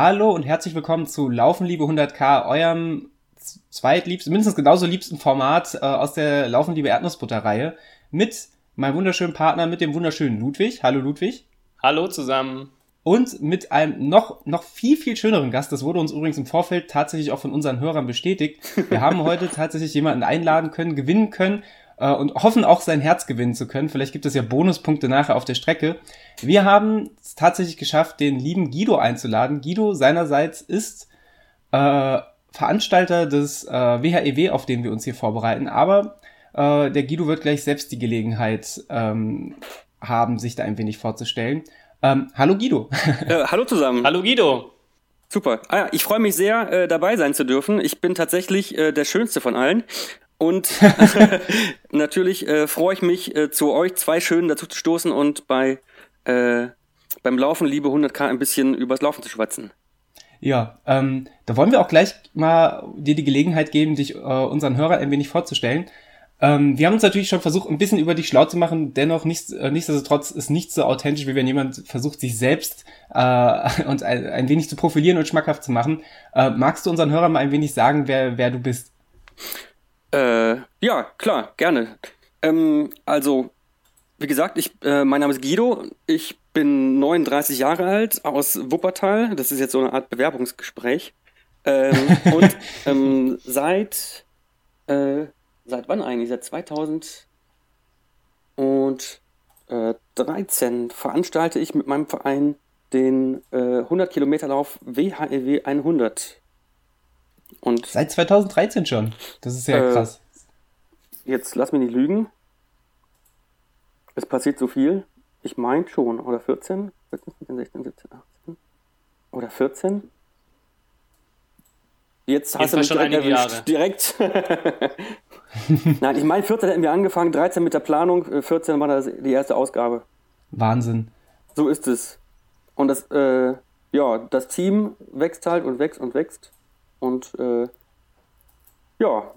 Hallo und herzlich willkommen zu Laufen Liebe 100k, eurem zweitliebsten, mindestens genauso liebsten Format äh, aus der Laufen Liebe Erdnussbutter-Reihe mit meinem wunderschönen Partner, mit dem wunderschönen Ludwig. Hallo Ludwig. Hallo zusammen. Und mit einem noch, noch viel, viel schöneren Gast, das wurde uns übrigens im Vorfeld tatsächlich auch von unseren Hörern bestätigt. Wir haben heute tatsächlich jemanden einladen können, gewinnen können äh, und hoffen auch sein Herz gewinnen zu können. Vielleicht gibt es ja Bonuspunkte nachher auf der Strecke. Wir haben es tatsächlich geschafft, den lieben Guido einzuladen. Guido seinerseits ist äh, Veranstalter des äh, WHEW, auf den wir uns hier vorbereiten, aber äh, der Guido wird gleich selbst die Gelegenheit ähm, haben, sich da ein wenig vorzustellen. Ähm, hallo Guido. Äh, hallo zusammen. Hallo Guido. Super. Ah, ich freue mich sehr, äh, dabei sein zu dürfen. Ich bin tatsächlich äh, der Schönste von allen. Und natürlich äh, freue ich mich, äh, zu euch zwei Schönen dazu zu stoßen und bei äh, beim Laufen, liebe 100k, ein bisschen übers Laufen zu schwatzen. Ja, ähm, da wollen wir auch gleich mal dir die Gelegenheit geben, dich äh, unseren Hörern ein wenig vorzustellen. Ähm, wir haben uns natürlich schon versucht, ein bisschen über dich schlau zu machen, dennoch nicht, äh, nichtsdestotrotz ist nicht so authentisch, wie wenn jemand versucht, sich selbst äh, und ein, ein wenig zu profilieren und schmackhaft zu machen. Äh, magst du unseren Hörern mal ein wenig sagen, wer, wer du bist? Äh, ja, klar, gerne. Ähm, also, wie gesagt, ich, äh, mein Name ist Guido. Ich bin 39 Jahre alt aus Wuppertal. Das ist jetzt so eine Art Bewerbungsgespräch. Ähm, und ähm, seit, äh, seit wann eigentlich? Seit 2013 veranstalte ich mit meinem Verein den äh, 100 Kilometer Lauf WHEW 100 und Seit 2013 schon. Das ist ja äh, krass. Jetzt lass mich nicht lügen. Es passiert so viel. Ich meine schon. Oder 14? 14, 15, 16, 17, 18. Oder 14? Jetzt hast du mich direkt erwischt. Direkt. Nein, ich meine, 14 hätten wir angefangen, 13 mit der Planung, 14 äh, war das die erste Ausgabe. Wahnsinn. So ist es. Und das, äh, ja, das Team wächst halt und wächst und wächst. Und äh, ja,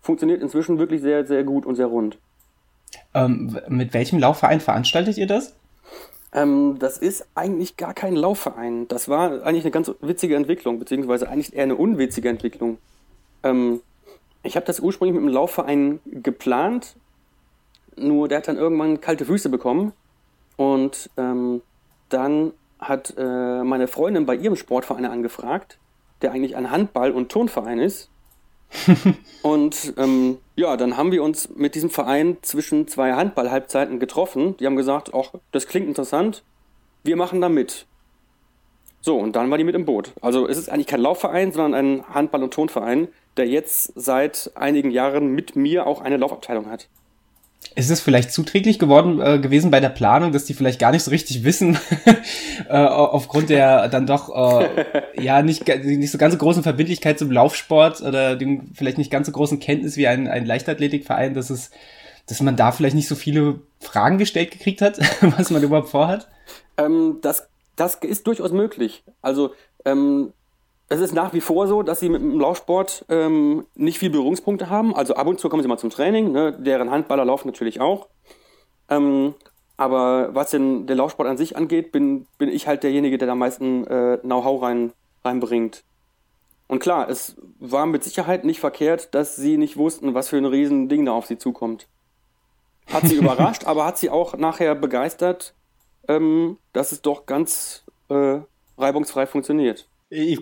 funktioniert inzwischen wirklich sehr, sehr gut und sehr rund. Ähm, mit welchem Laufverein veranstaltet ihr das? Ähm, das ist eigentlich gar kein Laufverein. Das war eigentlich eine ganz witzige Entwicklung, beziehungsweise eigentlich eher eine unwitzige Entwicklung. Ähm, ich habe das ursprünglich mit einem Laufverein geplant, nur der hat dann irgendwann kalte Füße bekommen. Und ähm, dann hat äh, meine Freundin bei ihrem Sportverein angefragt der eigentlich ein Handball- und Turnverein ist. und ähm, ja, dann haben wir uns mit diesem Verein zwischen zwei Handball-Halbzeiten getroffen. Die haben gesagt, ach, das klingt interessant, wir machen da mit. So, und dann war die mit im Boot. Also es ist eigentlich kein Laufverein, sondern ein Handball- und Turnverein, der jetzt seit einigen Jahren mit mir auch eine Laufabteilung hat. Ist es vielleicht zuträglich geworden äh, gewesen bei der Planung, dass die vielleicht gar nicht so richtig wissen, äh, aufgrund der dann doch äh, ja nicht, nicht so ganz so großen Verbindlichkeit zum Laufsport oder dem vielleicht nicht ganz so großen Kenntnis wie ein, ein Leichtathletikverein, dass es, dass man da vielleicht nicht so viele Fragen gestellt gekriegt hat, was man überhaupt vorhat? Ähm, das, das ist durchaus möglich. Also ähm, es ist nach wie vor so, dass sie mit dem Laufsport ähm, nicht viel Berührungspunkte haben. Also ab und zu kommen sie mal zum Training, ne? deren Handballer laufen natürlich auch. Ähm, aber was den, den Laufsport an sich angeht, bin, bin ich halt derjenige, der da am meisten äh, Know-how rein, reinbringt. Und klar, es war mit Sicherheit nicht verkehrt, dass sie nicht wussten, was für ein Riesending da auf sie zukommt. Hat sie überrascht, aber hat sie auch nachher begeistert, ähm, dass es doch ganz äh, reibungsfrei funktioniert.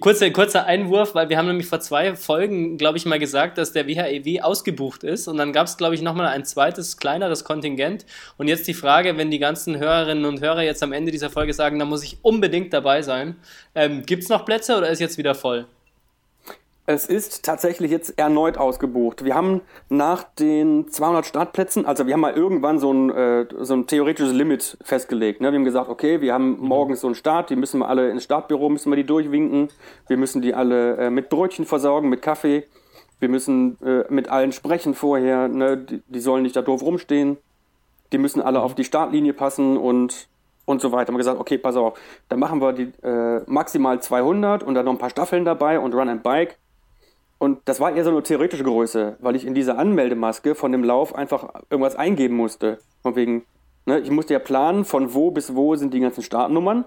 Kurzer, kurzer Einwurf, weil wir haben nämlich vor zwei Folgen, glaube ich, mal gesagt, dass der WHEW e ausgebucht ist. Und dann gab es, glaube ich, nochmal ein zweites, kleineres Kontingent. Und jetzt die Frage, wenn die ganzen Hörerinnen und Hörer jetzt am Ende dieser Folge sagen, da muss ich unbedingt dabei sein. Ähm, Gibt es noch Plätze oder ist jetzt wieder voll? Es ist tatsächlich jetzt erneut ausgebucht. Wir haben nach den 200 Startplätzen, also wir haben mal irgendwann so ein, äh, so ein theoretisches Limit festgelegt. Ne? Wir haben gesagt, okay, wir haben mhm. morgens so einen Start, die müssen wir alle ins Startbüro, müssen wir die durchwinken. Wir müssen die alle äh, mit Brötchen versorgen, mit Kaffee. Wir müssen äh, mit allen sprechen vorher. Ne? Die, die, sollen nicht da doof rumstehen. Die müssen alle mhm. auf die Startlinie passen und und so weiter. Wir haben gesagt, okay, pass auf, dann machen wir die äh, maximal 200 und dann noch ein paar Staffeln dabei und Run and Bike und das war eher so eine theoretische Größe, weil ich in dieser Anmeldemaske von dem Lauf einfach irgendwas eingeben musste. Von wegen, ne, ich musste ja planen, von wo bis wo sind die ganzen Startnummern.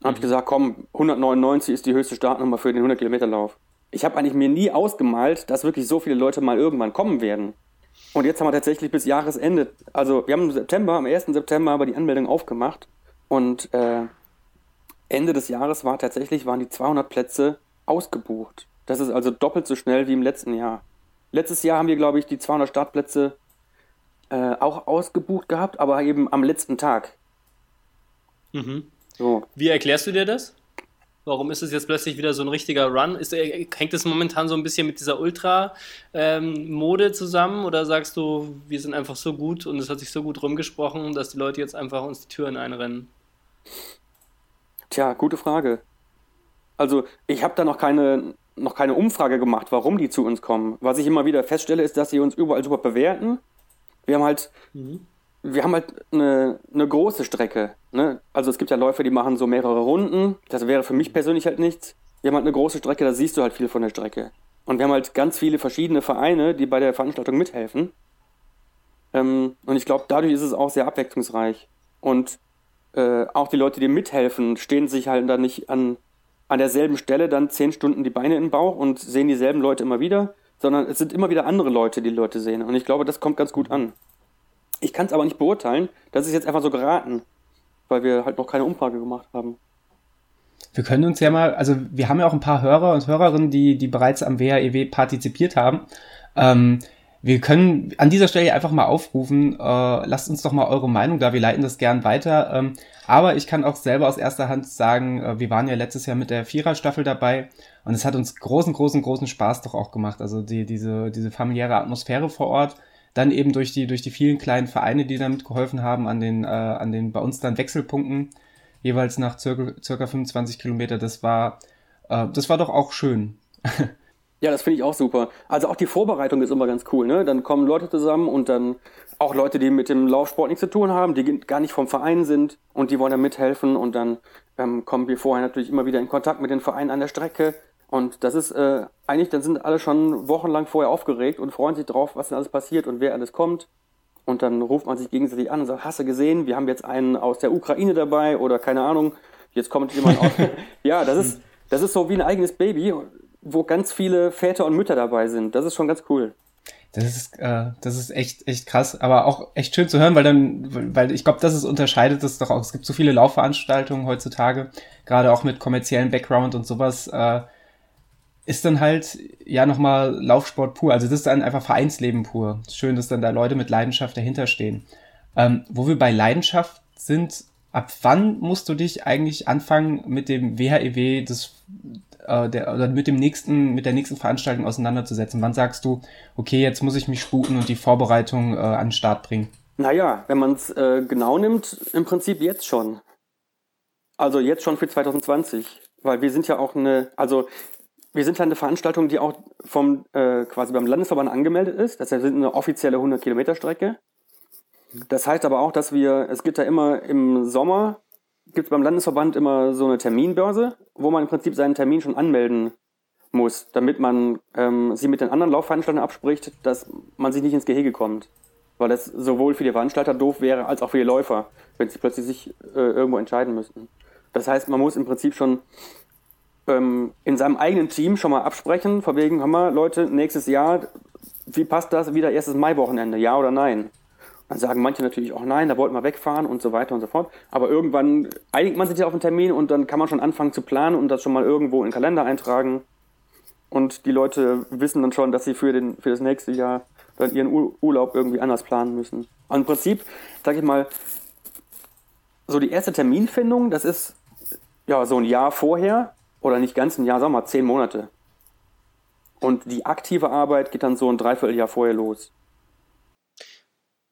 Dann habe ich gesagt, komm, 199 ist die höchste Startnummer für den 100 Kilometer Lauf. Ich habe eigentlich mir nie ausgemalt, dass wirklich so viele Leute mal irgendwann kommen werden. Und jetzt haben wir tatsächlich bis Jahresende, also wir haben im September, am 1. September aber die Anmeldung aufgemacht und äh, Ende des Jahres war tatsächlich, waren die 200 Plätze ausgebucht. Das ist also doppelt so schnell wie im letzten Jahr. Letztes Jahr haben wir, glaube ich, die 200 Startplätze äh, auch ausgebucht gehabt, aber eben am letzten Tag. Mhm. So. Wie erklärst du dir das? Warum ist es jetzt plötzlich wieder so ein richtiger Run? Ist, äh, hängt es momentan so ein bisschen mit dieser Ultra-Mode ähm, zusammen oder sagst du, wir sind einfach so gut und es hat sich so gut rumgesprochen, dass die Leute jetzt einfach uns die Türen einrennen? Tja, gute Frage. Also ich habe da noch keine, noch keine Umfrage gemacht, warum die zu uns kommen. Was ich immer wieder feststelle, ist, dass sie uns überall super bewerten. Wir haben halt mhm wir haben halt eine, eine große Strecke. Ne? Also es gibt ja Läufer, die machen so mehrere Runden. Das wäre für mich persönlich halt nichts. Wir haben halt eine große Strecke, da siehst du halt viel von der Strecke. Und wir haben halt ganz viele verschiedene Vereine, die bei der Veranstaltung mithelfen. Ähm, und ich glaube, dadurch ist es auch sehr abwechslungsreich. Und äh, auch die Leute, die mithelfen, stehen sich halt dann nicht an, an derselben Stelle dann zehn Stunden die Beine im Bauch und sehen dieselben Leute immer wieder, sondern es sind immer wieder andere Leute, die, Leute sehen. Und ich glaube, das kommt ganz gut an. Ich kann es aber nicht beurteilen. Das ist jetzt einfach so geraten, weil wir halt noch keine Umfrage gemacht haben. Wir können uns ja mal, also wir haben ja auch ein paar Hörer und Hörerinnen, die, die bereits am WHEW partizipiert haben. Ähm, wir können an dieser Stelle einfach mal aufrufen, äh, lasst uns doch mal eure Meinung da, wir leiten das gern weiter. Ähm, aber ich kann auch selber aus erster Hand sagen, äh, wir waren ja letztes Jahr mit der Vierer-Staffel dabei und es hat uns großen, großen, großen Spaß doch auch gemacht. Also die, diese, diese familiäre Atmosphäre vor Ort, dann eben durch die, durch die vielen kleinen Vereine, die damit geholfen haben, an den, äh, an den bei uns dann Wechselpunkten, jeweils nach circa, circa 25 Kilometer, das war, äh, das war doch auch schön. ja, das finde ich auch super. Also auch die Vorbereitung ist immer ganz cool, ne? Dann kommen Leute zusammen und dann auch Leute, die mit dem Laufsport nichts zu tun haben, die gar nicht vom Verein sind und die wollen dann mithelfen und dann ähm, kommen wir vorher natürlich immer wieder in Kontakt mit den Vereinen an der Strecke und das ist äh, eigentlich, dann sind alle schon wochenlang vorher aufgeregt und freuen sich drauf, was denn alles passiert und wer alles kommt. Und dann ruft man sich gegenseitig an und sagt, hast du gesehen, wir haben jetzt einen aus der Ukraine dabei oder keine Ahnung, jetzt kommt jemand aus. ja, das ist, das ist so wie ein eigenes Baby, wo ganz viele Väter und Mütter dabei sind. Das ist schon ganz cool. Das ist, äh, das ist echt, echt krass, aber auch echt schön zu hören, weil dann, weil ich glaube, das ist unterscheidet es doch auch. Es gibt so viele Laufveranstaltungen heutzutage, gerade auch mit kommerziellen Background und sowas. Äh, ist dann halt ja nochmal Laufsport pur. Also das ist dann einfach Vereinsleben pur. Schön, dass dann da Leute mit Leidenschaft dahinter stehen. Ähm, wo wir bei Leidenschaft sind, ab wann musst du dich eigentlich anfangen mit dem WHEW e des äh, der, oder mit dem nächsten, mit der nächsten Veranstaltung auseinanderzusetzen? Wann sagst du, okay, jetzt muss ich mich sputen und die Vorbereitung äh, an den Start bringen? Naja, wenn man es äh, genau nimmt, im Prinzip jetzt schon. Also jetzt schon für 2020. Weil wir sind ja auch eine, also wir sind ja eine Veranstaltung, die auch vom äh, quasi beim Landesverband angemeldet ist. Das heißt, wir sind eine offizielle 100 Kilometer Strecke. Das heißt aber auch, dass wir, es gibt ja immer im Sommer, gibt es beim Landesverband immer so eine Terminbörse, wo man im Prinzip seinen Termin schon anmelden muss, damit man ähm, sie mit den anderen Laufveranstaltern abspricht, dass man sich nicht ins Gehege kommt. Weil das sowohl für die Veranstalter doof wäre, als auch für die Läufer, wenn sie plötzlich sich äh, irgendwo entscheiden müssten. Das heißt, man muss im Prinzip schon ähm, in seinem eigenen Team schon mal absprechen, von wegen, hör mal, Leute, nächstes Jahr, wie passt das wieder erstes Maiwochenende, ja oder nein? Dann sagen manche natürlich auch nein, da wollten wir wegfahren und so weiter und so fort. Aber irgendwann einigt man sich ja auf einen Termin und dann kann man schon anfangen zu planen und das schon mal irgendwo in den Kalender eintragen. Und die Leute wissen dann schon, dass sie für, den, für das nächste Jahr dann ihren Urlaub irgendwie anders planen müssen. Und Im Prinzip, sag ich mal, so die erste Terminfindung, das ist ja so ein Jahr vorher oder nicht ganz ein Jahr, sagen wir mal zehn Monate. Und die aktive Arbeit geht dann so ein Dreivierteljahr vorher los.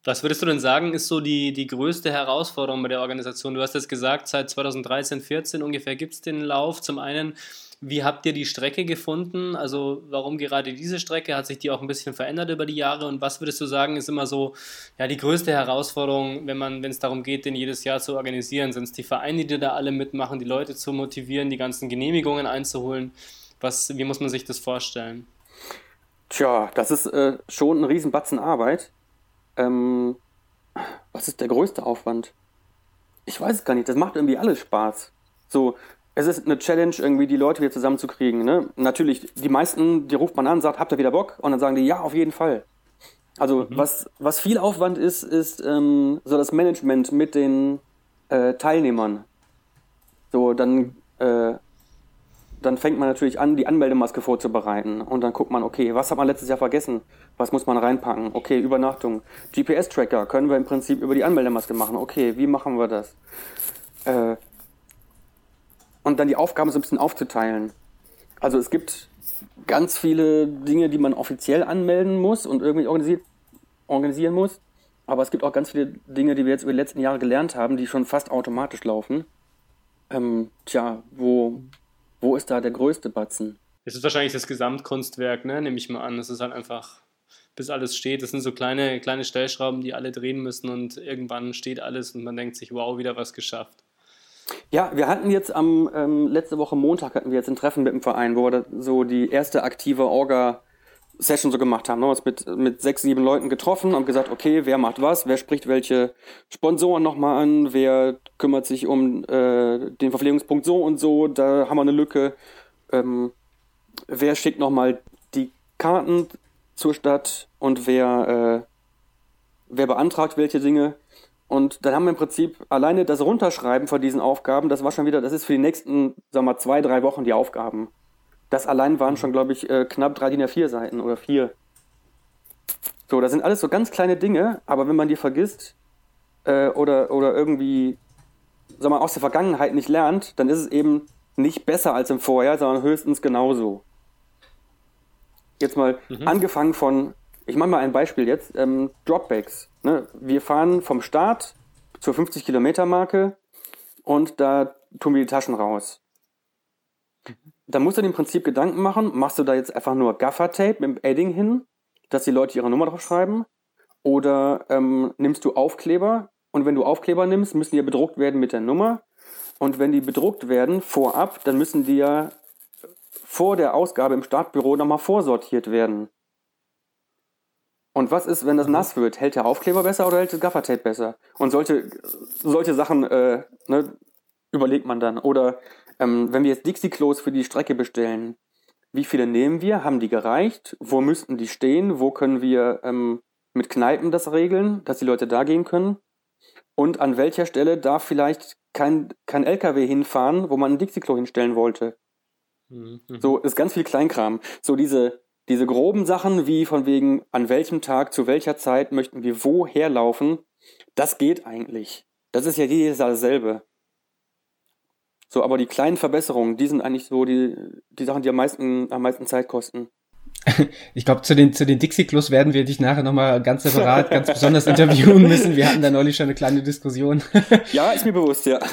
Was würdest du denn sagen, ist so die, die größte Herausforderung bei der Organisation? Du hast jetzt gesagt, seit 2013, 14 ungefähr gibt es den Lauf. Zum einen wie habt ihr die Strecke gefunden? Also warum gerade diese Strecke? Hat sich die auch ein bisschen verändert über die Jahre? Und was würdest du sagen, ist immer so ja, die größte Herausforderung, wenn es darum geht, den jedes Jahr zu organisieren? Sind es die Vereine, die da alle mitmachen, die Leute zu motivieren, die ganzen Genehmigungen einzuholen? Was, wie muss man sich das vorstellen? Tja, das ist äh, schon ein Riesenbatzen Arbeit. Ähm, was ist der größte Aufwand? Ich weiß es gar nicht. Das macht irgendwie alles Spaß. So, es ist eine Challenge, irgendwie die Leute wieder zusammenzukriegen. Ne? Natürlich, die meisten, die ruft man an, sagt, habt ihr wieder Bock? Und dann sagen die, ja, auf jeden Fall. Also mhm. was, was viel Aufwand ist, ist ähm, so das Management mit den äh, Teilnehmern. So, dann, äh, dann fängt man natürlich an, die Anmeldemaske vorzubereiten. Und dann guckt man, okay, was hat man letztes Jahr vergessen? Was muss man reinpacken? Okay, Übernachtung. GPS-Tracker können wir im Prinzip über die Anmeldemaske machen. Okay, wie machen wir das? Äh, und dann die Aufgaben so ein bisschen aufzuteilen. Also es gibt ganz viele Dinge, die man offiziell anmelden muss und irgendwie organisiert, organisieren muss. Aber es gibt auch ganz viele Dinge, die wir jetzt über die letzten Jahre gelernt haben, die schon fast automatisch laufen. Ähm, tja, wo, wo ist da der größte Batzen? Es ist wahrscheinlich das Gesamtkunstwerk, ne? nehme ich mal an. Es ist halt einfach, bis alles steht. Das sind so kleine, kleine Stellschrauben, die alle drehen müssen und irgendwann steht alles und man denkt sich, wow, wieder was geschafft. Ja, wir hatten jetzt am ähm, letzte Woche Montag hatten wir jetzt ein Treffen mit dem Verein, wo wir so die erste aktive Orga Session so gemacht haben. Wir haben uns mit, mit sechs, sieben Leuten getroffen und gesagt, okay, wer macht was, wer spricht welche Sponsoren nochmal an, wer kümmert sich um äh, den Verpflegungspunkt so und so, da haben wir eine Lücke. Ähm, wer schickt nochmal die Karten zur Stadt und wer, äh, wer beantragt welche Dinge. Und dann haben wir im Prinzip alleine das Runterschreiben von diesen Aufgaben, das war schon wieder, das ist für die nächsten, sagen wir mal, zwei, drei Wochen die Aufgaben. Das allein waren schon, glaube ich, äh, knapp drei DIN A4 Seiten oder vier. So, das sind alles so ganz kleine Dinge, aber wenn man die vergisst äh, oder, oder irgendwie, sag mal, aus der Vergangenheit nicht lernt, dann ist es eben nicht besser als im Vorjahr, sondern höchstens genauso. Jetzt mal mhm. angefangen von, ich mache mal ein Beispiel jetzt, ähm, Dropbacks. Ne? Wir fahren vom Start zur 50 Kilometer Marke und da tun wir die Taschen raus. Da musst du dir im Prinzip Gedanken machen, machst du da jetzt einfach nur Gaffer-Tape mit dem Edding hin, dass die Leute ihre Nummer drauf schreiben? Oder ähm, nimmst du Aufkleber und wenn du Aufkleber nimmst, müssen die ja bedruckt werden mit der Nummer. Und wenn die bedruckt werden vorab, dann müssen die ja vor der Ausgabe im Startbüro nochmal vorsortiert werden. Und was ist, wenn das mhm. nass wird? Hält der Aufkleber besser oder hält das Gaffertape besser? Und solche, solche Sachen äh, ne, überlegt man dann. Oder ähm, wenn wir jetzt Dixie-Klos für die Strecke bestellen, wie viele nehmen wir? Haben die gereicht? Wo müssten die stehen? Wo können wir ähm, mit Kneipen das regeln, dass die Leute da gehen können? Und an welcher Stelle darf vielleicht kein, kein LKW hinfahren, wo man ein Dixie-Klo hinstellen wollte? Mhm. So, ist ganz viel Kleinkram. So diese, diese groben Sachen wie von wegen, an welchem Tag, zu welcher Zeit möchten wir woher laufen, das geht eigentlich. Das ist ja jedes Jahr dasselbe. So, aber die kleinen Verbesserungen, die sind eigentlich so die, die Sachen, die am meisten, am meisten Zeit kosten. Ich glaube, zu den, zu den Dixie-Klos werden wir dich nachher nochmal ganz separat, ganz besonders interviewen müssen. Wir hatten da neulich schon eine kleine Diskussion. Ja, ist mir bewusst, ja.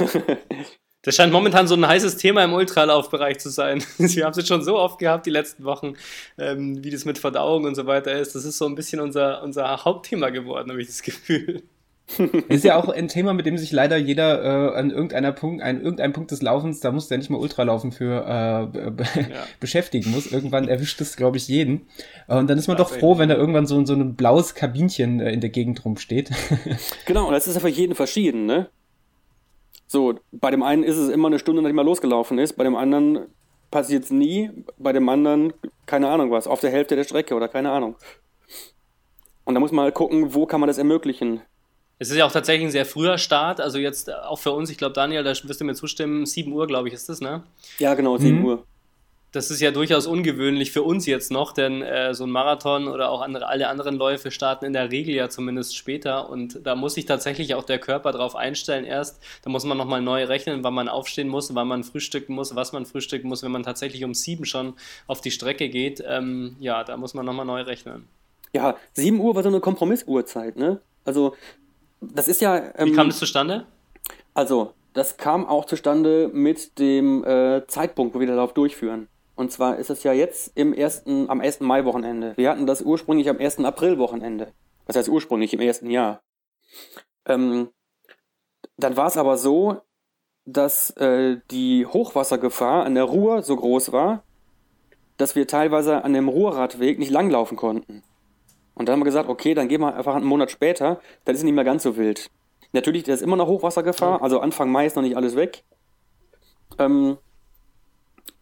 Das scheint momentan so ein heißes Thema im Ultralaufbereich zu sein. Wir haben es jetzt schon so oft gehabt die letzten Wochen, ähm, wie das mit Verdauung und so weiter ist. Das ist so ein bisschen unser, unser Hauptthema geworden, habe ich das Gefühl. Ist ja auch ein Thema, mit dem sich leider jeder äh, an irgendeiner Punkt, an irgendeinem Punkt des Laufens, da muss der nicht mal Ultralaufen für äh, be ja. beschäftigen muss. Irgendwann erwischt es, glaube ich, jeden. Äh, und dann ist man ja, doch froh, wenn da irgendwann so, so ein blaues Kabinchen äh, in der Gegend rumsteht. genau, und das ist ja für jeden verschieden, ne? So, bei dem einen ist es immer eine Stunde, nachdem er losgelaufen ist, bei dem anderen passiert es nie, bei dem anderen, keine Ahnung was, auf der Hälfte der Strecke oder keine Ahnung. Und da muss man halt gucken, wo kann man das ermöglichen. Es ist ja auch tatsächlich ein sehr früher Start, also jetzt auch für uns, ich glaube, Daniel, da wirst du mir zustimmen, 7 Uhr, glaube ich, ist das, ne? Ja, genau, 7 mhm. Uhr. Das ist ja durchaus ungewöhnlich für uns jetzt noch, denn äh, so ein Marathon oder auch andere, alle anderen Läufe starten in der Regel ja zumindest später und da muss sich tatsächlich auch der Körper darauf einstellen erst. Da muss man nochmal neu rechnen, wann man aufstehen muss, wann man frühstücken muss, was man frühstücken muss, wenn man tatsächlich um sieben schon auf die Strecke geht. Ähm, ja, da muss man nochmal neu rechnen. Ja, 7 Uhr war so eine Kompromissuhrzeit, ne? Also das ist ja. Ähm, Wie kam das zustande? Also, das kam auch zustande mit dem äh, Zeitpunkt, wo wir den Lauf durchführen. Und zwar ist es ja jetzt im ersten, am 1. Mai-Wochenende. Wir hatten das ursprünglich am 1. April-Wochenende. Was heißt ursprünglich im ersten Jahr? Ähm, dann war es aber so, dass äh, die Hochwassergefahr an der Ruhr so groß war, dass wir teilweise an dem Ruhrradweg nicht langlaufen konnten. Und dann haben wir gesagt, okay, dann gehen wir einfach einen Monat später, dann ist es nicht mehr ganz so wild. Natürlich, da ist immer noch Hochwassergefahr, also Anfang Mai ist noch nicht alles weg. Ähm,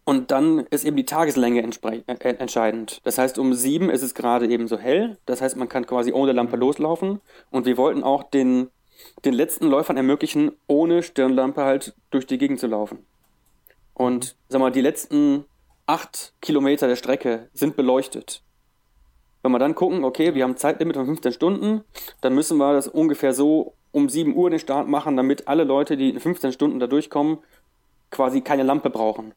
und dann ist eben die Tageslänge äh, entscheidend. Das heißt, um sieben ist es gerade eben so hell. Das heißt, man kann quasi ohne Lampe loslaufen. Und wir wollten auch den, den letzten Läufern ermöglichen, ohne Stirnlampe halt durch die Gegend zu laufen. Und sag mal, die letzten acht Kilometer der Strecke sind beleuchtet. Wenn wir dann gucken, okay, wir haben ein Zeitlimit von 15 Stunden, dann müssen wir das ungefähr so um 7 Uhr den Start machen, damit alle Leute, die in 15 Stunden da durchkommen, quasi keine Lampe brauchen.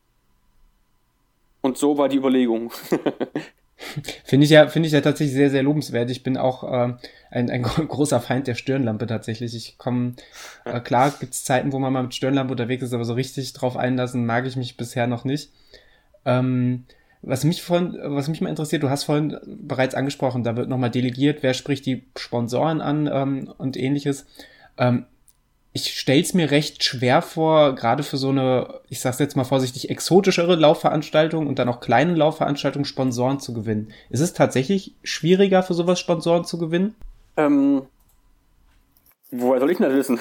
Und so war die Überlegung. Finde ich ja, finde ich ja tatsächlich sehr, sehr lobenswert. Ich bin auch äh, ein, ein großer Feind der Stirnlampe tatsächlich. Ich komme, äh, klar gibt es Zeiten, wo man mal mit Stirnlampe unterwegs ist, aber so richtig drauf einlassen mag ich mich bisher noch nicht. Ähm, was mich vorhin, was mich mal interessiert, du hast vorhin bereits angesprochen, da wird nochmal delegiert, wer spricht die Sponsoren an ähm, und ähnliches. Ähm, ich stelle es mir recht schwer vor, gerade für so eine, ich sag's jetzt mal vorsichtig, exotischere Laufveranstaltung und dann auch kleine Laufveranstaltungen Sponsoren zu gewinnen. Ist es tatsächlich schwieriger, für sowas Sponsoren zu gewinnen? Ähm, woher soll ich denn das wissen?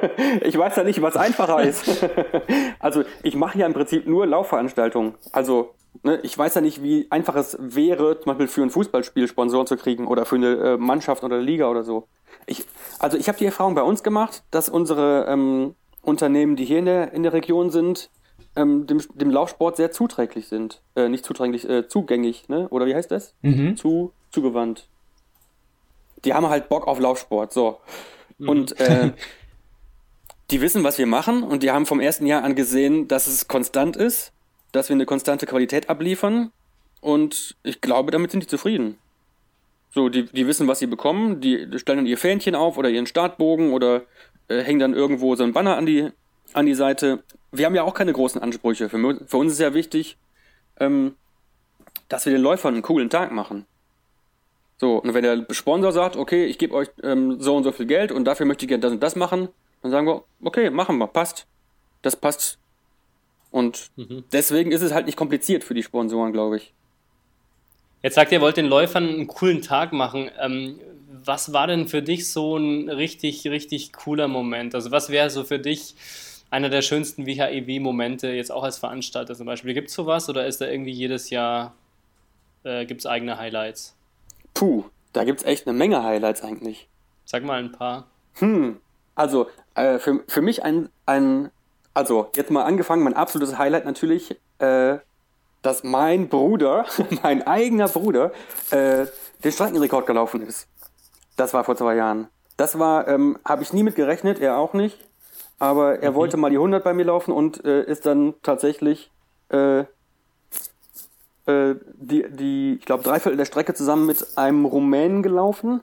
ich weiß ja nicht, was einfacher ist. also ich mache ja im Prinzip nur Laufveranstaltungen. Also ne, ich weiß ja nicht, wie einfach es wäre, zum Beispiel für ein Fußballspiel Sponsoren zu kriegen oder für eine äh, Mannschaft oder Liga oder so. Ich, also ich habe die Erfahrung bei uns gemacht, dass unsere ähm, Unternehmen, die hier in der, in der Region sind, ähm, dem, dem Laufsport sehr zuträglich sind. Äh, nicht zuträglich, äh, zugängig, ne? Oder wie heißt das? Mhm. Zu, zugewandt. Die haben halt Bock auf Laufsport, so. Mhm. Und äh, die wissen, was wir machen und die haben vom ersten Jahr an gesehen, dass es konstant ist, dass wir eine konstante Qualität abliefern und ich glaube, damit sind die zufrieden. So, die, die wissen, was sie bekommen, die stellen dann ihr Fähnchen auf oder ihren Startbogen oder äh, hängen dann irgendwo so ein Banner an die, an die Seite. Wir haben ja auch keine großen Ansprüche. Für, für uns ist ja wichtig, ähm, dass wir den Läufern einen coolen Tag machen. So, und wenn der Sponsor sagt, okay, ich gebe euch ähm, so und so viel Geld und dafür möchte ich gerne das und das machen, dann sagen wir, okay, machen wir, passt. Das passt. Und mhm. deswegen ist es halt nicht kompliziert für die Sponsoren, glaube ich. Jetzt sagt ihr, wollt den Läufern einen coolen Tag machen. Ähm, was war denn für dich so ein richtig, richtig cooler Moment? Also was wäre so für dich einer der schönsten WHEW-Momente jetzt auch als Veranstalter zum Beispiel? Gibt es sowas oder ist da irgendwie jedes Jahr, äh, gibt es eigene Highlights? Puh, da gibt es echt eine Menge Highlights eigentlich. Sag mal ein paar. Hm, also äh, für, für mich ein, ein, also jetzt mal angefangen, mein absolutes Highlight natürlich äh, dass mein Bruder, mein eigener Bruder, äh, den Streckenrekord gelaufen ist. Das war vor zwei Jahren. Das war, ähm, habe ich nie mit gerechnet, er auch nicht. Aber er mhm. wollte mal die 100 bei mir laufen und äh, ist dann tatsächlich äh, äh, die, die, ich glaube, Dreiviertel der Strecke zusammen mit einem Rumänen gelaufen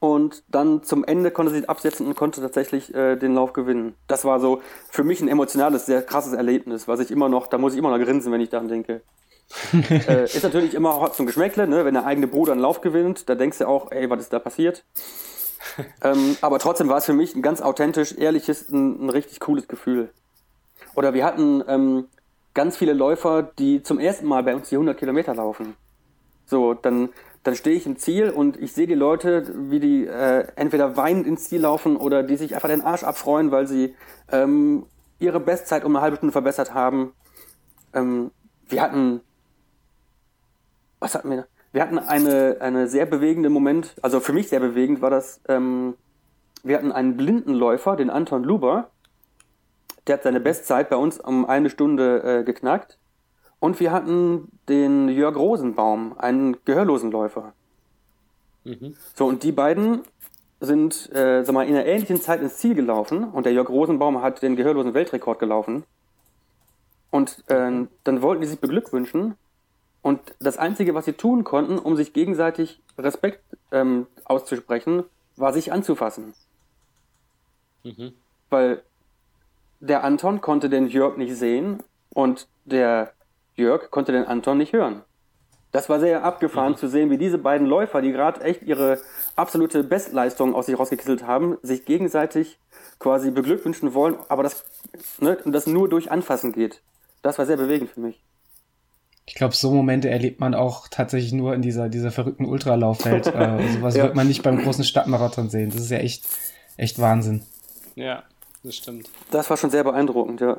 und dann zum Ende konnte sie absetzen und konnte tatsächlich äh, den Lauf gewinnen. Das war so für mich ein emotionales, sehr krasses Erlebnis, was ich immer noch, da muss ich immer noch grinsen, wenn ich daran denke. äh, ist natürlich immer Hot zum Geschmäckle, ne? wenn der eigene Bruder einen Lauf gewinnt, da denkst du auch, ey, was ist da passiert? ähm, aber trotzdem war es für mich ein ganz authentisch, ehrliches, ein, ein richtig cooles Gefühl. Oder wir hatten ähm, ganz viele Läufer, die zum ersten Mal bei uns die 100 Kilometer laufen. So, dann dann stehe ich im Ziel und ich sehe die Leute, wie die äh, entweder weinend ins Ziel laufen oder die sich einfach den Arsch abfreuen, weil sie ähm, ihre Bestzeit um eine halbe Stunde verbessert haben. Ähm, wir hatten, was hatten wir? Wir hatten eine, eine sehr bewegende Moment, also für mich sehr bewegend war das, ähm, wir hatten einen blinden Läufer, den Anton Luber, der hat seine Bestzeit bei uns um eine Stunde äh, geknackt. Und wir hatten den Jörg Rosenbaum, einen gehörlosen Läufer. Mhm. So, und die beiden sind äh, sag mal, in einer ähnlichen Zeit ins Ziel gelaufen und der Jörg Rosenbaum hat den gehörlosen Weltrekord gelaufen. Und äh, dann wollten die sich beglückwünschen. Und das Einzige, was sie tun konnten, um sich gegenseitig Respekt ähm, auszusprechen, war sich anzufassen. Mhm. Weil der Anton konnte den Jörg nicht sehen und der Jörg konnte den Anton nicht hören. Das war sehr abgefahren mhm. zu sehen, wie diese beiden Läufer, die gerade echt ihre absolute Bestleistung aus sich rausgekisselt haben, sich gegenseitig quasi beglückwünschen wollen, aber das, ne, das nur durch Anfassen geht. Das war sehr bewegend für mich. Ich glaube, so Momente erlebt man auch tatsächlich nur in dieser, dieser verrückten Ultralaufwelt. äh, sowas ja. wird man nicht beim großen Stadtmarathon sehen. Das ist ja echt, echt Wahnsinn. Ja, das stimmt. Das war schon sehr beeindruckend, ja.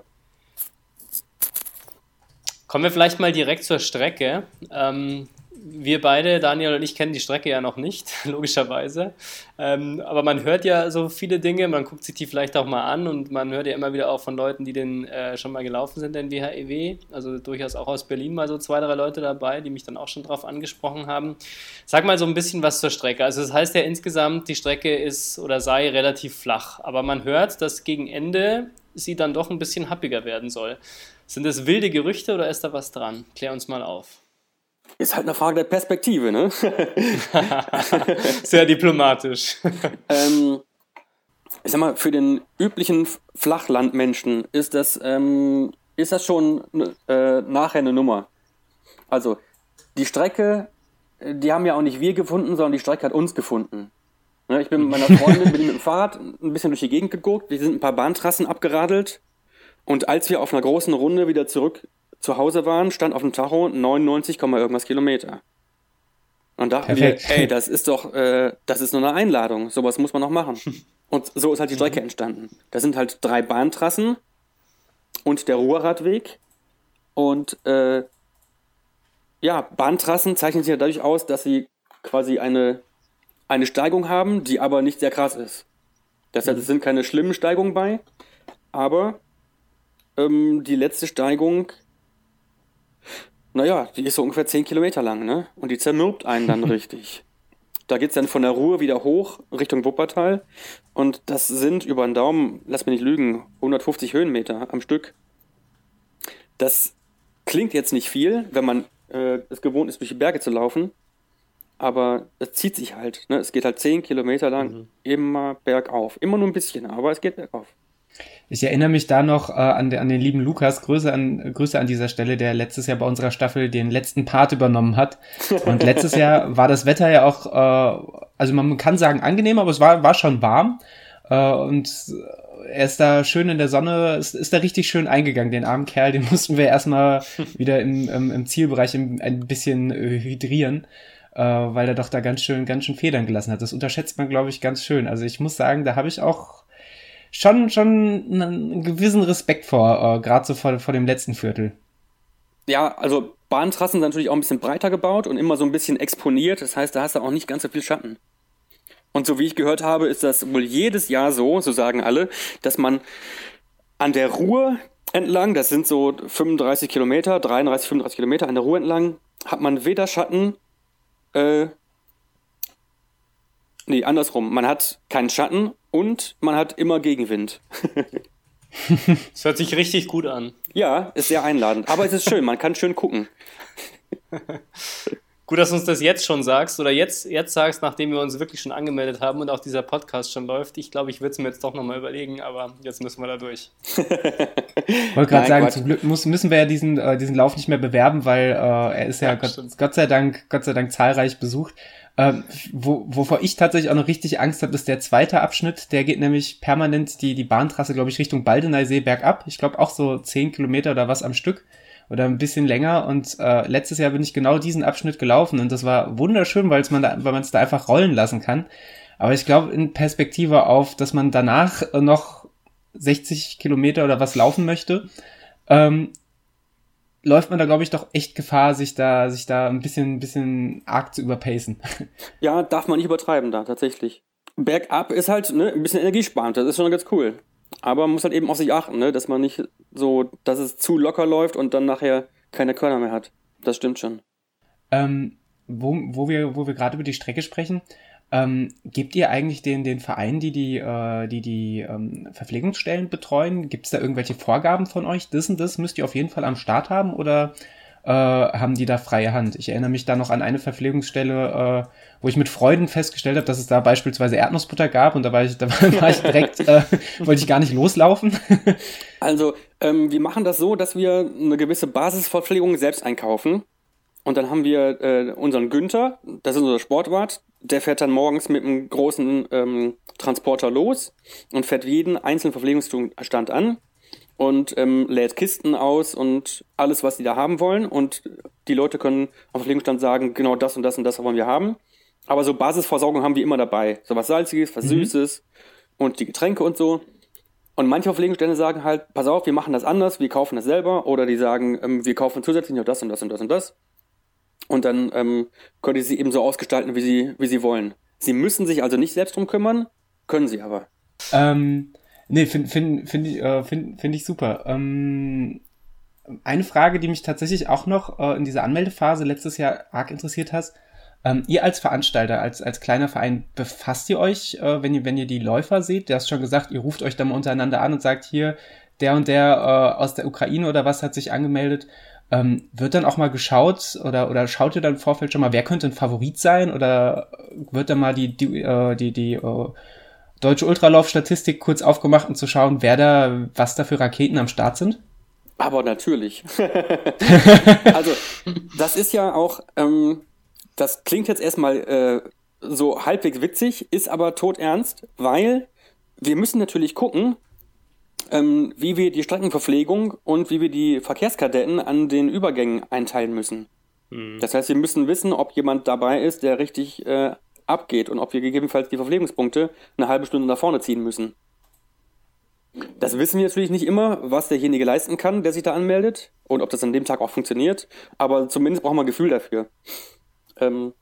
Kommen wir vielleicht mal direkt zur Strecke. Ähm, wir beide, Daniel und ich, kennen die Strecke ja noch nicht, logischerweise. Ähm, aber man hört ja so viele Dinge, man guckt sich die vielleicht auch mal an und man hört ja immer wieder auch von Leuten, die den äh, schon mal gelaufen sind, den WHEW. Also durchaus auch aus Berlin mal so zwei, drei Leute dabei, die mich dann auch schon drauf angesprochen haben. Sag mal so ein bisschen was zur Strecke. Also das heißt ja insgesamt, die Strecke ist oder sei relativ flach, aber man hört, dass gegen Ende sie dann doch ein bisschen happiger werden soll. Sind das wilde Gerüchte oder ist da was dran? Klär uns mal auf. Ist halt eine Frage der Perspektive, ne? Sehr diplomatisch. ähm, ich sag mal, für den üblichen Flachlandmenschen ist das, ähm, ist das schon äh, nachher eine Nummer. Also, die Strecke, die haben ja auch nicht wir gefunden, sondern die Strecke hat uns gefunden. Ne, ich bin mit meiner Freundin bin mit dem Fahrrad ein bisschen durch die Gegend geguckt, wir sind ein paar Bahntrassen abgeradelt und als wir auf einer großen Runde wieder zurück zu Hause waren, stand auf dem Tacho 99, irgendwas Kilometer. Und dachten Perfekt. wir, ey, das ist doch, äh, das ist nur eine Einladung. Sowas muss man noch machen. Und so ist halt die Strecke mhm. entstanden. Da sind halt drei Bahntrassen und der Ruhrradweg. Und äh, ja, Bahntrassen zeichnen sich ja dadurch aus, dass sie quasi eine, eine Steigung haben, die aber nicht sehr krass ist. Das heißt, es sind keine schlimmen Steigungen bei, aber ähm, die letzte Steigung naja, die ist so ungefähr 10 Kilometer lang, ne? Und die zermürbt einen dann richtig. Da geht's dann von der Ruhr wieder hoch Richtung Wuppertal. Und das sind über den Daumen, lass mich nicht lügen, 150 Höhenmeter am Stück. Das klingt jetzt nicht viel, wenn man äh, es gewohnt ist, durch die Berge zu laufen. Aber es zieht sich halt. Ne? Es geht halt 10 Kilometer lang mhm. immer bergauf. Immer nur ein bisschen, aber es geht bergauf. Ich erinnere mich da noch äh, an, de, an, den lieben Lukas, Grüße an, Grüße an dieser Stelle, der letztes Jahr bei unserer Staffel den letzten Part übernommen hat. Und letztes Jahr war das Wetter ja auch, äh, also man kann sagen angenehm, aber es war, war schon warm. Äh, und er ist da schön in der Sonne, ist, ist da richtig schön eingegangen, den armen Kerl, den mussten wir erstmal wieder im, im, im Zielbereich im, ein bisschen äh, hydrieren. Äh, weil er doch da ganz schön, ganz schön Federn gelassen hat. Das unterschätzt man, glaube ich, ganz schön. Also ich muss sagen, da habe ich auch schon, schon einen gewissen Respekt vor, äh, gerade so vor, vor dem letzten Viertel. Ja, also Bahntrassen sind natürlich auch ein bisschen breiter gebaut und immer so ein bisschen exponiert. Das heißt, da hast du auch nicht ganz so viel Schatten. Und so wie ich gehört habe, ist das wohl jedes Jahr so, so sagen alle, dass man an der Ruhr entlang, das sind so 35 Kilometer, 33, 35 Kilometer an der Ruhr entlang, hat man weder Schatten, äh, nee, andersrum, man hat keinen Schatten und man hat immer Gegenwind. Das hört sich richtig gut an. Ja, ist sehr einladend. Aber es ist schön, man kann schön gucken. Gut, dass du uns das jetzt schon sagst oder jetzt, jetzt sagst, nachdem wir uns wirklich schon angemeldet haben und auch dieser Podcast schon läuft. Ich glaube, ich würde es mir jetzt doch nochmal überlegen, aber jetzt müssen wir da durch. Ich wollte gerade sagen, Quatsch. zum Glück muss, müssen wir ja diesen, äh, diesen Lauf nicht mehr bewerben, weil äh, er ist ja, ja Gott, Gott, sei Dank, Gott sei Dank zahlreich besucht. Ähm, wo, wovor ich tatsächlich auch noch richtig Angst habe, ist der zweite Abschnitt. Der geht nämlich permanent die, die Bahntrasse, glaube ich, Richtung Baldeneysee bergab. Ich glaube auch so zehn Kilometer oder was am Stück oder ein bisschen länger. Und äh, letztes Jahr bin ich genau diesen Abschnitt gelaufen und das war wunderschön, weil man da, weil man es da einfach rollen lassen kann. Aber ich glaube in Perspektive auf, dass man danach noch 60 Kilometer oder was laufen möchte, ähm, läuft man da, glaube ich, doch echt Gefahr, sich da, sich da ein bisschen, ein bisschen arg zu überpacen. Ja, darf man nicht übertreiben da, tatsächlich. Bergab ist halt ne, ein bisschen energiesparend, das ist schon ganz cool. Aber man muss halt eben auf sich achten, ne, dass man nicht so, dass es zu locker läuft und dann nachher keine Körner mehr hat. Das stimmt schon. Ähm, wo, wo wir, wo wir gerade über die Strecke sprechen, ähm, gebt ihr eigentlich den, den Vereinen, die die, äh, die, die ähm, Verpflegungsstellen betreuen, gibt es da irgendwelche Vorgaben von euch? Das und das müsst ihr auf jeden Fall am Start haben oder äh, haben die da freie Hand? Ich erinnere mich da noch an eine Verpflegungsstelle, äh, wo ich mit Freuden festgestellt habe, dass es da beispielsweise Erdnussbutter gab und da war ich, da war ich direkt, äh, wollte ich gar nicht loslaufen. also ähm, wir machen das so, dass wir eine gewisse Basisverpflegung selbst einkaufen. Und dann haben wir äh, unseren Günther, das ist unser Sportwart, der fährt dann morgens mit einem großen ähm, Transporter los und fährt jeden einzelnen Verpflegungsstand an und ähm, lädt Kisten aus und alles, was die da haben wollen. Und die Leute können am Verpflegungsstand sagen, genau das und das und das wollen wir haben. Aber so Basisversorgung haben wir immer dabei. So was Salziges, was mhm. Süßes und die Getränke und so. Und manche Verpflegungsstände sagen halt, pass auf, wir machen das anders, wir kaufen das selber. Oder die sagen, ähm, wir kaufen zusätzlich noch das und das und das und das. Und dann ähm, könnt ihr sie eben so ausgestalten, wie sie, wie sie wollen. Sie müssen sich also nicht selbst drum kümmern, können sie aber. Ähm, nee, finde find, find ich, äh, find, find ich super. Ähm, eine Frage, die mich tatsächlich auch noch äh, in dieser Anmeldephase letztes Jahr arg interessiert hat. Ähm, ihr als Veranstalter, als, als kleiner Verein, befasst ihr euch, äh, wenn, ihr, wenn ihr die Läufer seht? Du hast schon gesagt, ihr ruft euch dann untereinander an und sagt, hier, der und der äh, aus der Ukraine oder was hat sich angemeldet. Ähm, wird dann auch mal geschaut oder, oder schaut ihr dann im Vorfeld schon mal, wer könnte ein Favorit sein? Oder wird dann mal die, die, äh, die, die äh, deutsche Ultralauf-Statistik kurz aufgemacht, um zu schauen, wer da, was da für Raketen am Start sind? Aber natürlich. also, das ist ja auch, ähm, das klingt jetzt erstmal äh, so halbwegs witzig, ist aber todernst, weil wir müssen natürlich gucken, ähm, wie wir die Streckenverpflegung und wie wir die Verkehrskadetten an den Übergängen einteilen müssen. Mhm. Das heißt, wir müssen wissen, ob jemand dabei ist, der richtig äh, abgeht und ob wir gegebenenfalls die Verpflegungspunkte eine halbe Stunde nach vorne ziehen müssen. Das wissen wir natürlich nicht immer, was derjenige leisten kann, der sich da anmeldet und ob das an dem Tag auch funktioniert, aber zumindest brauchen wir ein Gefühl dafür. Ähm,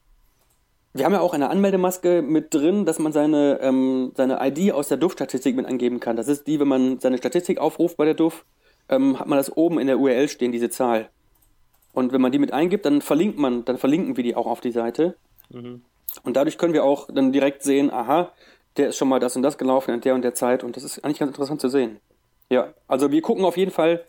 wir haben ja auch eine Anmeldemaske mit drin, dass man seine, ähm, seine ID aus der DUF-Statistik mit angeben kann. Das ist die, wenn man seine Statistik aufruft bei der DUF, ähm, hat man das oben in der URL stehen, diese Zahl. Und wenn man die mit eingibt, dann verlinkt man, dann verlinken wir die auch auf die Seite. Mhm. Und dadurch können wir auch dann direkt sehen, aha, der ist schon mal das und das gelaufen in der und der Zeit und das ist eigentlich ganz interessant zu sehen. Ja, also wir gucken auf jeden Fall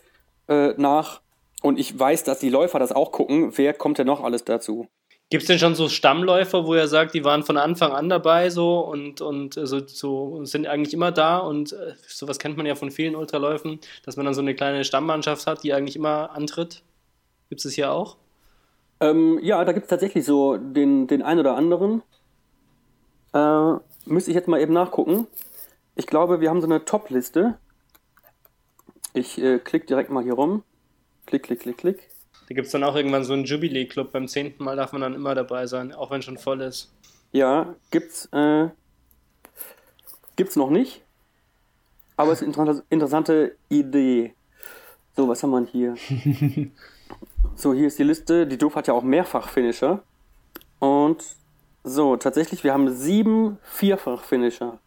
äh, nach und ich weiß, dass die Läufer das auch gucken, wer kommt denn noch alles dazu. Gibt es denn schon so Stammläufer, wo er sagt, die waren von Anfang an dabei so und, und so, so sind eigentlich immer da und äh, sowas kennt man ja von vielen Ultraläufen, dass man dann so eine kleine Stammmannschaft hat, die eigentlich immer antritt? Gibt es das hier auch? Ähm, ja, da gibt es tatsächlich so den, den einen oder anderen. Äh, müsste ich jetzt mal eben nachgucken. Ich glaube, wir haben so eine Top-Liste. Ich äh, klicke direkt mal hier rum. Klick, klick, klick, klick. Da gibt es dann auch irgendwann so einen Jubilee-Club. Beim zehnten Mal darf man dann immer dabei sein, auch wenn schon voll ist. Ja, gibt's, äh, gibt's noch nicht. Aber es ist eine interessante Idee. So, was haben wir hier? so, hier ist die Liste. Die Doof hat ja auch mehrfach Finisher. Und so, tatsächlich, wir haben sieben Vierfach-Finisher.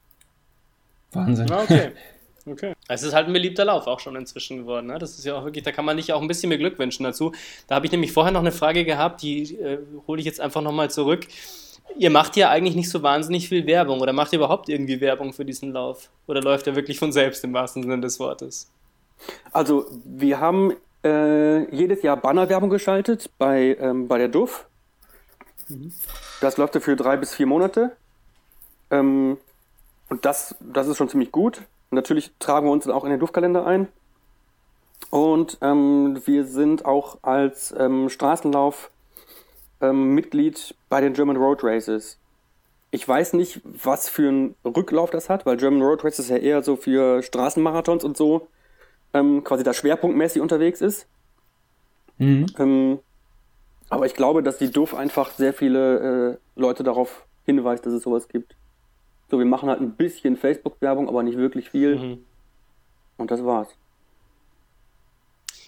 Wahnsinn. Ah, okay. Okay. Es ist halt ein beliebter Lauf auch schon inzwischen geworden. Ne? Das ist ja auch wirklich, da kann man nicht auch ein bisschen mehr Glück wünschen dazu. Da habe ich nämlich vorher noch eine Frage gehabt, die äh, hole ich jetzt einfach nochmal zurück. Ihr macht ja eigentlich nicht so wahnsinnig viel Werbung oder macht ihr überhaupt irgendwie Werbung für diesen Lauf? Oder läuft er wirklich von selbst im wahrsten Sinne des Wortes? Also, wir haben äh, jedes Jahr Bannerwerbung geschaltet bei, ähm, bei der DUF. Mhm. Das läuft ja für drei bis vier Monate. Ähm, und das, das ist schon ziemlich gut. Natürlich tragen wir uns dann auch in den Duftkalender ein. Und ähm, wir sind auch als ähm, Straßenlauf ähm, Mitglied bei den German Road Races. Ich weiß nicht, was für einen Rücklauf das hat, weil German Road Races ja eher so für Straßenmarathons und so ähm, quasi da schwerpunktmäßig unterwegs ist. Mhm. Ähm, aber ich glaube, dass die DUF einfach sehr viele äh, Leute darauf hinweist, dass es sowas gibt. So, wir machen halt ein bisschen Facebook-Werbung, aber nicht wirklich viel. Mhm. Und das war's.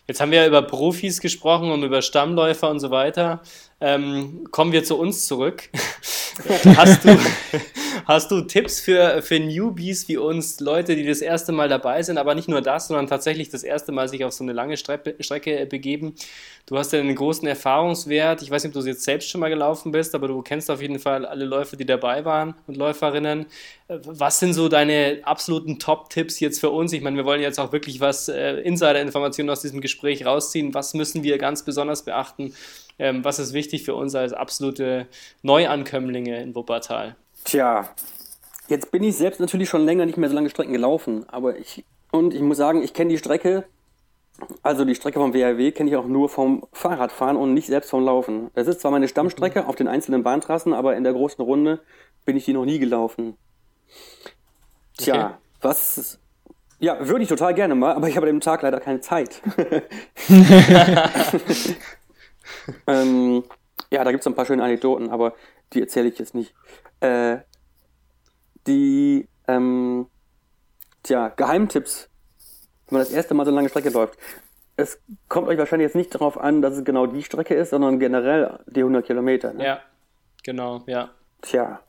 Jetzt haben wir ja über Profis gesprochen und über Stammläufer und so weiter. Ähm, kommen wir zu uns zurück. hast, du, hast du Tipps für, für Newbies wie uns, Leute, die das erste Mal dabei sind, aber nicht nur das, sondern tatsächlich das erste Mal sich auf so eine lange Strecke, Strecke begeben? Du hast ja einen großen Erfahrungswert. Ich weiß nicht, ob du jetzt selbst schon mal gelaufen bist, aber du kennst auf jeden Fall alle Läufer, die dabei waren und Läuferinnen. Was sind so deine absoluten Top-Tipps jetzt für uns? Ich meine, wir wollen jetzt auch wirklich was äh, Insider-Informationen aus diesem Gespräch rausziehen. Was müssen wir ganz besonders beachten? Ähm, was ist wichtig für uns als absolute Neuankömmlinge in Wuppertal? Tja, jetzt bin ich selbst natürlich schon länger nicht mehr so lange Strecken gelaufen, aber ich und ich muss sagen, ich kenne die Strecke, also die Strecke vom WRW kenne ich auch nur vom Fahrradfahren und nicht selbst vom Laufen. Das ist zwar meine Stammstrecke auf den einzelnen Bahntrassen, aber in der großen Runde bin ich die noch nie gelaufen. Tja, okay. was ja, würde ich total gerne mal, aber ich habe an dem Tag leider keine Zeit. ähm, ja, da gibt es ein paar schöne Anekdoten, aber die erzähle ich jetzt nicht. Äh, die, ähm, tja, Geheimtipps, wenn man das erste Mal so eine lange Strecke läuft. Es kommt euch wahrscheinlich jetzt nicht darauf an, dass es genau die Strecke ist, sondern generell die 100 Kilometer. Ne? Ja, genau, ja. Tja.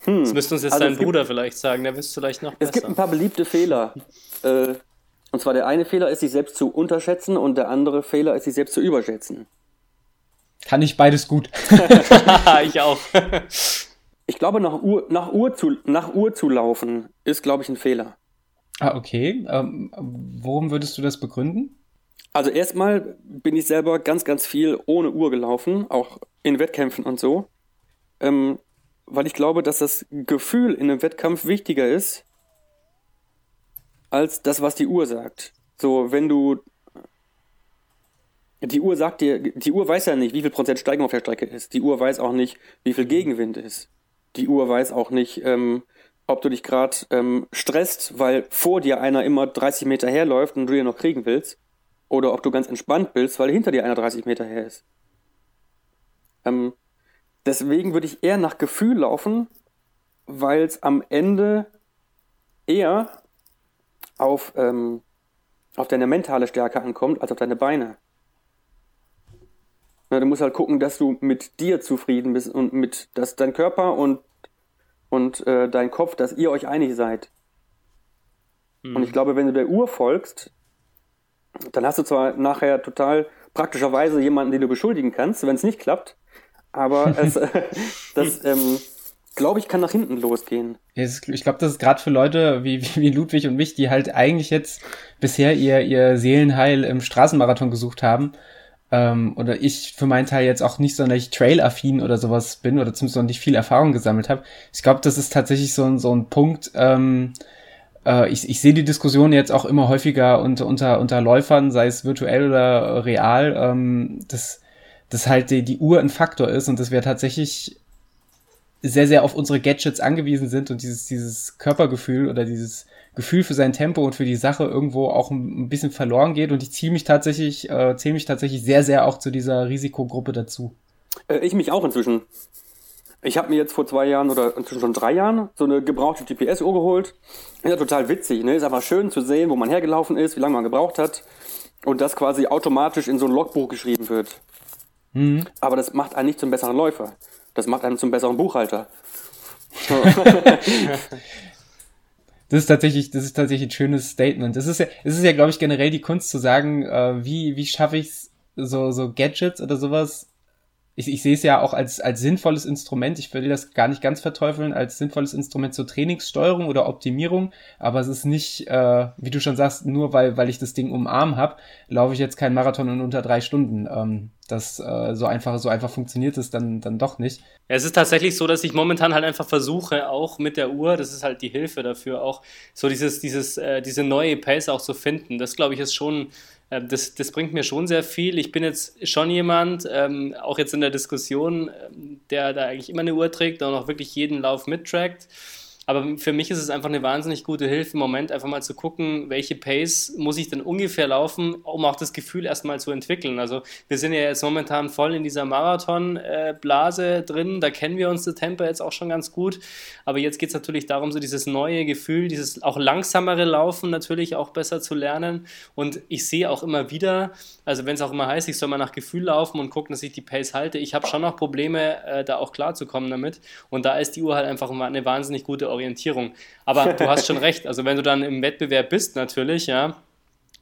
Hm. Das müsste uns jetzt also dein Bruder gibt, vielleicht sagen, der wisst vielleicht noch Es besser. gibt ein paar beliebte Fehler. äh, und zwar der eine Fehler ist, sich selbst zu unterschätzen und der andere Fehler ist, sich selbst zu überschätzen. Kann ich beides gut. ich auch. ich glaube, nach Uhr, nach, Uhr zu, nach Uhr zu laufen, ist, glaube ich, ein Fehler. Ah, okay. Ähm, worum würdest du das begründen? Also erstmal bin ich selber ganz, ganz viel ohne Uhr gelaufen, auch in Wettkämpfen und so. Ähm, weil ich glaube, dass das Gefühl in einem Wettkampf wichtiger ist als das, was die Uhr sagt. So, wenn du die Uhr sagt dir, die Uhr weiß ja nicht, wie viel Prozent Steigung auf der Strecke ist. Die Uhr weiß auch nicht, wie viel Gegenwind ist. Die Uhr weiß auch nicht, ähm, ob du dich gerade ähm, stresst, weil vor dir einer immer 30 Meter herläuft und du ihn noch kriegen willst. Oder ob du ganz entspannt bist, weil hinter dir einer 30 Meter her ist. Ähm, deswegen würde ich eher nach Gefühl laufen, weil es am Ende eher auf, ähm, auf deine mentale Stärke ankommt, als auf deine Beine. Na, du musst halt gucken, dass du mit dir zufrieden bist und mit, dass dein Körper und, und äh, dein Kopf, dass ihr euch einig seid. Mhm. Und ich glaube, wenn du der Uhr folgst, dann hast du zwar nachher total praktischerweise jemanden, den du beschuldigen kannst, wenn es nicht klappt, aber es, das, ähm, glaube ich, kann nach hinten losgehen. Ich glaube, das ist gerade für Leute wie, wie Ludwig und mich, die halt eigentlich jetzt bisher ihr, ihr Seelenheil im Straßenmarathon gesucht haben. Ähm, oder ich für meinen Teil jetzt auch nicht sonderlich trail-affin oder sowas bin oder zumindest noch nicht viel Erfahrung gesammelt habe. Ich glaube, das ist tatsächlich so, ein so ein Punkt, ähm, äh, ich, ich sehe die Diskussion jetzt auch immer häufiger unter, unter, unter Läufern, sei es virtuell oder real, ähm, dass, dass halt die, die Uhr ein Faktor ist und dass wir tatsächlich sehr, sehr auf unsere Gadgets angewiesen sind und dieses, dieses Körpergefühl oder dieses Gefühl für sein Tempo und für die Sache irgendwo auch ein, bisschen verloren geht. Und ich ziehe mich tatsächlich, äh, zähle mich tatsächlich sehr, sehr auch zu dieser Risikogruppe dazu. Äh, ich mich auch inzwischen. Ich habe mir jetzt vor zwei Jahren oder inzwischen schon drei Jahren so eine gebrauchte GPS-Uhr geholt. Ist ja total witzig, ne? Ist einfach schön zu sehen, wo man hergelaufen ist, wie lange man gebraucht hat. Und das quasi automatisch in so ein Logbuch geschrieben wird. Mhm. Aber das macht einen nicht zum besseren Läufer. Das macht einen zum besseren Buchhalter. das ist tatsächlich, das ist tatsächlich ein schönes Statement. Es ist ja, es ist ja, glaube ich, generell die Kunst zu sagen, äh, wie, wie schaffe ich es, so, so Gadgets oder sowas ich, ich sehe es ja auch als, als sinnvolles Instrument. Ich will das gar nicht ganz verteufeln, als sinnvolles Instrument zur Trainingssteuerung oder Optimierung. Aber es ist nicht, äh, wie du schon sagst, nur weil, weil ich das Ding umarm habe, laufe ich jetzt keinen Marathon in unter drei Stunden. Ähm, das äh, so einfach, so einfach funktioniert es dann, dann doch nicht. Es ist tatsächlich so, dass ich momentan halt einfach versuche, auch mit der Uhr, das ist halt die Hilfe dafür, auch so dieses, dieses, äh, diese neue Pace auch zu finden. Das glaube ich ist schon das, das bringt mir schon sehr viel. Ich bin jetzt schon jemand, ähm, auch jetzt in der Diskussion, ähm, der da eigentlich immer eine Uhr trägt und auch wirklich jeden Lauf mittrackt. Aber für mich ist es einfach eine wahnsinnig gute Hilfe, im Moment einfach mal zu gucken, welche Pace muss ich denn ungefähr laufen, um auch das Gefühl erstmal zu entwickeln. Also wir sind ja jetzt momentan voll in dieser Marathon-Blase drin, da kennen wir uns das Tempo jetzt auch schon ganz gut. Aber jetzt geht es natürlich darum, so dieses neue Gefühl, dieses auch langsamere Laufen natürlich auch besser zu lernen. Und ich sehe auch immer wieder, also wenn es auch immer heißt, ich soll mal nach Gefühl laufen und gucken, dass ich die Pace halte, ich habe schon noch Probleme, äh, da auch klarzukommen damit. Und da ist die Uhr halt einfach eine wahnsinnig gute Orientierung. Aber du hast schon recht, also wenn du dann im Wettbewerb bist natürlich, ja,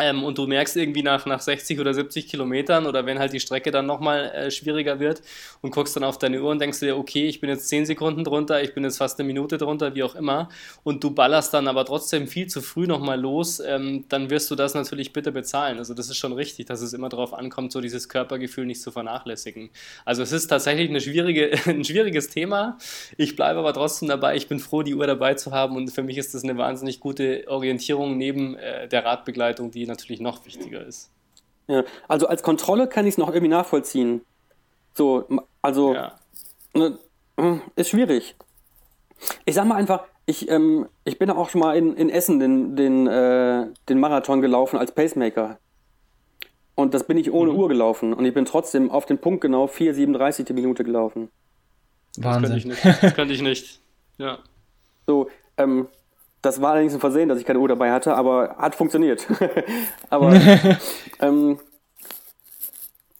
ähm, und du merkst irgendwie nach, nach 60 oder 70 Kilometern oder wenn halt die Strecke dann nochmal äh, schwieriger wird und guckst dann auf deine Uhr und denkst dir, okay, ich bin jetzt 10 Sekunden drunter, ich bin jetzt fast eine Minute drunter, wie auch immer, und du ballerst dann aber trotzdem viel zu früh nochmal los, ähm, dann wirst du das natürlich bitte bezahlen. Also das ist schon richtig, dass es immer darauf ankommt, so dieses Körpergefühl nicht zu vernachlässigen. Also es ist tatsächlich eine schwierige, ein schwieriges Thema. Ich bleibe aber trotzdem dabei. Ich bin froh, die Uhr dabei zu haben und für mich ist das eine wahnsinnig gute Orientierung neben äh, der Radbegleitung, die natürlich noch wichtiger ist. Ja, also als Kontrolle kann ich es noch irgendwie nachvollziehen. So, also ja. ne, hm, ist schwierig. Ich sag mal einfach, ich, ähm, ich bin auch schon mal in, in Essen den, den, äh, den Marathon gelaufen als Pacemaker. Und das bin ich ohne mhm. Uhr gelaufen. Und ich bin trotzdem auf den Punkt genau 4,37 die Minute gelaufen. Wahnsinn. Das könnte ich nicht. Das könnte ich nicht. Ja. So, ähm, Das war allerdings ein Versehen, dass ich keine Uhr dabei hatte, aber hat funktioniert. aber ähm,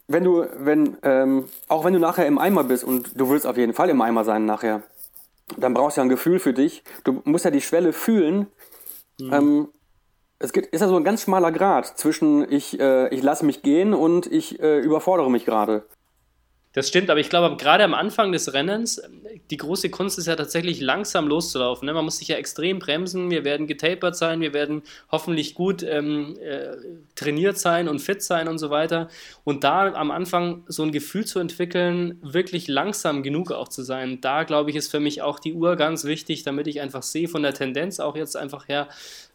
wenn du, wenn, ähm, auch wenn du nachher im Eimer bist und du willst auf jeden Fall im Eimer sein nachher, dann brauchst du ja ein Gefühl für dich. Du musst ja die Schwelle fühlen. Mhm. Ähm, es gibt, ist ja so ein ganz schmaler Grad zwischen ich, äh, ich lasse mich gehen und ich äh, überfordere mich gerade. Das stimmt, aber ich glaube, gerade am Anfang des Rennens, die große Kunst ist ja tatsächlich langsam loszulaufen. Ne? Man muss sich ja extrem bremsen. Wir werden getapert sein, wir werden hoffentlich gut ähm, äh, trainiert sein und fit sein und so weiter. Und da am Anfang so ein Gefühl zu entwickeln, wirklich langsam genug auch zu sein, da glaube ich, ist für mich auch die Uhr ganz wichtig, damit ich einfach sehe von der Tendenz auch jetzt einfach her,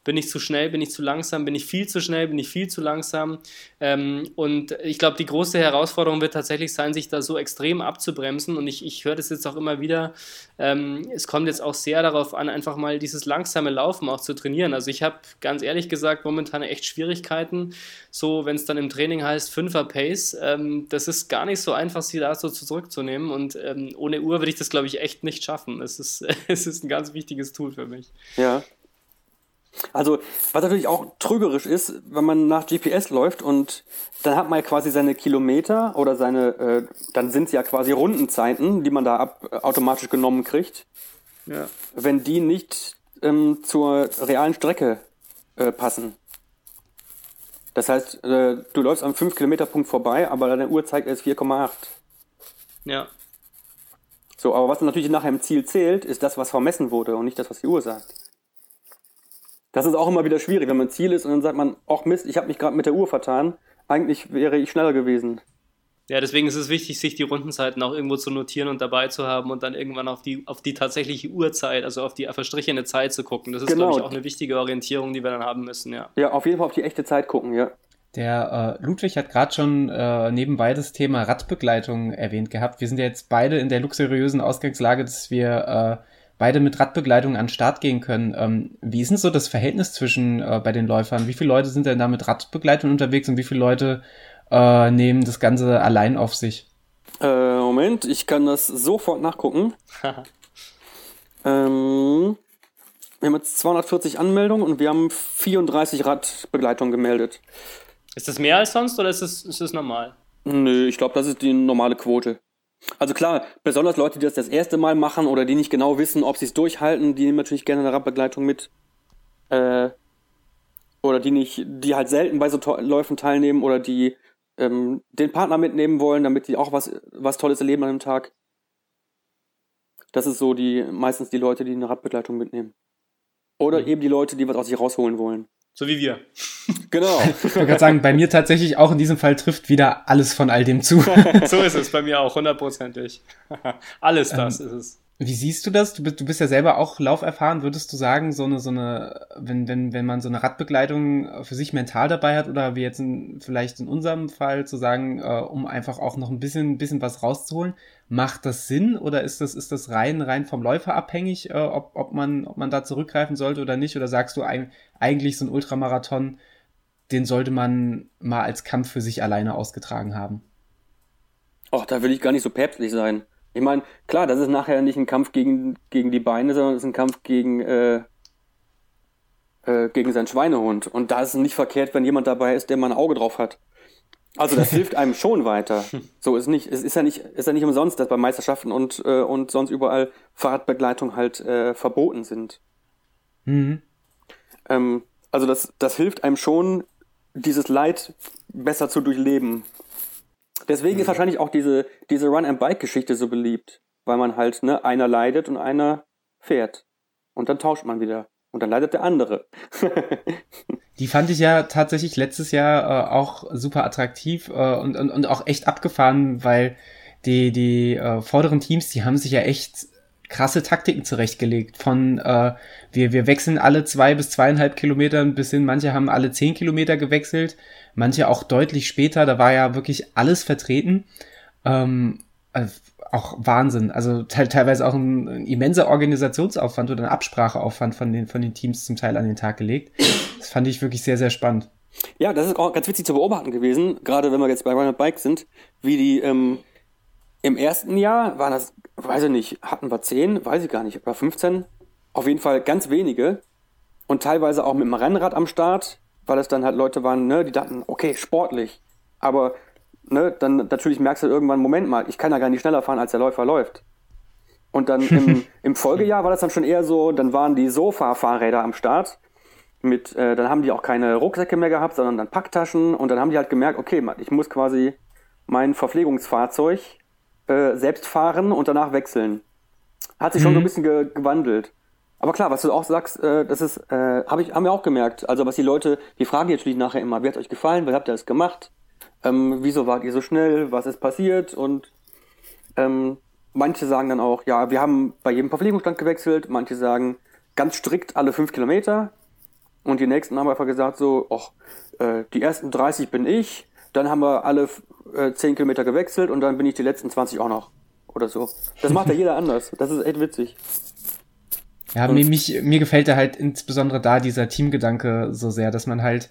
bin ich zu schnell, bin ich zu langsam, bin ich viel zu schnell, bin ich viel zu langsam. Ähm, und ich glaube, die große Herausforderung wird tatsächlich sein, sich da so extrem abzubremsen. Und ich, ich höre das jetzt auch immer wieder. Ähm, es kommt jetzt auch sehr darauf an, einfach mal dieses langsame Laufen auch zu trainieren. Also ich habe ganz ehrlich gesagt momentan echt Schwierigkeiten. So, wenn es dann im Training heißt, 5er Pace, ähm, das ist gar nicht so einfach, sie da so zurückzunehmen. Und ähm, ohne Uhr würde ich das, glaube ich, echt nicht schaffen. Es ist, es ist ein ganz wichtiges Tool für mich. Ja, also, was natürlich auch trügerisch ist, wenn man nach GPS läuft und dann hat man ja quasi seine Kilometer oder seine, äh, dann sind es ja quasi Rundenzeiten, die man da ab, äh, automatisch genommen kriegt. Ja. Wenn die nicht ähm, zur realen Strecke äh, passen. Das heißt, äh, du läufst am 5-Kilometer-Punkt vorbei, aber deine Uhr zeigt erst 4,8. Ja. So, aber was natürlich nachher im Ziel zählt, ist das, was vermessen wurde und nicht das, was die Uhr sagt. Das ist auch immer wieder schwierig, wenn man Ziel ist und dann sagt man, ach Mist, ich habe mich gerade mit der Uhr vertan. Eigentlich wäre ich schneller gewesen. Ja, deswegen ist es wichtig, sich die Rundenzeiten auch irgendwo zu notieren und dabei zu haben und dann irgendwann auf die, auf die tatsächliche Uhrzeit, also auf die verstrichene Zeit zu gucken. Das ist, genau. glaube ich, auch eine wichtige Orientierung, die wir dann haben müssen, ja. Ja, auf jeden Fall auf die echte Zeit gucken, ja. Der äh, Ludwig hat gerade schon äh, nebenbei das Thema Radbegleitung erwähnt gehabt. Wir sind ja jetzt beide in der luxuriösen Ausgangslage, dass wir äh, beide mit Radbegleitung an den Start gehen können. Ähm, wie ist denn so das Verhältnis zwischen äh, bei den Läufern? Wie viele Leute sind denn da mit Radbegleitung unterwegs und wie viele Leute äh, nehmen das Ganze allein auf sich? Äh, Moment, ich kann das sofort nachgucken. ähm, wir haben jetzt 240 Anmeldungen und wir haben 34 Radbegleitungen gemeldet. Ist das mehr als sonst oder ist es, ist das normal? Nö, ich glaube, das ist die normale Quote. Also klar, besonders Leute, die das das erste Mal machen oder die nicht genau wissen, ob sie es durchhalten, die nehmen natürlich gerne eine Radbegleitung mit. Äh, oder die nicht, die halt selten bei so Läufen teilnehmen oder die ähm, den Partner mitnehmen wollen, damit die auch was, was Tolles erleben an einem Tag. Das ist so die meistens die Leute, die eine Radbegleitung mitnehmen. Oder mhm. eben die Leute, die was aus sich rausholen wollen. So wie wir. Genau. Ich wollte gerade sagen, bei mir tatsächlich auch in diesem Fall trifft wieder alles von all dem zu. so ist es bei mir auch, hundertprozentig. alles das ähm, ist es. Wie siehst du das? Du bist, du bist ja selber auch lauferfahren. Würdest du sagen, so eine, so eine, wenn, wenn, wenn man so eine Radbegleitung für sich mental dabei hat oder wie jetzt in, vielleicht in unserem Fall zu sagen, äh, um einfach auch noch ein bisschen, bisschen was rauszuholen, macht das Sinn oder ist das, ist das rein, rein vom Läufer abhängig, äh, ob, ob man, ob man da zurückgreifen sollte oder nicht? Oder sagst du ein, eigentlich so ein Ultramarathon, den sollte man mal als Kampf für sich alleine ausgetragen haben? Ach, da will ich gar nicht so päpstlich sein. Ich meine, klar, das ist nachher nicht ein Kampf gegen, gegen die Beine, sondern es ist ein Kampf gegen, äh, äh, gegen seinen Schweinehund. Und da ist es nicht verkehrt, wenn jemand dabei ist, der mal ein Auge drauf hat. Also das hilft einem schon weiter. So ist nicht, es ist ja nicht, ist ja nicht umsonst, dass bei Meisterschaften und, äh, und sonst überall Fahrradbegleitung halt äh, verboten sind. Mhm. Ähm, also das, das hilft einem schon, dieses Leid besser zu durchleben. Deswegen mhm. ist wahrscheinlich auch diese, diese Run-and-Bike-Geschichte so beliebt, weil man halt, ne, einer leidet und einer fährt. Und dann tauscht man wieder. Und dann leidet der andere. Die fand ich ja tatsächlich letztes Jahr äh, auch super attraktiv äh, und, und, und auch echt abgefahren, weil die, die äh, vorderen Teams, die haben sich ja echt krasse Taktiken zurechtgelegt. Von äh, wir, wir wechseln alle zwei bis zweieinhalb Kilometern bis hin, manche haben alle zehn Kilometer gewechselt, manche auch deutlich später, da war ja wirklich alles vertreten. Ähm, also auch Wahnsinn. Also te teilweise auch ein, ein, immenser Organisationsaufwand oder ein Abspracheaufwand von den, von den Teams zum Teil an den Tag gelegt. Das fand ich wirklich sehr, sehr spannend. Ja, das ist auch ganz witzig zu beobachten gewesen, gerade wenn wir jetzt bei Run Bike sind, wie die ähm, im ersten Jahr waren das, weiß ich nicht, hatten wir zehn, weiß ich gar nicht, oder 15, auf jeden Fall ganz wenige. und teilweise auch mit dem Rennrad am Start, weil es dann halt Leute waren, ne, die dachten, okay, sportlich. Aber ne, dann natürlich merkst du irgendwann, Moment mal, ich kann ja gar nicht schneller fahren, als der Läufer läuft. Und dann im, im Folgejahr war das dann schon eher so, dann waren die Sofa-Fahrräder am Start. Mit, äh, dann haben die auch keine Rucksäcke mehr gehabt, sondern dann Packtaschen. Und dann haben die halt gemerkt, okay, ich muss quasi mein Verpflegungsfahrzeug äh, selbst fahren und danach wechseln. Hat sich schon so ein mhm. bisschen ge gewandelt. Aber klar, was du auch sagst, äh, das ist, äh, hab ich, haben wir auch gemerkt. Also was die Leute, die fragen jetzt natürlich nachher immer, wie hat euch gefallen, wie habt ihr das gemacht? Ähm, wieso wart ihr so schnell? Was ist passiert? Und ähm, manche sagen dann auch, ja, wir haben bei jedem Verpflegungsstand gewechselt. Manche sagen ganz strikt alle fünf Kilometer. Und die nächsten haben einfach gesagt so, ach, äh, die ersten 30 bin ich, dann haben wir alle äh, 10 Kilometer gewechselt und dann bin ich die letzten 20 auch noch. Oder so. Das macht ja jeder anders. Das ist echt witzig. Ja, mir, mich, mir gefällt da halt insbesondere da dieser Teamgedanke so sehr, dass man halt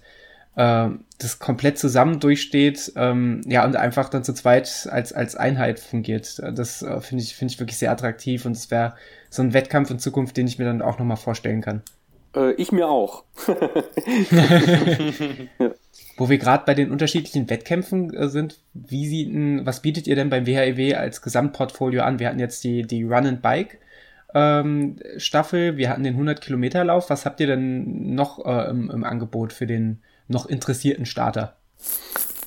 äh, das komplett zusammen durchsteht, ähm, ja, und einfach dann zu zweit als, als Einheit fungiert. Das äh, finde ich, finde ich wirklich sehr attraktiv und es wäre so ein Wettkampf in Zukunft, den ich mir dann auch nochmal vorstellen kann. Äh, ich mir auch. ja. Wo wir gerade bei den unterschiedlichen Wettkämpfen äh, sind, wie sieht denn, was bietet ihr denn beim WHEW als Gesamtportfolio an? Wir hatten jetzt die, die Run and Bike ähm, Staffel, wir hatten den 100 Kilometer Lauf. Was habt ihr denn noch äh, im, im, Angebot für den noch interessierten Starter?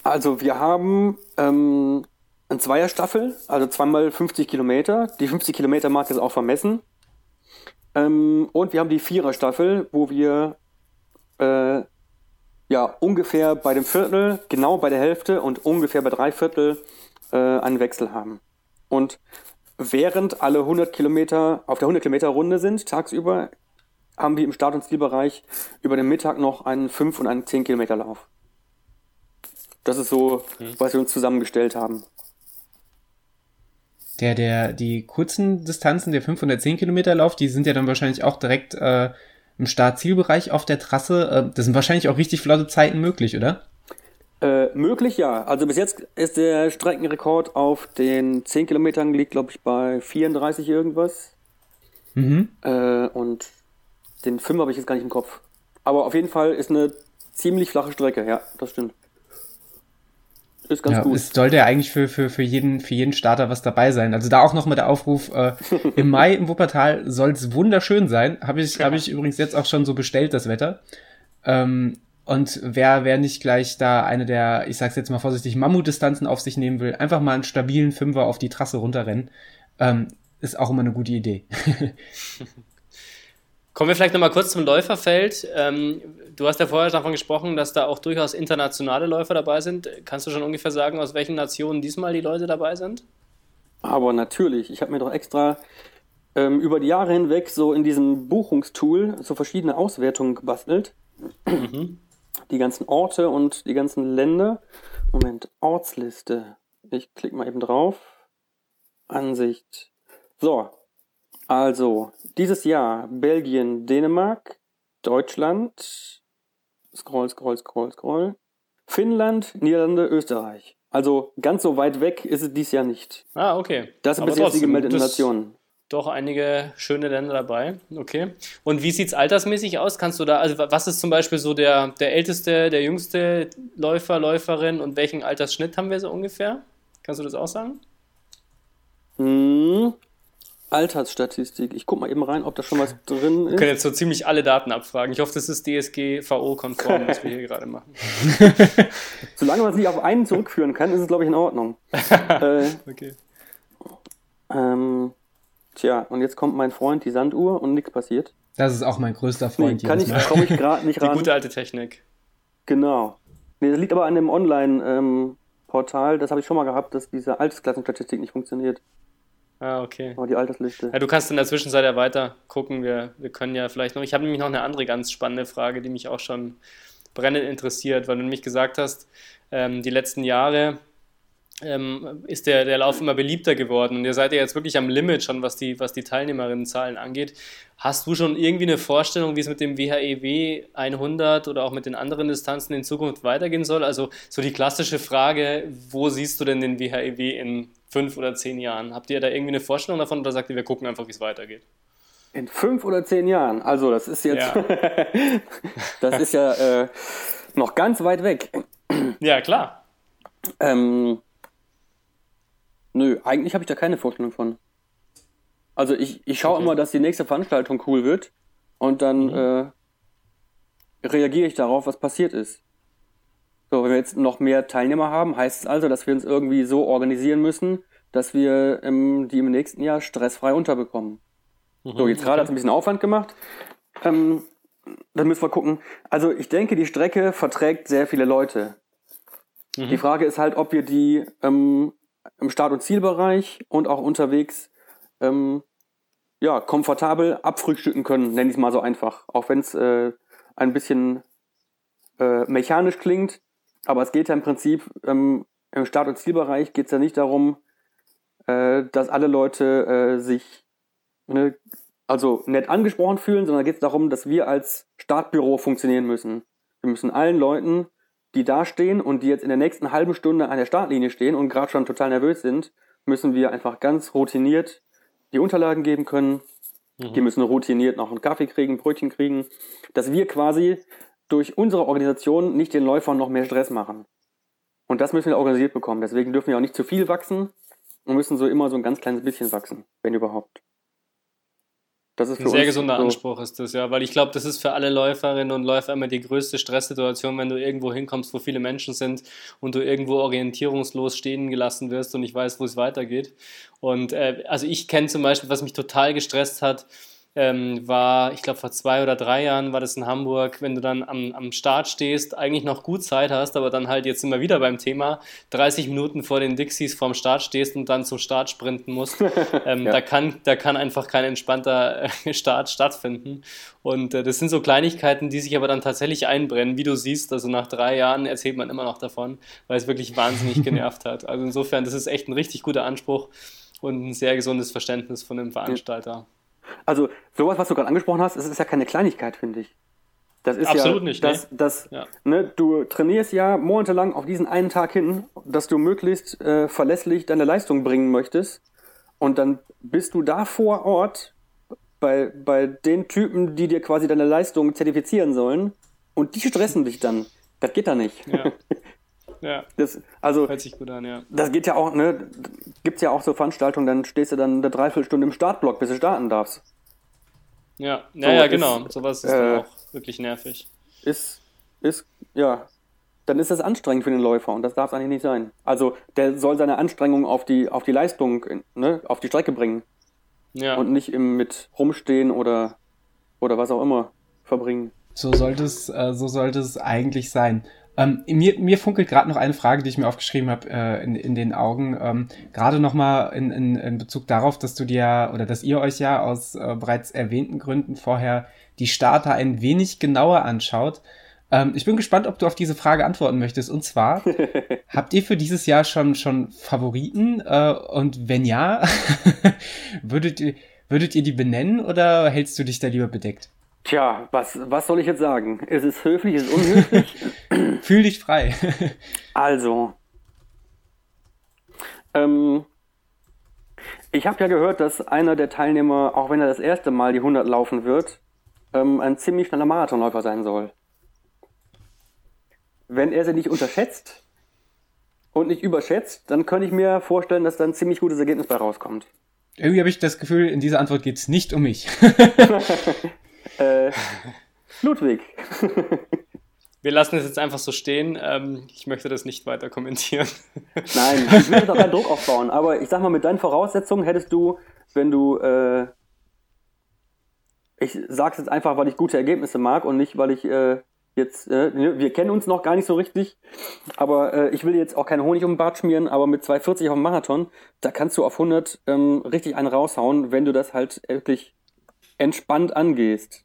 Also wir haben ähm, eine Zweierstaffel, also zweimal 50 Kilometer. Die 50 Kilometer Marke ist auch vermessen. Ähm, und wir haben die Viererstaffel, wo wir äh, ja ungefähr bei dem Viertel, genau bei der Hälfte und ungefähr bei drei Viertel äh, einen Wechsel haben. Und während alle 100 Kilometer auf der 100 Kilometer Runde sind, tagsüber, haben wir im Start- und Zielbereich über den Mittag noch einen 5 und einen 10 Kilometer Lauf. Das ist so, mhm. was wir uns zusammengestellt haben. Der, der, die kurzen Distanzen, der 510 Kilometer Lauf, die sind ja dann wahrscheinlich auch direkt äh, im Start-Zielbereich auf der Trasse. Äh, das sind wahrscheinlich auch richtig flotte Zeiten möglich, oder? Äh, möglich, ja. Also bis jetzt ist der Streckenrekord auf den 10 Kilometern liegt, glaube ich, bei 34 irgendwas. Mhm. Äh, und den 5 habe ich jetzt gar nicht im Kopf. Aber auf jeden Fall ist eine ziemlich flache Strecke, ja, das stimmt. Ist ganz ja, gut. Es sollte ja eigentlich für, für, für, jeden, für jeden Starter was dabei sein. Also da auch nochmal der Aufruf, äh, im Mai im Wuppertal soll es wunderschön sein. Habe ich, ja. hab ich übrigens jetzt auch schon so bestellt, das Wetter. Ähm, und wer, wer nicht gleich da eine der, ich sag's jetzt mal vorsichtig, Mammutdistanzen auf sich nehmen will, einfach mal einen stabilen Fünfer auf die Trasse runterrennen, ähm, ist auch immer eine gute Idee. Kommen wir vielleicht nochmal kurz zum Läuferfeld. Ähm, du hast ja vorher davon gesprochen, dass da auch durchaus internationale Läufer dabei sind. Kannst du schon ungefähr sagen, aus welchen Nationen diesmal die Leute dabei sind? Aber natürlich. Ich habe mir doch extra ähm, über die Jahre hinweg so in diesem Buchungstool so verschiedene Auswertungen gebastelt. Mhm die ganzen Orte und die ganzen Länder. Moment, Ortsliste. Ich klicke mal eben drauf. Ansicht. So, also dieses Jahr Belgien, Dänemark, Deutschland, scroll, scroll, scroll, scroll, Finnland, Niederlande, Österreich. Also ganz so weit weg ist es dieses Jahr nicht. Ah, okay. Das sind bis jetzt die gemeldeten Nationen doch einige schöne Länder dabei. Okay. Und wie sieht es altersmäßig aus? Kannst du da, also was ist zum Beispiel so der, der älteste, der jüngste Läufer, Läuferin und welchen Altersschnitt haben wir so ungefähr? Kannst du das auch sagen? Hm. Altersstatistik. Ich guck mal eben rein, ob da schon was drin ist. Wir können jetzt so ziemlich alle Daten abfragen. Ich hoffe, das ist DSGVO-konform, was wir hier gerade machen. Solange man es nicht auf einen zurückführen kann, ist es, glaube ich, in Ordnung. äh, okay. Ähm, Tja, und jetzt kommt mein Freund die Sanduhr und nichts passiert. Das ist auch mein größter Freund. Nee, kann ich, komme ich gerade nicht ran. Die gute alte Technik. Genau. Nee, das liegt aber an dem Online-Portal. Ähm, das habe ich schon mal gehabt, dass diese Altersklassenstatistik nicht funktioniert. Ah, okay. Aber die Altersliste. Ja, du kannst in der Zwischenzeit ja weiter gucken. Wir, wir können ja vielleicht noch. Ich habe nämlich noch eine andere ganz spannende Frage, die mich auch schon brennend interessiert, weil du nämlich gesagt hast, ähm, die letzten Jahre ähm, ist der, der Lauf immer beliebter geworden. Und ihr seid ja jetzt wirklich am Limit schon, was die, was die Teilnehmerinnenzahlen angeht. Hast du schon irgendwie eine Vorstellung, wie es mit dem WHEW 100 oder auch mit den anderen Distanzen in Zukunft weitergehen soll? Also so die klassische Frage, wo siehst du denn den WHEW in fünf oder zehn Jahren? Habt ihr da irgendwie eine Vorstellung davon oder sagt ihr, wir gucken einfach, wie es weitergeht? In fünf oder zehn Jahren. Also das ist jetzt, ja. das ist ja äh, noch ganz weit weg. Ja, klar. Ähm, nö, eigentlich habe ich da keine Vorstellung von. Also ich, ich schaue okay. immer, dass die nächste Veranstaltung cool wird und dann mhm. äh, reagiere ich darauf, was passiert ist. So, wenn wir jetzt noch mehr Teilnehmer haben, heißt es also, dass wir uns irgendwie so organisieren müssen, dass wir ähm, die im nächsten Jahr stressfrei unterbekommen. Mhm, so, jetzt gerade okay. hat es ein bisschen Aufwand gemacht. Ähm, dann müssen wir gucken. Also ich denke, die Strecke verträgt sehr viele Leute. Mhm. Die Frage ist halt, ob wir die ähm, im Start- und Zielbereich und auch unterwegs ähm, ja, komfortabel abfrühstücken können, nenne ich es mal so einfach. Auch wenn es äh, ein bisschen äh, mechanisch klingt, aber es geht ja im Prinzip ähm, im Start- und Zielbereich geht es ja nicht darum, äh, dass alle Leute äh, sich ne, also nett angesprochen fühlen, sondern geht es darum, dass wir als Startbüro funktionieren müssen. Wir müssen allen Leuten, die da stehen und die jetzt in der nächsten halben Stunde an der Startlinie stehen und gerade schon total nervös sind, müssen wir einfach ganz routiniert die Unterlagen geben können. Mhm. Die müssen routiniert noch einen Kaffee kriegen, Brötchen kriegen, dass wir quasi durch unsere Organisation nicht den Läufern noch mehr Stress machen. Und das müssen wir organisiert bekommen. Deswegen dürfen wir auch nicht zu viel wachsen und müssen so immer so ein ganz kleines bisschen wachsen, wenn überhaupt. Das ist ein sehr gesunder so Anspruch ist das, ja, weil ich glaube, das ist für alle Läuferinnen und Läufer immer die größte Stresssituation, wenn du irgendwo hinkommst, wo viele Menschen sind und du irgendwo orientierungslos stehen gelassen wirst und nicht weißt, wo es weitergeht. Und äh, also ich kenne zum Beispiel, was mich total gestresst hat, ähm, war, ich glaube, vor zwei oder drei Jahren war das in Hamburg, wenn du dann am, am Start stehst, eigentlich noch gut Zeit hast, aber dann halt jetzt immer wieder beim Thema, 30 Minuten vor den Dixies vorm Start stehst und dann zum Start sprinten musst. Ähm, ja. da, kann, da kann einfach kein entspannter äh, Start stattfinden. Und äh, das sind so Kleinigkeiten, die sich aber dann tatsächlich einbrennen, wie du siehst. Also nach drei Jahren erzählt man immer noch davon, weil es wirklich wahnsinnig genervt hat. Also insofern, das ist echt ein richtig guter Anspruch und ein sehr gesundes Verständnis von dem Veranstalter. Ja. Also sowas, was du gerade angesprochen hast, das ist ja keine Kleinigkeit, finde ich. Das ist Absolut ja, nicht. Das, nee. das, ja. ne, du trainierst ja monatelang auf diesen einen Tag hin, dass du möglichst äh, verlässlich deine Leistung bringen möchtest. Und dann bist du da vor Ort bei, bei den Typen, die dir quasi deine Leistung zertifizieren sollen. Und die stressen dich dann. Das geht da nicht. Ja. Ja. Das, also, Hört sich gut an, ja. Das geht ja auch, ne, gibt's ja auch so Veranstaltungen, dann stehst du dann eine Dreiviertelstunde im Startblock, bis du starten darfst. Ja, ja, so, ja genau. Ist, Sowas ist äh, dann auch wirklich nervig. Ist, ist, ja, dann ist das anstrengend für den Läufer und das darf es eigentlich nicht sein. Also der soll seine Anstrengung auf die, auf die Leistung, ne, auf die Strecke bringen. Ja. Und nicht im, mit rumstehen oder, oder was auch immer verbringen. So sollte es, äh, so sollte es eigentlich sein. Ähm, mir, mir funkelt gerade noch eine Frage, die ich mir aufgeschrieben habe äh, in, in den Augen. Ähm, gerade nochmal in, in, in Bezug darauf, dass du dir oder dass ihr euch ja aus äh, bereits erwähnten Gründen vorher die Starter ein wenig genauer anschaut. Ähm, ich bin gespannt, ob du auf diese Frage antworten möchtest. Und zwar, habt ihr für dieses Jahr schon, schon Favoriten? Äh, und wenn ja, würdet, ihr, würdet ihr die benennen oder hältst du dich da lieber bedeckt? Tja, was, was soll ich jetzt sagen? Es ist höflich, es ist unhöflich. Fühl dich frei. also, ähm, ich habe ja gehört, dass einer der Teilnehmer, auch wenn er das erste Mal die 100 laufen wird, ähm, ein ziemlich schneller Marathonläufer sein soll. Wenn er sie nicht unterschätzt und nicht überschätzt, dann könnte ich mir vorstellen, dass da ein ziemlich gutes Ergebnis bei rauskommt. Irgendwie habe ich das Gefühl, in dieser Antwort geht es nicht um mich. Äh, Ludwig. Wir lassen es jetzt einfach so stehen. Ähm, ich möchte das nicht weiter kommentieren. Nein, ich will jetzt auch keinen Druck aufbauen. Aber ich sag mal, mit deinen Voraussetzungen hättest du, wenn du, äh, ich sag's jetzt einfach, weil ich gute Ergebnisse mag und nicht, weil ich äh, jetzt, äh, wir kennen uns noch gar nicht so richtig, aber äh, ich will jetzt auch keinen Honig um den Bart schmieren, aber mit 240 auf dem Marathon, da kannst du auf 100 ähm, richtig einen raushauen, wenn du das halt wirklich entspannt angehst.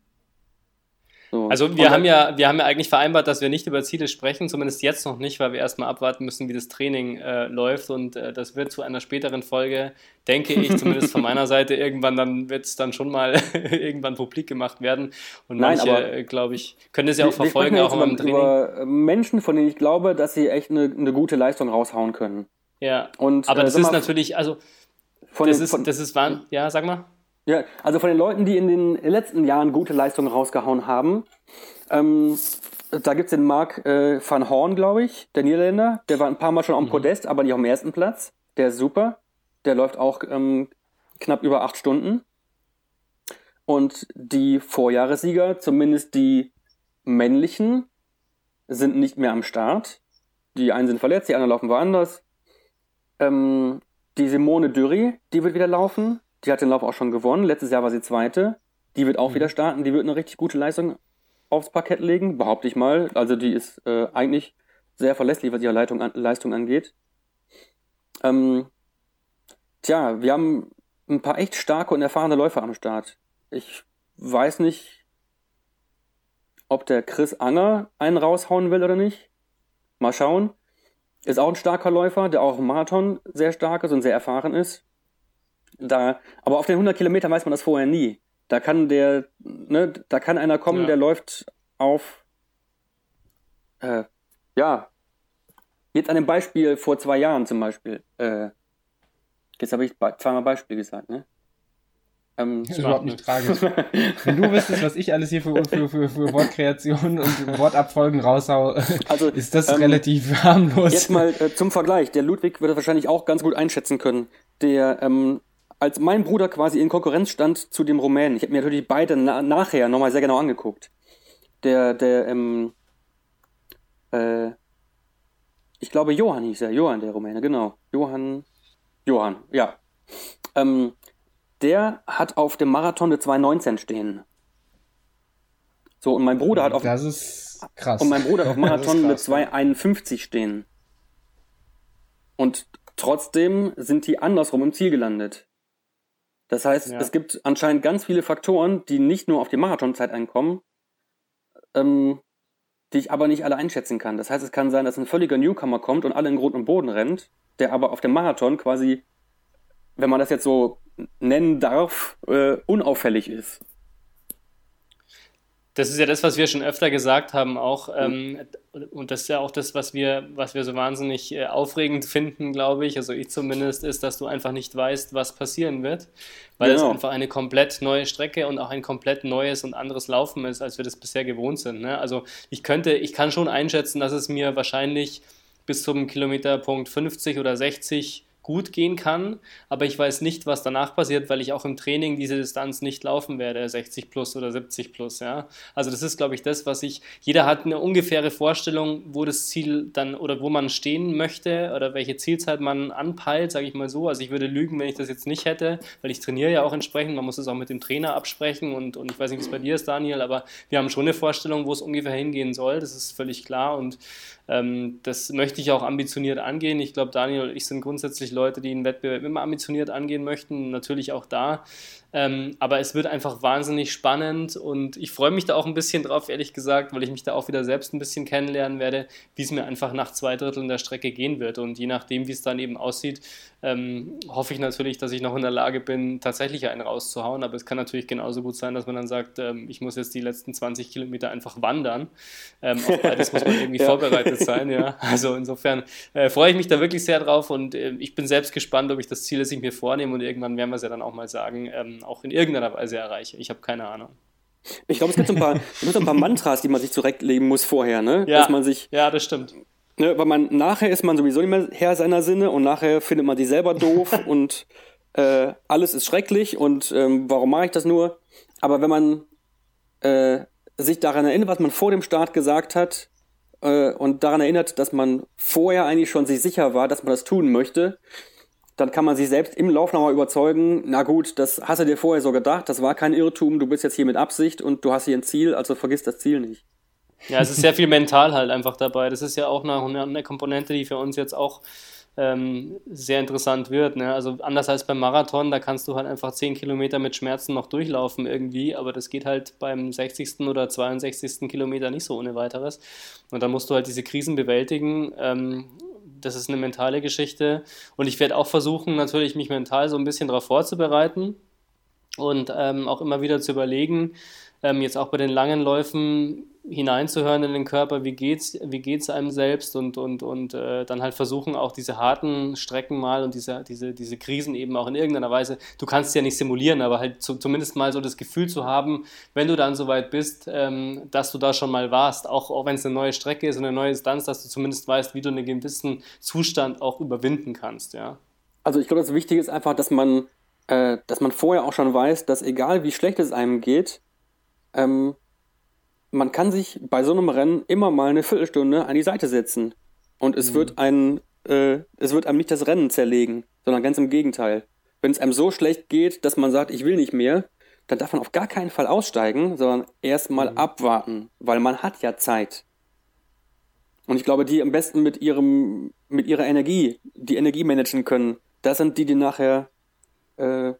So. Also wir haben ja, wir haben ja eigentlich vereinbart, dass wir nicht über Ziele sprechen, zumindest jetzt noch nicht, weil wir erstmal abwarten müssen, wie das Training äh, läuft und äh, das wird zu einer späteren Folge, denke ich, zumindest von meiner Seite, irgendwann dann wird es dann schon mal irgendwann publik gemacht werden und Nein, manche, äh, glaube ich, können es ja auch verfolgen, auch im Training. Über Menschen, von denen ich glaube, dass sie echt eine, eine gute Leistung raushauen können. Ja, und, aber äh, das ist natürlich, also von das den, ist, das ist, ja, sag mal. Ja, also von den Leuten, die in den letzten Jahren gute Leistungen rausgehauen haben, ähm, da gibt's den Mark äh, van Horn, glaube ich, der Niederländer. Der war ein paar Mal schon am mhm. Podest, aber nicht auf dem ersten Platz. Der ist super. Der läuft auch ähm, knapp über acht Stunden. Und die Vorjahressieger, zumindest die männlichen, sind nicht mehr am Start. Die einen sind verletzt, die anderen laufen woanders. Ähm, die Simone Dury, die wird wieder laufen. Die hat den Lauf auch schon gewonnen. Letztes Jahr war sie Zweite. Die wird auch mhm. wieder starten. Die wird eine richtig gute Leistung aufs Parkett legen, behaupte ich mal. Also die ist äh, eigentlich sehr verlässlich, was ihre Leitung an, Leistung angeht. Ähm, tja, wir haben ein paar echt starke und erfahrene Läufer am Start. Ich weiß nicht, ob der Chris Anger einen raushauen will oder nicht. Mal schauen. Ist auch ein starker Läufer, der auch im Marathon sehr stark ist und sehr erfahren ist. Da, aber auf den 100 Kilometern weiß man das vorher nie. Da kann der, ne, da kann einer kommen, ja. der läuft auf, äh, ja, jetzt an dem Beispiel vor zwei Jahren zum Beispiel. Äh, jetzt habe ich zweimal Beispiel gesagt, ne? Ähm, das ist überhaupt nicht tragisch. Wenn du wüsstest, was ich alles hier für, für, für, für Wortkreation und Wortabfolgen raushau, also, ist das ähm, relativ harmlos. Jetzt mal äh, zum Vergleich. Der Ludwig würde wahrscheinlich auch ganz gut einschätzen können. Der ähm, als mein Bruder quasi in Konkurrenz stand zu dem Rumänen, ich habe mir natürlich beide na nachher nochmal sehr genau angeguckt. Der, der, ähm, äh, ich glaube Johann hieß er, Johann der Rumäne, genau. Johann, Johann, ja. Ähm, der hat auf dem Marathon eine 2,19 stehen. So, und mein Bruder hat auf. Das ist krass. Und mein Bruder hat auf Marathon eine 2,51 stehen. Und trotzdem sind die andersrum im Ziel gelandet. Das heißt, ja. es gibt anscheinend ganz viele Faktoren, die nicht nur auf die Marathonzeit einkommen, ähm, die ich aber nicht alle einschätzen kann. Das heißt, es kann sein, dass ein völliger Newcomer kommt und alle in Grund und Boden rennt, der aber auf dem Marathon quasi, wenn man das jetzt so nennen darf, äh, unauffällig ist. Das ist ja das, was wir schon öfter gesagt haben, auch ähm, und das ist ja auch das, was wir, was wir so wahnsinnig äh, aufregend finden, glaube ich. Also ich zumindest ist, dass du einfach nicht weißt, was passieren wird, weil genau. es einfach eine komplett neue Strecke und auch ein komplett neues und anderes Laufen ist, als wir das bisher gewohnt sind. Ne? Also ich könnte, ich kann schon einschätzen, dass es mir wahrscheinlich bis zum Kilometerpunkt 50 oder 60 gut gehen kann, aber ich weiß nicht, was danach passiert, weil ich auch im Training diese Distanz nicht laufen werde, 60 plus oder 70 plus, ja. Also das ist, glaube ich, das, was ich, jeder hat eine ungefähre Vorstellung, wo das Ziel dann oder wo man stehen möchte oder welche Zielzeit man anpeilt, sage ich mal so. Also ich würde lügen, wenn ich das jetzt nicht hätte, weil ich trainiere ja auch entsprechend, man muss es auch mit dem Trainer absprechen und, und ich weiß nicht, wie es bei dir ist, Daniel, aber wir haben schon eine Vorstellung, wo es ungefähr hingehen soll, das ist völlig klar und das möchte ich auch ambitioniert angehen. Ich glaube, Daniel und ich sind grundsätzlich Leute, die einen Wettbewerb immer ambitioniert angehen möchten, natürlich auch da. Ähm, aber es wird einfach wahnsinnig spannend und ich freue mich da auch ein bisschen drauf, ehrlich gesagt, weil ich mich da auch wieder selbst ein bisschen kennenlernen werde, wie es mir einfach nach zwei Dritteln der Strecke gehen wird. Und je nachdem, wie es dann eben aussieht, ähm, hoffe ich natürlich, dass ich noch in der Lage bin, tatsächlich einen rauszuhauen. Aber es kann natürlich genauso gut sein, dass man dann sagt, ähm, ich muss jetzt die letzten 20 Kilometer einfach wandern. Ähm, auf beides muss man irgendwie ja. vorbereitet sein. Ja. Also insofern äh, freue ich mich da wirklich sehr drauf und äh, ich bin selbst gespannt, ob ich das Ziel, das ich mir vornehme und irgendwann werden wir es ja dann auch mal sagen, ähm, auch in irgendeiner Weise erreiche. Ich habe keine Ahnung. Ich glaube, es gibt so ein paar, so ein paar Mantras, die man sich zurechtlegen muss vorher, ne? Ja, Dass man sich, ja das stimmt. Ne, weil man nachher ist man sowieso nicht mehr Herr seiner Sinne und nachher findet man die selber doof und äh, alles ist schrecklich und ähm, warum mache ich das nur? Aber wenn man äh, sich daran erinnert, was man vor dem Start gesagt hat äh, und daran erinnert, dass man vorher eigentlich schon sich sicher war, dass man das tun möchte, dann kann man sich selbst im Lauf nochmal überzeugen, na gut, das hast du dir vorher so gedacht, das war kein Irrtum, du bist jetzt hier mit Absicht und du hast hier ein Ziel, also vergiss das Ziel nicht. Ja, es ist sehr viel mental halt einfach dabei. Das ist ja auch eine, eine Komponente, die für uns jetzt auch ähm, sehr interessant wird. Ne? Also anders als beim Marathon, da kannst du halt einfach 10 Kilometer mit Schmerzen noch durchlaufen irgendwie, aber das geht halt beim 60. oder 62. Kilometer nicht so ohne weiteres. Und dann musst du halt diese Krisen bewältigen. Ähm, das ist eine mentale Geschichte. Und ich werde auch versuchen, natürlich mich mental so ein bisschen darauf vorzubereiten und ähm, auch immer wieder zu überlegen, ähm, jetzt auch bei den langen Läufen, hineinzuhören in den Körper, wie geht's, wie geht's einem selbst und, und, und äh, dann halt versuchen, auch diese harten Strecken mal und diese, diese, diese Krisen eben auch in irgendeiner Weise, du kannst ja nicht simulieren, aber halt zu, zumindest mal so das Gefühl zu haben, wenn du dann soweit bist, ähm, dass du da schon mal warst, auch, auch wenn es eine neue Strecke ist und eine neue Distanz, dass du zumindest weißt, wie du einen gewissen Zustand auch überwinden kannst, ja. Also ich glaube, das Wichtige ist einfach, dass man, äh, dass man vorher auch schon weiß, dass egal wie schlecht es einem geht, ähm, man kann sich bei so einem Rennen immer mal eine Viertelstunde an die Seite setzen. Und es mhm. wird ein, äh, es wird einem nicht das Rennen zerlegen, sondern ganz im Gegenteil. Wenn es einem so schlecht geht, dass man sagt, ich will nicht mehr, dann darf man auf gar keinen Fall aussteigen, sondern erstmal mhm. abwarten, weil man hat ja Zeit. Und ich glaube, die am besten mit ihrem, mit ihrer Energie, die Energie managen können, das sind die, die nachher äh,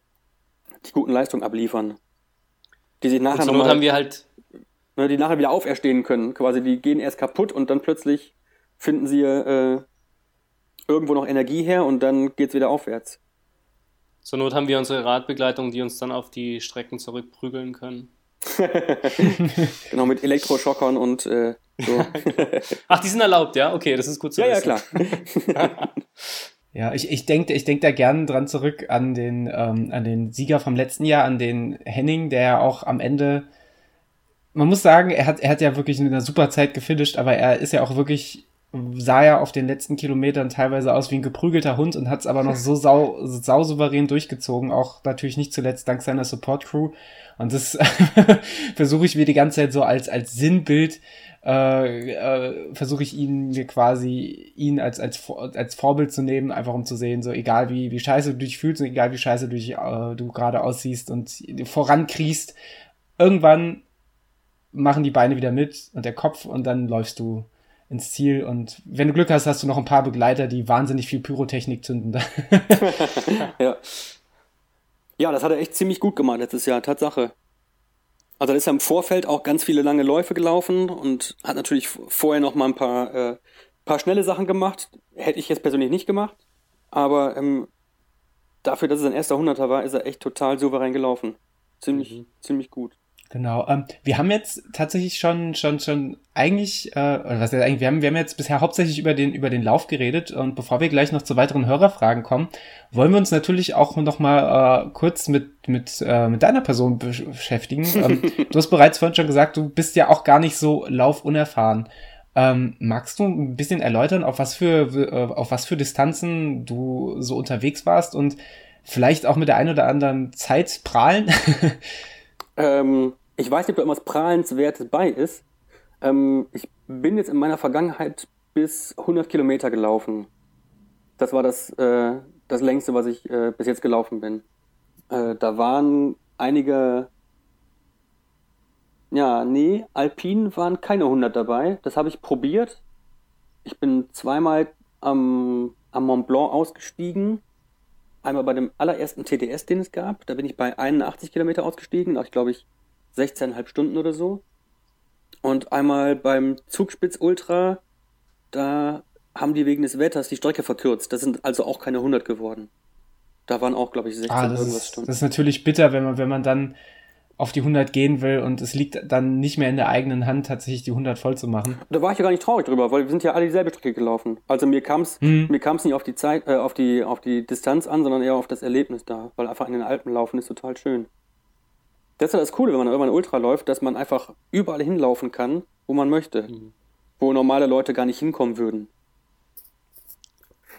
die guten Leistungen abliefern. Die sich nachher und Not haben wir halt ne, die nachher wieder auferstehen können. Quasi, die gehen erst kaputt und dann plötzlich finden sie äh, irgendwo noch Energie her und dann geht es wieder aufwärts. Zur Not haben wir unsere Radbegleitung, die uns dann auf die Strecken zurückprügeln können. genau, mit Elektroschockern und äh, so. Ach, die sind erlaubt, ja? Okay, das ist gut zu ja, wissen. Ja, klar. ja, ich, ich denke ich denk da gerne dran zurück an den, ähm, an den Sieger vom letzten Jahr, an den Henning, der ja auch am Ende man muss sagen, er hat, er hat ja wirklich in einer super Zeit gefinisht, aber er ist ja auch wirklich, sah ja auf den letzten Kilometern teilweise aus wie ein geprügelter Hund und hat es aber noch so sau, sau souverän durchgezogen, auch natürlich nicht zuletzt dank seiner Support Crew. Und das versuche ich mir die ganze Zeit so als, als Sinnbild, äh, äh, versuche ich ihn mir quasi, ihn als, als, als Vorbild zu nehmen, einfach um zu sehen, so egal wie, wie scheiße du dich fühlst und egal wie scheiße du, dich, äh, du gerade aussiehst und vorankriechst, irgendwann machen die Beine wieder mit und der Kopf und dann läufst du ins Ziel und wenn du Glück hast, hast du noch ein paar Begleiter, die wahnsinnig viel Pyrotechnik zünden. ja. ja, das hat er echt ziemlich gut gemacht letztes Jahr, Tatsache. Also da ist er im Vorfeld auch ganz viele lange Läufe gelaufen und hat natürlich vorher noch mal ein paar, äh, paar schnelle Sachen gemacht. Hätte ich jetzt persönlich nicht gemacht, aber ähm, dafür, dass es ein erster Hunderter war, ist er echt total souverän gelaufen. Ziemlich, mhm. ziemlich gut. Genau. Ähm, wir haben jetzt tatsächlich schon, schon, schon eigentlich, äh, oder was eigentlich, wir haben, wir haben jetzt bisher hauptsächlich über den, über den Lauf geredet und bevor wir gleich noch zu weiteren Hörerfragen kommen, wollen wir uns natürlich auch noch mal äh, kurz mit, mit, äh, mit deiner Person beschäftigen. ähm, du hast bereits vorhin schon gesagt, du bist ja auch gar nicht so laufunerfahren. Ähm, magst du ein bisschen erläutern, auf was für, äh, auf was für Distanzen du so unterwegs warst und vielleicht auch mit der ein oder anderen Zeit prahlen? Ähm, ich weiß nicht, ob da irgendwas Prahlenswertes bei ist. Ähm, ich bin jetzt in meiner Vergangenheit bis 100 Kilometer gelaufen. Das war das, äh, das längste, was ich äh, bis jetzt gelaufen bin. Äh, da waren einige, ja, nee, Alpinen waren keine 100 dabei. Das habe ich probiert. Ich bin zweimal am, am Mont Blanc ausgestiegen Einmal bei dem allerersten TDS, den es gab. Da bin ich bei 81 Kilometer ausgestiegen, nach, glaube ich, 16,5 Stunden oder so. Und einmal beim Zugspitz Ultra, da haben die wegen des Wetters die Strecke verkürzt. Das sind also auch keine 100 geworden. Da waren auch, glaube ich, 16 ah, irgendwas ist, Stunden. Das ist natürlich bitter, wenn man, wenn man dann auf die 100 gehen will und es liegt dann nicht mehr in der eigenen Hand, tatsächlich die 100 voll zu machen. Da war ich ja gar nicht traurig drüber, weil wir sind ja alle dieselbe Strecke gelaufen. Also mir kam es hm. mir kam's nicht auf die Zeit, äh, auf die, auf die Distanz an, sondern eher auf das Erlebnis da, weil einfach in den Alpen laufen ist total schön. Das ist ja das Coole, wenn man irgendwann Ultra läuft, dass man einfach überall hinlaufen kann, wo man möchte. Mhm. Wo normale Leute gar nicht hinkommen würden.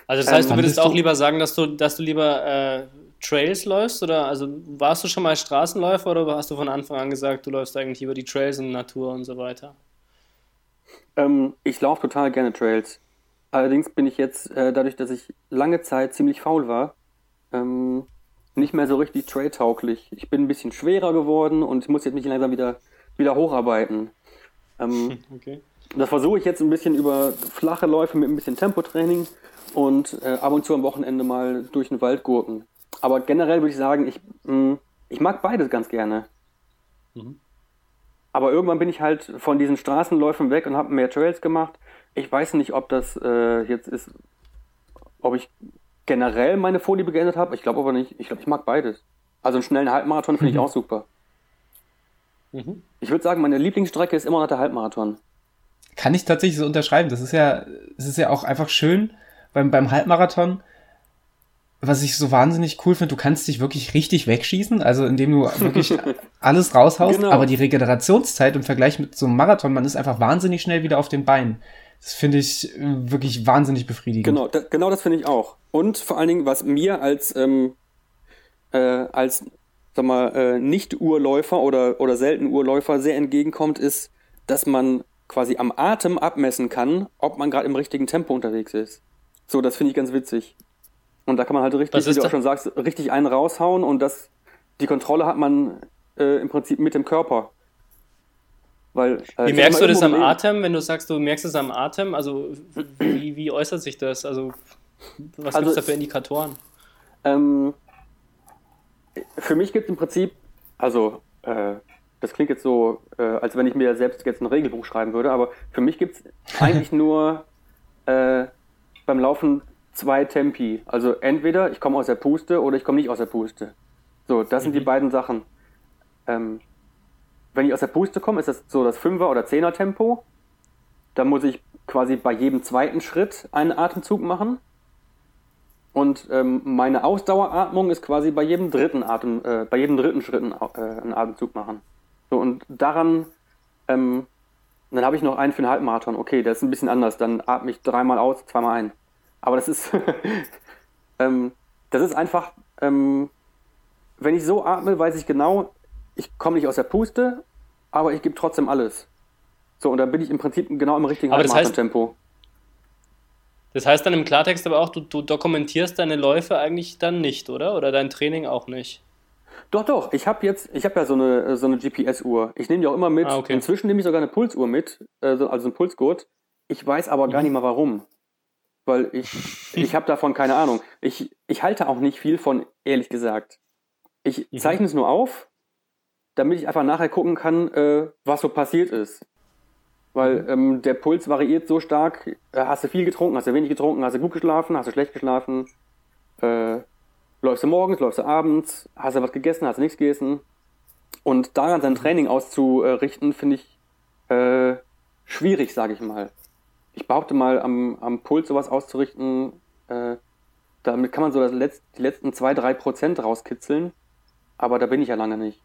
Also das heißt, ähm, du würdest auch lieber sagen, dass du, dass du lieber äh, Trails läufst? Oder also warst du schon mal Straßenläufer oder hast du von Anfang an gesagt, du läufst eigentlich über die Trails und Natur und so weiter? Ähm, ich laufe total gerne Trails. Allerdings bin ich jetzt, äh, dadurch, dass ich lange Zeit ziemlich faul war, ähm, nicht mehr so richtig trailtauglich. Ich bin ein bisschen schwerer geworden und ich muss jetzt mich langsam wieder, wieder hocharbeiten. Ähm, okay. Das versuche ich jetzt ein bisschen über flache Läufe mit ein bisschen Tempotraining und äh, ab und zu am Wochenende mal durch den Wald gurken. Aber generell würde ich sagen, ich, mh, mm, ich mag beides ganz gerne. Mhm. Aber irgendwann bin ich halt von diesen Straßenläufen weg und habe mehr Trails gemacht. Ich weiß nicht, ob das äh, jetzt ist, ob ich generell meine Vorliebe geändert habe. Ich glaube aber nicht. Ich glaube, ich mag beides. Also einen schnellen Halbmarathon finde mhm. ich auch super. Mhm. Ich würde sagen, meine Lieblingsstrecke ist immer noch der Halbmarathon. Kann ich tatsächlich so unterschreiben. Das ist ja, es ist ja auch einfach schön beim, beim Halbmarathon. Was ich so wahnsinnig cool finde, du kannst dich wirklich richtig wegschießen, also indem du wirklich alles raushaust, genau. aber die Regenerationszeit im Vergleich mit so einem Marathon, man ist einfach wahnsinnig schnell wieder auf den Beinen. Das finde ich äh, wirklich wahnsinnig befriedigend. Genau, da, genau das finde ich auch. Und vor allen Dingen, was mir als, ähm, äh, als sag mal, äh, Nicht-Urläufer oder, oder selten Urläufer sehr entgegenkommt, ist, dass man quasi am Atem abmessen kann, ob man gerade im richtigen Tempo unterwegs ist. So, das finde ich ganz witzig. Und da kann man halt richtig, wie du auch schon sagst, richtig einen raushauen und das, die Kontrolle hat man äh, im Prinzip mit dem Körper. Weil, äh, wie merkst du das am Atem, wenn du sagst, du merkst es am Atem? Also wie, wie äußert sich das? Also was also, gibt es da für Indikatoren? Ähm, für mich gibt es im Prinzip, also äh, das klingt jetzt so, äh, als wenn ich mir selbst jetzt ein Regelbuch schreiben würde, aber für mich gibt es eigentlich nur äh, beim Laufen zwei Tempi. Also entweder ich komme aus der Puste oder ich komme nicht aus der Puste. So, das sind die mhm. beiden Sachen. Ähm, wenn ich aus der Puste komme, ist das so das 5er oder 10er Tempo. Da muss ich quasi bei jedem zweiten Schritt einen Atemzug machen. Und ähm, meine Ausdaueratmung ist quasi bei jedem dritten Atem, äh, bei jedem dritten Schritt einen, äh, einen Atemzug machen. So, und daran, ähm, dann habe ich noch einen für einen Halbmarathon. Okay, das ist ein bisschen anders. Dann atme ich dreimal aus, zweimal ein. Aber das ist, ähm, das ist einfach, ähm, wenn ich so atme, weiß ich genau, ich komme nicht aus der Puste, aber ich gebe trotzdem alles. So, und dann bin ich im Prinzip genau im richtigen Halbmarathon-Tempo. Das heißt dann im Klartext aber auch, du, du dokumentierst deine Läufe eigentlich dann nicht, oder? Oder dein Training auch nicht? Doch, doch. Ich habe jetzt, ich habe ja so eine, so eine GPS-Uhr. Ich nehme die auch immer mit. Ah, okay. Inzwischen nehme ich sogar eine Pulsuhr mit, also ein Pulsgurt. Ich weiß aber gar mhm. nicht mal warum. Weil ich, ich habe davon keine Ahnung. Ich, ich halte auch nicht viel von, ehrlich gesagt. Ich mhm. zeichne es nur auf, damit ich einfach nachher gucken kann, äh, was so passiert ist. Weil mhm. ähm, der Puls variiert so stark. Äh, hast du viel getrunken, hast du wenig getrunken, hast du gut geschlafen, hast du schlecht geschlafen. Äh, läufst du morgens, läufst du abends, hast du was gegessen, hast du nichts gegessen. Und daran sein Training auszurichten, finde ich äh, schwierig, sage ich mal. Ich behaupte mal, am, am Puls sowas auszurichten, äh, damit kann man so das Letz-, die letzten zwei, drei Prozent rauskitzeln. Aber da bin ich ja lange nicht.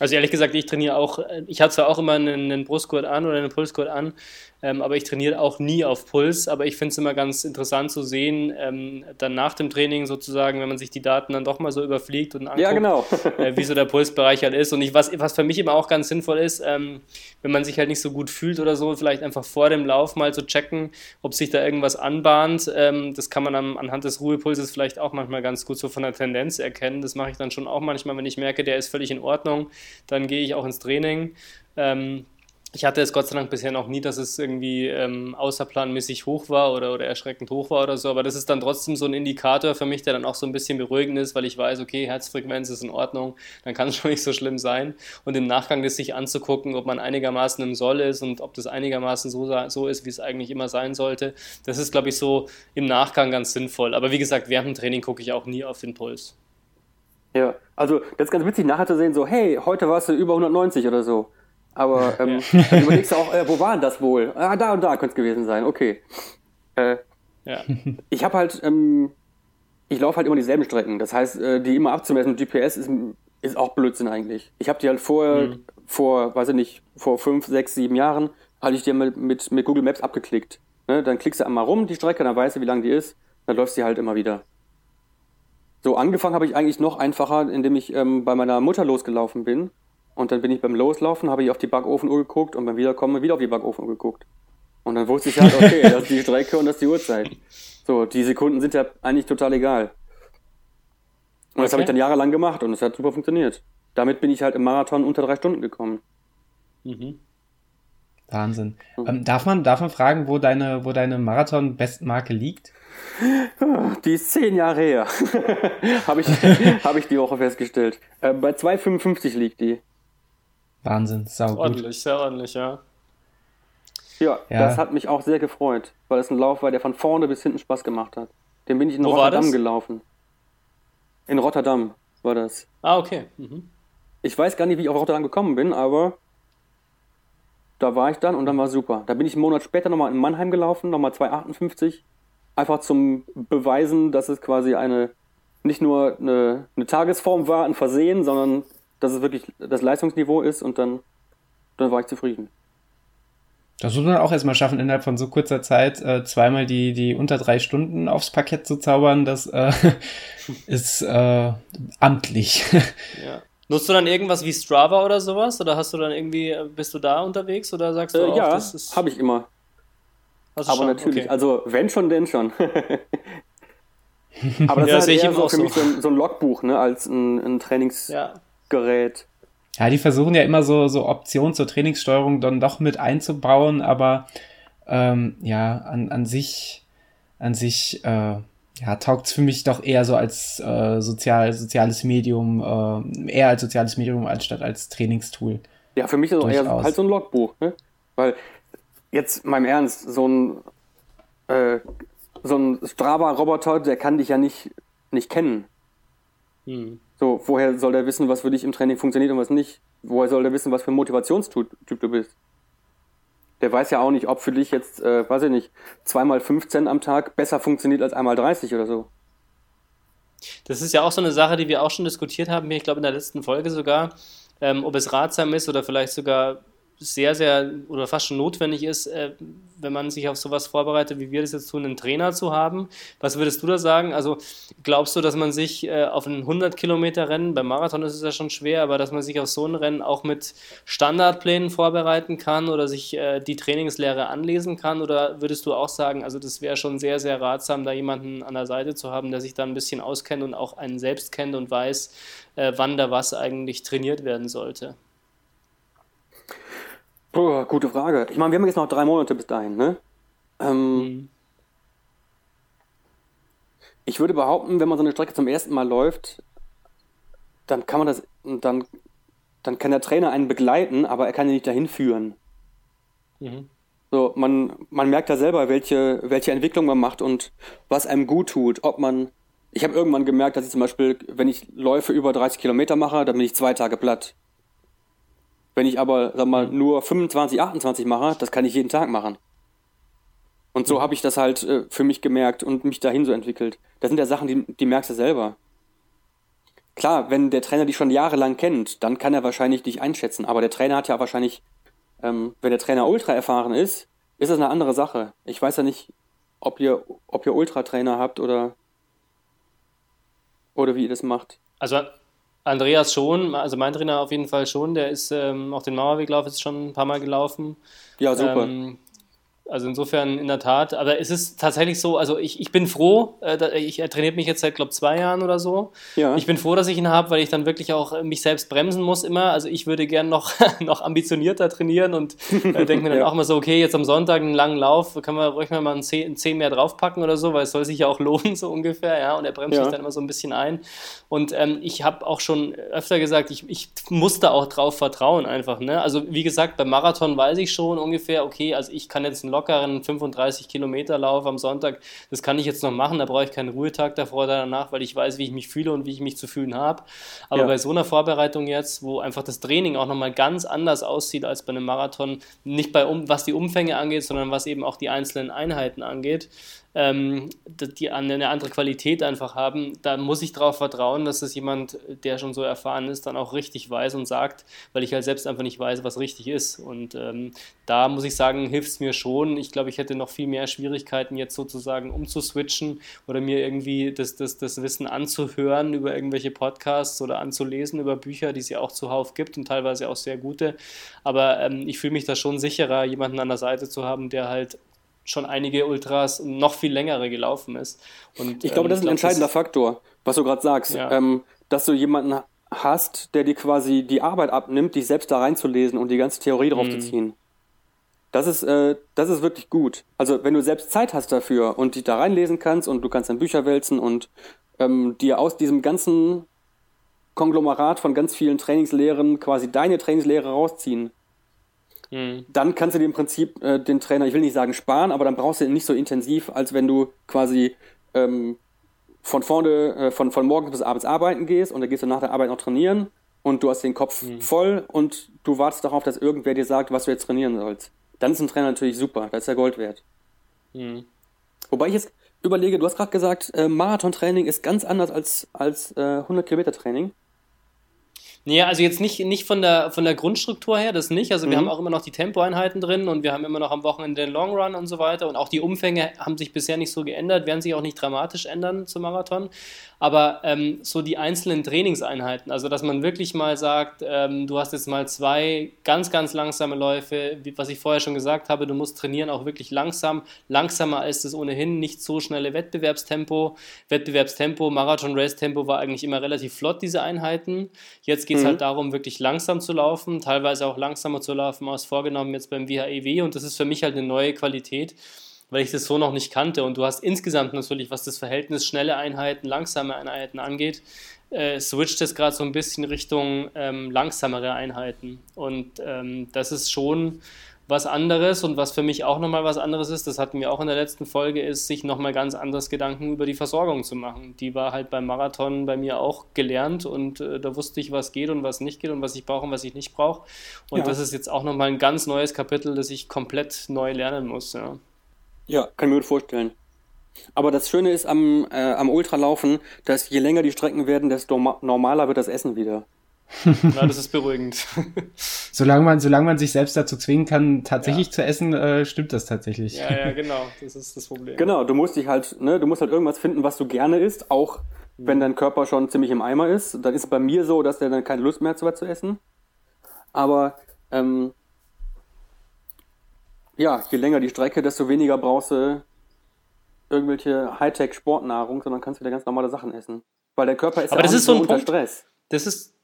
Also ehrlich gesagt, ich trainiere auch, ich hatte zwar auch immer einen, einen Brustgurt an oder einen Pulsgurt an, ähm, aber ich trainiere auch nie auf Puls. Aber ich finde es immer ganz interessant zu sehen, ähm, dann nach dem Training sozusagen, wenn man sich die Daten dann doch mal so überfliegt und anguckt, ja, genau. äh, wie so der Pulsbereich halt ist. Und ich, was, was für mich immer auch ganz sinnvoll ist, ähm, wenn man sich halt nicht so gut fühlt oder so, vielleicht einfach vor dem Lauf mal zu checken, ob sich da irgendwas anbahnt. Ähm, das kann man dann anhand des Ruhepulses vielleicht auch manchmal ganz gut so von der Tendenz erkennen. Das mache ich dann schon auch manchmal, wenn ich merke, der ist völlig in Ordnung dann gehe ich auch ins Training. Ähm, ich hatte es Gott sei Dank bisher noch nie, dass es irgendwie ähm, außerplanmäßig hoch war oder, oder erschreckend hoch war oder so, aber das ist dann trotzdem so ein Indikator für mich, der dann auch so ein bisschen beruhigend ist, weil ich weiß, okay, Herzfrequenz ist in Ordnung, dann kann es schon nicht so schlimm sein. Und im Nachgang das sich anzugucken, ob man einigermaßen im Soll ist und ob das einigermaßen so, so ist, wie es eigentlich immer sein sollte, das ist, glaube ich, so im Nachgang ganz sinnvoll. Aber wie gesagt, während dem Training gucke ich auch nie auf den Puls. Ja, also das ist ganz witzig, nachher zu sehen, so, hey, heute warst du über 190 oder so. Aber ähm, ja. dann überlegst du auch, äh, wo war denn das wohl? Ah, da und da könnte es gewesen sein, okay. Äh, ja. Ich habe halt, ähm, ich laufe halt immer dieselben Strecken. Das heißt, äh, die immer abzumessen mit GPS ist, ist auch Blödsinn eigentlich. Ich habe die halt vorher, mhm. vor, weiß ich nicht, vor fünf, sechs, sieben Jahren, hatte ich die mit, mit, mit Google Maps abgeklickt. Ne? Dann klickst du einmal rum, die Strecke, dann weißt du, wie lang die ist, dann läufst du halt immer wieder. So, angefangen habe ich eigentlich noch einfacher, indem ich ähm, bei meiner Mutter losgelaufen bin. Und dann bin ich beim Loslaufen, habe ich auf die Backofen-Uhr geguckt und beim Wiederkommen wieder auf die Backofen geguckt. Und dann wusste ich halt, okay, das ist die Strecke und das ist die Uhrzeit. So, die Sekunden sind ja eigentlich total egal. Und okay. das habe ich dann jahrelang gemacht und es hat super funktioniert. Damit bin ich halt im Marathon unter drei Stunden gekommen. Mhm. Wahnsinn. Mhm. Ähm, darf, man, darf man fragen, wo deine, wo deine Marathon-Bestmarke liegt? Die ist zehn Jahre her. Habe ich, hab ich die Woche festgestellt. Äh, bei 2,55 liegt die. Wahnsinn, sau gut. Ordentlich, sehr ordentlich, ja. ja. ja. das hat mich auch sehr gefreut, weil es ein Lauf war, der von vorne bis hinten Spaß gemacht hat. Den bin ich in Wo Rotterdam gelaufen. In Rotterdam war das. Ah, okay. Mhm. ich weiß gar nicht, wie ich auch daran gekommen bin, aber da war ich dann und dann war super. Da bin ich einen Monat später nochmal in Mannheim gelaufen, nochmal 2,58. Einfach zum Beweisen, dass es quasi eine, nicht nur eine, eine Tagesform war, ein Versehen, sondern dass es wirklich das Leistungsniveau ist und dann, dann war ich zufrieden. Das muss man auch erstmal schaffen, innerhalb von so kurzer Zeit äh, zweimal die, die unter drei Stunden aufs Parkett zu zaubern. Das äh, ist äh, amtlich. Ja. Nutzt du dann irgendwas wie Strava oder sowas? Oder hast du dann irgendwie, bist du da unterwegs oder sagst du äh, auch, ja, das ist. habe ich immer. Hast du Aber schon? natürlich, Okay. also wenn schon, denn schon. Aber das Ja, ist halt eher so auch für so. mich so ein, so ein Logbuch, ne, als ein, ein Trainingsgerät. Ja. Ja, die versuchen ja immer so, so Optionen zur Trainingssteuerung dann doch mit einzubauen, aber ähm, ja, an, an sich, an sich, äh, ja, taugt's für mich doch eher so als äh, sozial, soziales Medium, äh, eher als soziales Medium anstatt als Trainingstool. Ja, für mich ist es eher halt so ein Logbuch, ne? Weil jetzt im Ernst, so ein, äh, so ein Strava-Roboter, der kann dich ja nicht, nicht kennen. Hm. So, woher soll der wissen, was für dich im Training funktioniert und was nicht? Woher soll der wissen, was für ein Motivationstyp du bist? Der weiß ja auch nicht, ob für dich jetzt, äh, weiß ich nicht, zweimal 15 am Tag besser funktioniert als einmal 30 oder so. Das ist ja auch so eine Sache, die wir auch schon diskutiert haben, ich glaube in der letzten Folge sogar, ähm, ob es ratsam ist oder vielleicht sogar sehr, sehr oder fast schon notwendig ist, äh, wenn man sich auf sowas vorbereitet, wie wir das jetzt tun, einen Trainer zu haben. Was würdest du da sagen? Also glaubst du, dass man sich äh, auf ein 100 Kilometer Rennen, beim Marathon ist es ja schon schwer, aber dass man sich auf so ein Rennen auch mit Standardplänen vorbereiten kann oder sich äh, die Trainingslehre anlesen kann? Oder würdest du auch sagen, also das wäre schon sehr, sehr ratsam, da jemanden an der Seite zu haben, der sich da ein bisschen auskennt und auch einen selbst kennt und weiß, äh, wann da was eigentlich trainiert werden sollte? Puh, gute Frage. Ich meine, wir haben jetzt noch drei Monate bis dahin, ne? Ähm, Mhm. Ich würde behaupten, wenn man so eine Strecke zum ersten Mal läuft, dann kann man das, dann, dann kann der Trainer einen begleiten, aber er kann ihn nicht dahin führen. Mhm. So, man, man merkt da selber, welche, welche Entwicklung man macht und was einem gut tut. Ob man, ich habe irgendwann gemerkt, dass ich zum Beispiel, wenn ich Läufe über 30 Kilometer mache, dann bin ich zwei Tage platt. Wenn ich aber, sag mal, nur 25, 28 mache, das kann ich jeden Tag machen. Und so habe ich das halt äh, für mich gemerkt und mich dahin so entwickelt. Das sind ja Sachen, die, die merkst du selber. Klar, wenn der Trainer dich schon jahrelang kennt, dann kann er wahrscheinlich dich einschätzen. Aber der Trainer hat ja wahrscheinlich, ähm, wenn der Trainer ultra erfahren ist, ist das eine andere Sache. Ich weiß ja nicht, ob ihr, ob ihr Ultratrainer habt oder, oder wie ihr das macht. Also Andreas schon, also mein Trainer auf jeden Fall schon, der ist ähm, auch den Mauerweglauf jetzt schon ein paar Mal gelaufen. Ja, super. Ähm, also insofern in der Tat, aber es ist tatsächlich so, also ich, ich bin froh, äh, ich, er trainiert mich jetzt seit, glaube zwei Jahren oder so. ja. Ich bin froh, dass ich ihn habe, weil ich dann wirklich auch äh, mich selbst bremsen muss immer. Also ich würde gern noch, noch ambitionierter trainieren und äh, denke mir dann Ja. auch mal so, okay, jetzt am Sonntag einen langen Lauf, können wir ruhig mal einen 10, 10 mehr draufpacken oder so, weil es soll sich ja auch lohnen, so ungefähr, ja. Und er bremst Ja. mich dann immer so ein bisschen ein. Und ähm, ich habe auch schon öfter gesagt, ich, ich muss da auch drauf vertrauen einfach. Ne? Also wie gesagt, beim Marathon weiß ich schon ungefähr, okay, also ich kann jetzt einen lockeren 35 Kilometer Lauf am Sonntag, das kann ich jetzt noch machen, da brauche ich keinen Ruhetag davor oder danach, weil ich weiß, wie ich mich fühle und wie ich mich zu fühlen habe. Aber Ja. bei so einer Vorbereitung jetzt, wo einfach das Training auch nochmal ganz anders aussieht als bei einem Marathon, nicht bei um, was die Umfänge angeht, sondern was eben auch die einzelnen Einheiten angeht, ähm, die- eine andere Qualität einfach haben, da muss ich darauf vertrauen, dass es jemand, der schon so erfahren ist, dann auch richtig weiß und sagt, weil ich halt selbst einfach nicht weiß, was richtig ist. Und ähm, da muss ich sagen, hilft es mir schon. Ich glaube, ich hätte noch viel mehr Schwierigkeiten, jetzt sozusagen umzuswitchen oder mir irgendwie das, das, das Wissen anzuhören über irgendwelche Podcasts oder anzulesen über Bücher, die es ja auch zuhauf gibt und teilweise auch sehr gute. Aber ähm, ich fühle mich da schon sicherer, jemanden an der Seite zu haben, der halt schon einige Ultras noch viel längere gelaufen ist. Und, Ich glaube, ähm, das ist ein glaub, entscheidender Faktor, was du gerade sagst. Ja. Ähm, dass du jemanden hast, der dir quasi die Arbeit abnimmt, dich selbst da reinzulesen und die ganze Theorie drauf Mhm. zu ziehen. Das ist, äh, das ist wirklich gut. Also wenn du selbst Zeit hast dafür und dich da reinlesen kannst und du kannst dann Bücher wälzen und ähm, dir aus diesem ganzen Konglomerat von ganz vielen Trainingslehren quasi deine Trainingslehre rausziehen, Mhm. dann kannst du dir im Prinzip äh, den Trainer, ich will nicht sagen sparen, aber dann brauchst du ihn nicht so intensiv, als wenn du quasi ähm, von vorne, äh, von, von morgens bis abends arbeiten gehst und dann gehst du nach der Arbeit noch trainieren und du hast den Kopf mhm. voll und du wartest darauf, dass irgendwer dir sagt, was du jetzt trainieren sollst. Dann ist ein Trainer natürlich super, das ist ja Gold wert. Mhm. Wobei ich jetzt überlege, du hast gerade gesagt, äh, Marathontraining ist ganz anders als, als äh, 100 Kilometer Training. Nee, also jetzt nicht, nicht von, der, von der Grundstruktur her, das nicht. Also wir mhm. haben auch immer noch die Tempoeinheiten drin und wir haben immer noch am Wochenende den Long Run und so weiter. Und auch die Umfänge haben sich bisher nicht so geändert, werden sich auch nicht dramatisch ändern zum Marathon aber ähm, so die einzelnen Trainingseinheiten, also dass man wirklich mal sagt, ähm, du hast jetzt mal zwei ganz, ganz langsame Läufe, wie, was ich vorher schon gesagt habe, du musst trainieren auch wirklich langsam, langsamer als das ohnehin nicht so schnelle Wettbewerbstempo. Wettbewerbstempo, Marathon-Race-Tempo war eigentlich immer relativ flott, diese Einheiten. Jetzt geht es mhm. halt darum, wirklich langsam zu laufen, teilweise auch langsamer zu laufen als vorgenommen jetzt beim WHEW und das ist für mich halt eine neue Qualität weil ich das so noch nicht kannte. Und du hast insgesamt natürlich, was das Verhältnis schnelle Einheiten, langsame Einheiten angeht, äh, switcht es gerade so ein bisschen Richtung ähm, langsamere Einheiten. Und ähm, das ist schon was anderes und was für mich auch nochmal was anderes ist, das hatten wir auch in der letzten Folge, ist, sich nochmal ganz anders Gedanken über die Versorgung zu machen. Die war halt beim Marathon bei mir auch gelernt und äh, da wusste ich, was geht und was nicht geht und was ich brauche und was ich nicht brauche. Und ja. das ist jetzt auch nochmal ein ganz neues Kapitel, das ich komplett neu lernen muss. Ja. Ja, kann ich mir gut vorstellen. Aber das Schöne ist am, äh, am Ultralaufen, dass je länger die Strecken werden, desto normaler wird das Essen wieder. Na, das ist beruhigend. solange, man, solange man sich selbst dazu zwingen kann, tatsächlich ja. zu essen, äh, stimmt das tatsächlich. Ja, ja, genau. Das ist das Problem. Genau, du musst dich halt, ne, du musst halt irgendwas finden, was du gerne isst, auch wenn dein Körper schon ziemlich im Eimer ist. Dann ist es bei mir so, dass der dann keine Lust mehr hat, so was zu essen. Aber ähm, ja, je länger die Strecke, desto weniger brauchst du irgendwelche Hightech-Sportnahrung, sondern kannst wieder ganz normale Sachen essen. Weil der Körper ist Aber ja das ist so ein unter Punkt, Stress. Das ist,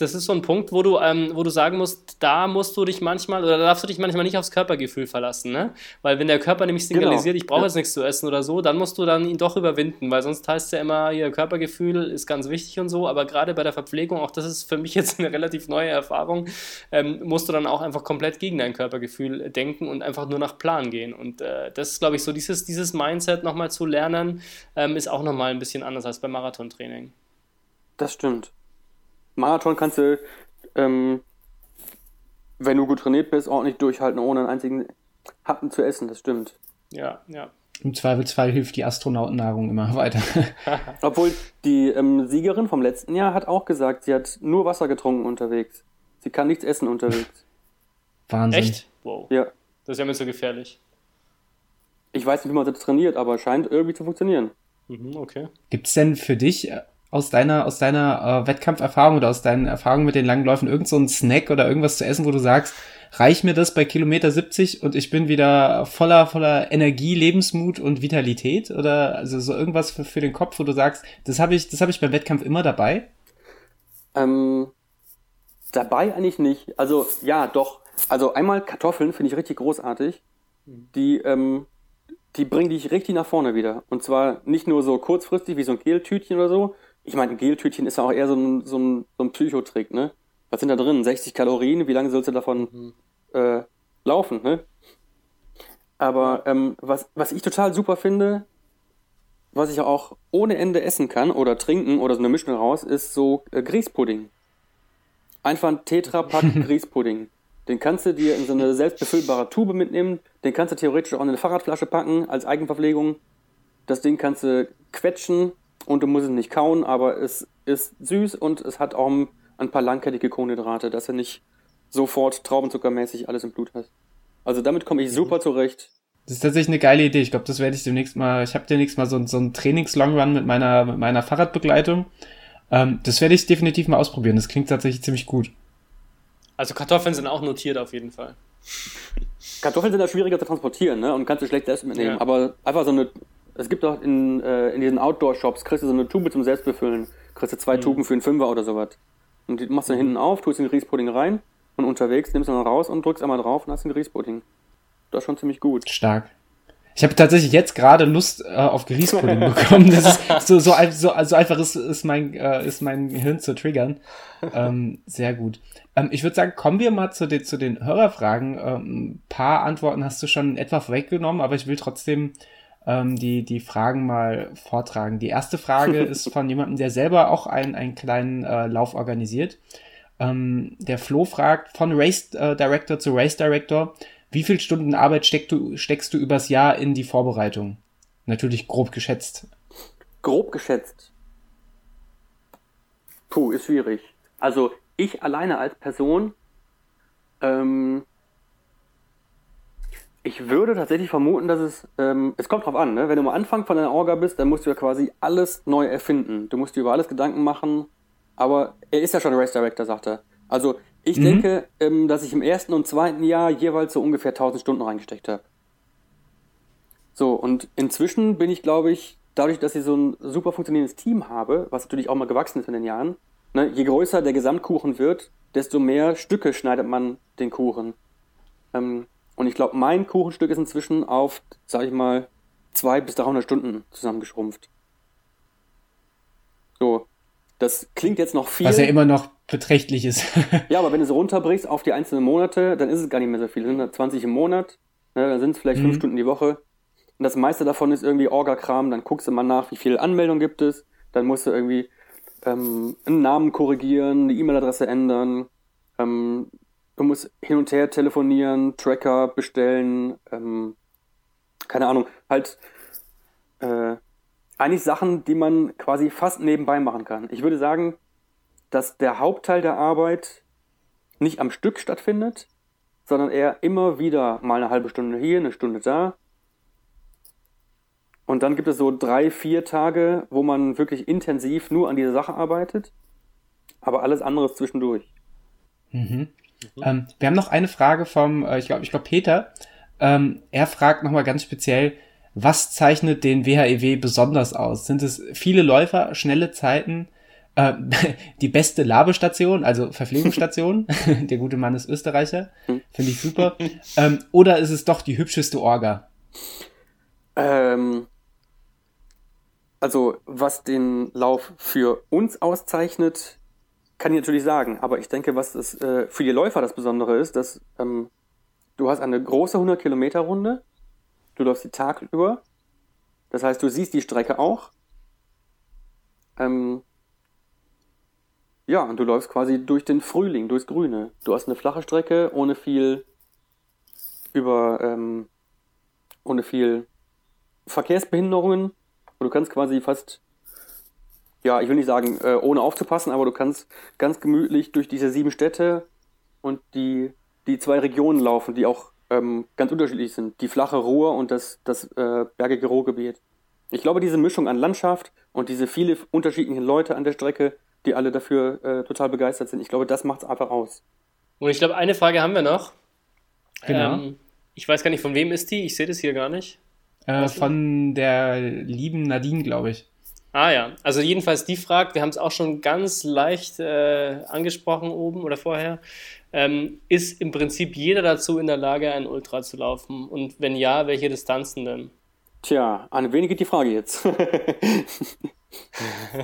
das ist so ein Punkt, wo du, ähm, wo du sagen musst, da musst du dich manchmal oder darfst du dich manchmal nicht aufs Körpergefühl verlassen, ne? Weil wenn der Körper nämlich signalisiert, genau. ich brauche ja. jetzt nichts zu essen oder so, dann musst du dann ihn doch überwinden, weil sonst heißt es ja immer, ihr Körpergefühl ist ganz wichtig und so, aber gerade bei der Verpflegung, auch das ist für mich jetzt eine relativ neue Erfahrung, ähm, musst du dann auch einfach komplett gegen dein Körpergefühl denken und einfach nur nach Plan gehen. Und äh, das ist, glaube ich, so dieses, dieses Mindset nochmal zu lernen, ähm, ist auch nochmal ein bisschen anders als beim Marathontraining. Das stimmt. Marathon kannst du, ähm, wenn du gut trainiert bist, ordentlich durchhalten, ohne einen einzigen Happen zu essen, das stimmt. Ja, ja. Im Zweifelsfall hilft die Astronautennahrung immer weiter. Obwohl die ähm, Siegerin vom letzten Jahr hat auch gesagt, sie hat nur Wasser getrunken unterwegs. Sie kann nichts essen unterwegs. Wahnsinn. Echt? Wow. Ja. Das ist ja mir so gefährlich. Ich weiß nicht, wie man das trainiert, aber scheint irgendwie zu funktionieren. Mhm, okay. Gibt es denn für dich äh, aus deiner, aus deiner äh, Wettkampferfahrung oder aus deinen Erfahrungen mit den langen Läufen irgend so ein Snack oder irgendwas zu essen, wo du sagst, reich mir das bei Kilometer 70 und ich bin wieder voller, voller Energie, Lebensmut und Vitalität? Oder also so irgendwas für, für den Kopf, wo du sagst, das habe ich, das habe ich beim Wettkampf immer dabei? Ähm, dabei eigentlich nicht. Also ja, doch. Also einmal Kartoffeln finde ich richtig großartig. Die, ähm, die bringen dich richtig nach vorne wieder. Und zwar nicht nur so kurzfristig wie so ein Geltütchen oder so, ich meine, ein Geltütchen ist ja auch eher so ein, so ein, so ein Psychotrick, ne? Was sind da drin? 60 Kalorien? Wie lange sollst du davon mhm. äh, laufen, ne? Aber ähm, was, was ich total super finde, was ich auch ohne Ende essen kann oder trinken oder so eine Mischung raus, ist so äh, Grießpudding. Einfach ein Tetrapack Grießpudding. Den kannst du dir in so eine selbstbefüllbare Tube mitnehmen. Den kannst du theoretisch auch in eine Fahrradflasche packen als Eigenverpflegung. Das Ding kannst du quetschen und du musst es nicht kauen, aber es ist süß und es hat auch ein paar langkettige Kohlenhydrate, dass du nicht sofort traubenzuckermäßig alles im Blut hast. Also damit komme ich super zurecht. Das ist tatsächlich eine geile Idee. Ich glaube, das werde ich demnächst mal. Ich habe demnächst mal so, so einen Trainings-Long-Run mit meiner, mit meiner Fahrradbegleitung. Ähm, das werde ich definitiv mal ausprobieren. Das klingt tatsächlich ziemlich gut. Also Kartoffeln sind auch notiert auf jeden Fall. Kartoffeln sind ja schwieriger zu transportieren, ne? Und kannst du schlecht essen mitnehmen. Ja. Aber einfach so eine es gibt auch in, äh, in diesen Outdoor-Shops, kriegst du so eine Tube zum Selbstbefüllen. Kriegst du zwei mhm. Tuben für einen Fünfer oder sowas. Und die machst du mhm. hinten auf, tust den Grießpudding rein und unterwegs nimmst du dann raus und drückst einmal drauf und hast den Grießpudding. Das ist schon ziemlich gut. Stark. Ich habe tatsächlich jetzt gerade Lust äh, auf Grießpudding bekommen. Das ist so, so, so, so einfach ist, ist, mein, äh, ist mein Hirn zu triggern. Ähm, sehr gut. Ähm, ich würde sagen, kommen wir mal zu den, zu den Hörerfragen. Ähm, ein paar Antworten hast du schon etwa vorweggenommen, aber ich will trotzdem ähm, die, die Fragen mal vortragen. Die erste Frage ist von jemandem, der selber auch einen, einen kleinen äh, Lauf organisiert. Ähm, der Flo fragt von Race äh, Director zu Race Director, wie viel Stunden Arbeit steck du, steckst du übers Jahr in die Vorbereitung? Natürlich grob geschätzt. Grob geschätzt. Puh, ist schwierig. Also ich alleine als Person, ähm, ich würde tatsächlich vermuten, dass es, ähm, es kommt drauf an, ne? wenn du am Anfang von deiner Orga bist, dann musst du ja quasi alles neu erfinden. Du musst dir über alles Gedanken machen, aber er ist ja schon Race Director, sagt er. Also ich mhm. denke, ähm, dass ich im ersten und zweiten Jahr jeweils so ungefähr 1000 Stunden reingesteckt habe. So, und inzwischen bin ich, glaube ich, dadurch, dass ich so ein super funktionierendes Team habe, was natürlich auch mal gewachsen ist in den Jahren, ne, je größer der Gesamtkuchen wird, desto mehr Stücke schneidet man den Kuchen. Ähm, und ich glaube, mein Kuchenstück ist inzwischen auf, sag ich mal, 200 bis 300 Stunden zusammengeschrumpft. So, das klingt jetzt noch viel. Was ja immer noch beträchtlich ist. ja, aber wenn du es runterbrichst auf die einzelnen Monate, dann ist es gar nicht mehr so viel. Dann sind 20 im Monat, ne, dann sind es vielleicht mhm. 5 Stunden die Woche. Und das meiste davon ist irgendwie Orga-Kram. Dann guckst du mal nach, wie viele Anmeldungen gibt es. Dann musst du irgendwie ähm, einen Namen korrigieren, eine E-Mail-Adresse ändern. Ähm, du musst hin und her telefonieren, Tracker bestellen. Ähm, keine Ahnung, halt äh, eigentlich Sachen, die man quasi fast nebenbei machen kann. Ich würde sagen, dass der Hauptteil der Arbeit nicht am Stück stattfindet, sondern eher immer wieder mal eine halbe Stunde hier, eine Stunde da, und dann gibt es so drei, vier Tage, wo man wirklich intensiv nur an dieser Sache arbeitet, aber alles andere zwischendurch. Mhm. Mhm. Ähm, wir haben noch eine Frage vom, äh, ich glaube, ich glaube Peter. Ähm, er fragt nochmal ganz speziell, was zeichnet den WHEW e besonders aus? Sind es viele Läufer, schnelle Zeiten, äh, die beste Labestation, also Verpflegungsstation? Der gute Mann ist Österreicher, hm. finde ich super. Ähm, oder ist es doch die hübscheste Orga? Ähm, also was den Lauf für uns auszeichnet, kann ich natürlich sagen. Aber ich denke, was das, äh, für die Läufer das Besondere ist, dass ähm, du hast eine große 100 Kilometer Runde, du läufst die Tag über, das heißt, du siehst die Strecke auch. Ähm, ja, und du läufst quasi durch den Frühling, durchs Grüne. Du hast eine flache Strecke ohne viel über ähm, ohne viel Verkehrsbehinderungen und du kannst quasi fast, ja, ich will nicht sagen, äh, ohne aufzupassen, aber du kannst ganz gemütlich durch diese sieben Städte und die, die zwei Regionen laufen, die auch ähm, ganz unterschiedlich sind. Die flache Ruhr und das, das äh, bergige Ruhrgebiet. Ich glaube, diese Mischung an Landschaft und diese viele unterschiedlichen Leute an der Strecke, die alle dafür äh, total begeistert sind, ich glaube, das macht es einfach aus. Und ich glaube, eine Frage haben wir noch. Genau. Ähm, ich weiß gar nicht, von wem ist die? Ich sehe das hier gar nicht. Äh, von der lieben Nadine, glaube ich. Ah ja, also jedenfalls die fragt, wir haben es auch schon ganz leicht äh, angesprochen oben oder vorher, ähm, ist im Prinzip jeder dazu in der Lage, ein Ultra zu laufen? Und wenn ja, welche Distanzen denn? Tja, an wen die Frage jetzt?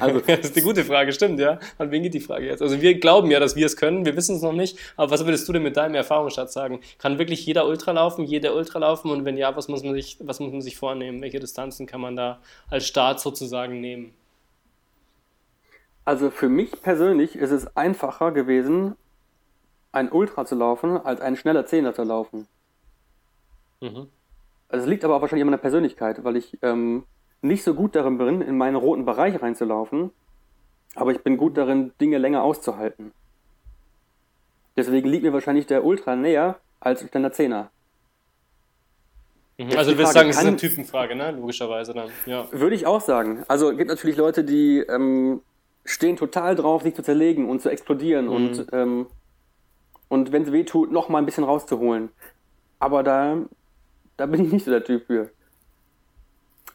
Also, das ist eine gute Frage, stimmt, ja. An wen geht die Frage jetzt? Also wir glauben ja, dass wir es können, wir wissen es noch nicht, aber was würdest du denn mit deinem Erfahrungsschatz sagen? Kann wirklich jeder Ultra laufen, jeder Ultra laufen und wenn ja, was muss man sich, was muss man sich vornehmen? Welche Distanzen kann man da als Start sozusagen nehmen? Also für mich persönlich ist es einfacher gewesen, ein Ultra zu laufen, als einen schneller Zehner zu laufen. Mhm. Also es liegt aber auch wahrscheinlich an meiner Persönlichkeit, weil ich ähm, nicht so gut darin bin, in meinen roten Bereich reinzulaufen, aber ich bin gut darin, Dinge länger auszuhalten. Deswegen liegt mir wahrscheinlich der Ultra näher als kleiner Zehner. Mhm, also du willst sagen, es ist eine Typenfrage, ne? Logischerweise dann. Ja. Würde ich auch sagen. Also es gibt natürlich Leute, die ähm, stehen total drauf, sich zu zerlegen und zu explodieren mhm. und, ähm, und wenn es weh tut, noch mal ein bisschen rauszuholen. Aber da, da bin ich nicht so der Typ für.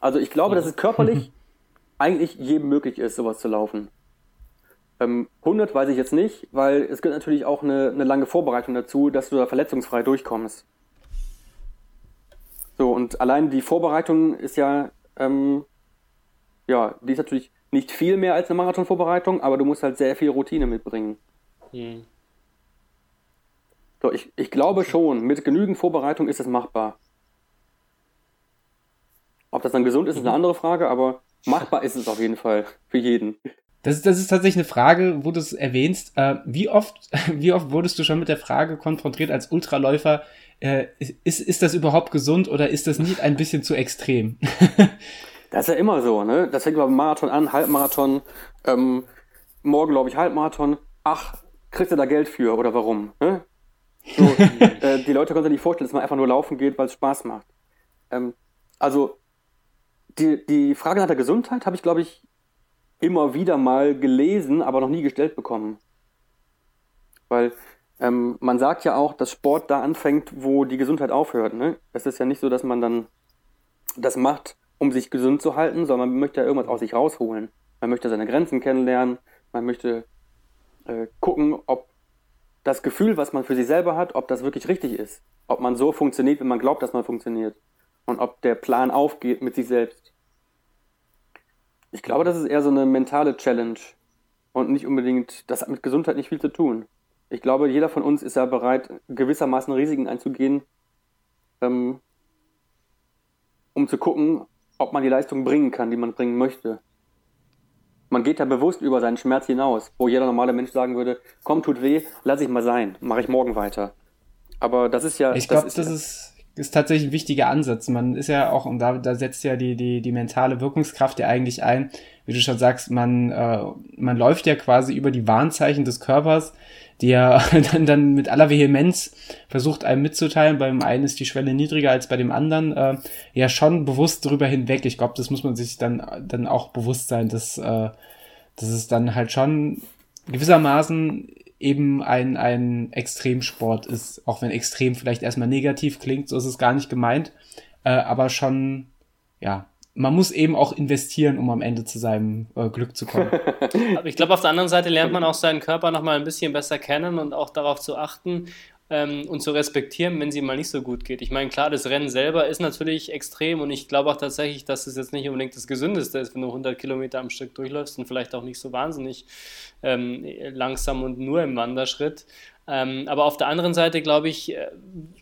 Also ich glaube, dass es körperlich eigentlich jedem möglich ist, sowas zu laufen. Ähm, 100 weiß ich jetzt nicht, weil es gibt natürlich auch eine, eine lange Vorbereitung dazu, dass du da verletzungsfrei durchkommst. So, und allein die Vorbereitung ist ja, ähm, ja, die ist natürlich nicht viel mehr als eine Marathonvorbereitung, aber du musst halt sehr viel Routine mitbringen. Hm. So, ich, ich glaube schon, mit genügend Vorbereitung ist es machbar. Ob das dann gesund ist, ist eine mhm. andere Frage, aber machbar ist es auf jeden Fall für jeden. Das ist, das ist tatsächlich eine Frage, wo du es erwähnst. Äh, wie, oft, wie oft wurdest du schon mit der Frage konfrontiert als Ultraläufer, äh, ist, ist das überhaupt gesund oder ist das nicht ein bisschen zu extrem? das ist ja immer so, ne? Das fängt beim Marathon an, Halbmarathon, ähm, morgen glaube ich Halbmarathon. Ach, kriegst du da Geld für oder warum? Ne? So, äh, die Leute können sich nicht vorstellen, dass man einfach nur laufen geht, weil es Spaß macht. Ähm, also die, die Frage nach der Gesundheit habe ich, glaube ich, immer wieder mal gelesen, aber noch nie gestellt bekommen. Weil ähm, man sagt ja auch, dass Sport da anfängt, wo die Gesundheit aufhört. Ne? Es ist ja nicht so, dass man dann das macht, um sich gesund zu halten, sondern man möchte ja irgendwas aus sich rausholen. Man möchte seine Grenzen kennenlernen, man möchte äh, gucken, ob das Gefühl, was man für sich selber hat, ob das wirklich richtig ist. Ob man so funktioniert, wie man glaubt, dass man funktioniert. Und ob der Plan aufgeht mit sich selbst. Ich glaube, das ist eher so eine mentale Challenge und nicht unbedingt, das hat mit Gesundheit nicht viel zu tun. Ich glaube, jeder von uns ist ja bereit, gewissermaßen Risiken einzugehen, ähm, um zu gucken, ob man die Leistung bringen kann, die man bringen möchte. Man geht ja bewusst über seinen Schmerz hinaus, wo jeder normale Mensch sagen würde, komm, tut weh, lass ich mal sein, mache ich morgen weiter. Aber das ist ja. Ich glaube, das, ist, das ist ist tatsächlich ein wichtiger Ansatz. Man ist ja auch, und da, da setzt ja die, die, die mentale Wirkungskraft ja eigentlich ein, wie du schon sagst, man, äh, man läuft ja quasi über die Warnzeichen des Körpers, die ja dann, dann mit aller Vehemenz versucht, einem mitzuteilen. Beim einen ist die Schwelle niedriger als bei dem anderen, äh, ja schon bewusst drüber hinweg. Ich glaube, das muss man sich dann, dann auch bewusst sein, dass, äh, dass es dann halt schon gewissermaßen eben ein, ein Extremsport ist, auch wenn extrem vielleicht erstmal negativ klingt, so ist es gar nicht gemeint, äh, aber schon, ja, man muss eben auch investieren, um am Ende zu seinem äh, Glück zu kommen. Aber ich glaube, auf der anderen Seite lernt man auch seinen Körper nochmal ein bisschen besser kennen und auch darauf zu achten, ähm, und zu respektieren, wenn sie mal nicht so gut geht. Ich meine, klar, das Rennen selber ist natürlich extrem und ich glaube auch tatsächlich, dass es jetzt nicht unbedingt das Gesündeste ist, wenn du 100 Kilometer am Stück durchläufst und vielleicht auch nicht so wahnsinnig ähm, langsam und nur im Wanderschritt. Ähm, aber auf der anderen Seite, glaube ich, äh,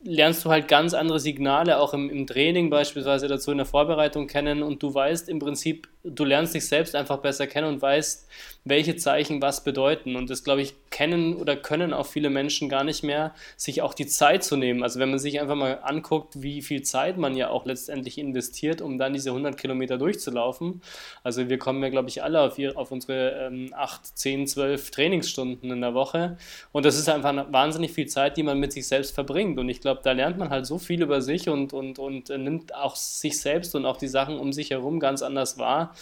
lernst du halt ganz andere Signale, auch im, im, Training beispielsweise dazu in der Vorbereitung kennen und du weißt im Prinzip, du lernst dich selbst einfach besser kennen und weißt, welche Zeichen was bedeuten. Und das, glaube ich, kennen oder können auch viele Menschen gar nicht mehr, sich auch die Zeit zu nehmen. Also wenn man sich einfach mal anguckt, wie viel Zeit man ja auch letztendlich investiert, um dann diese 100 Kilometer durchzulaufen. Also wir kommen ja, glaube ich, alle auf, auf unsere ähm, 8, 10, 12 Trainingsstunden in der Woche. Und das ist einfach wahnsinnig viel Zeit, die man mit sich selbst verbringt. Und ich glaube, da lernt man halt so viel über sich und, und, und äh, nimmt auch sich selbst und auch die Sachen um sich herum ganz anders wahr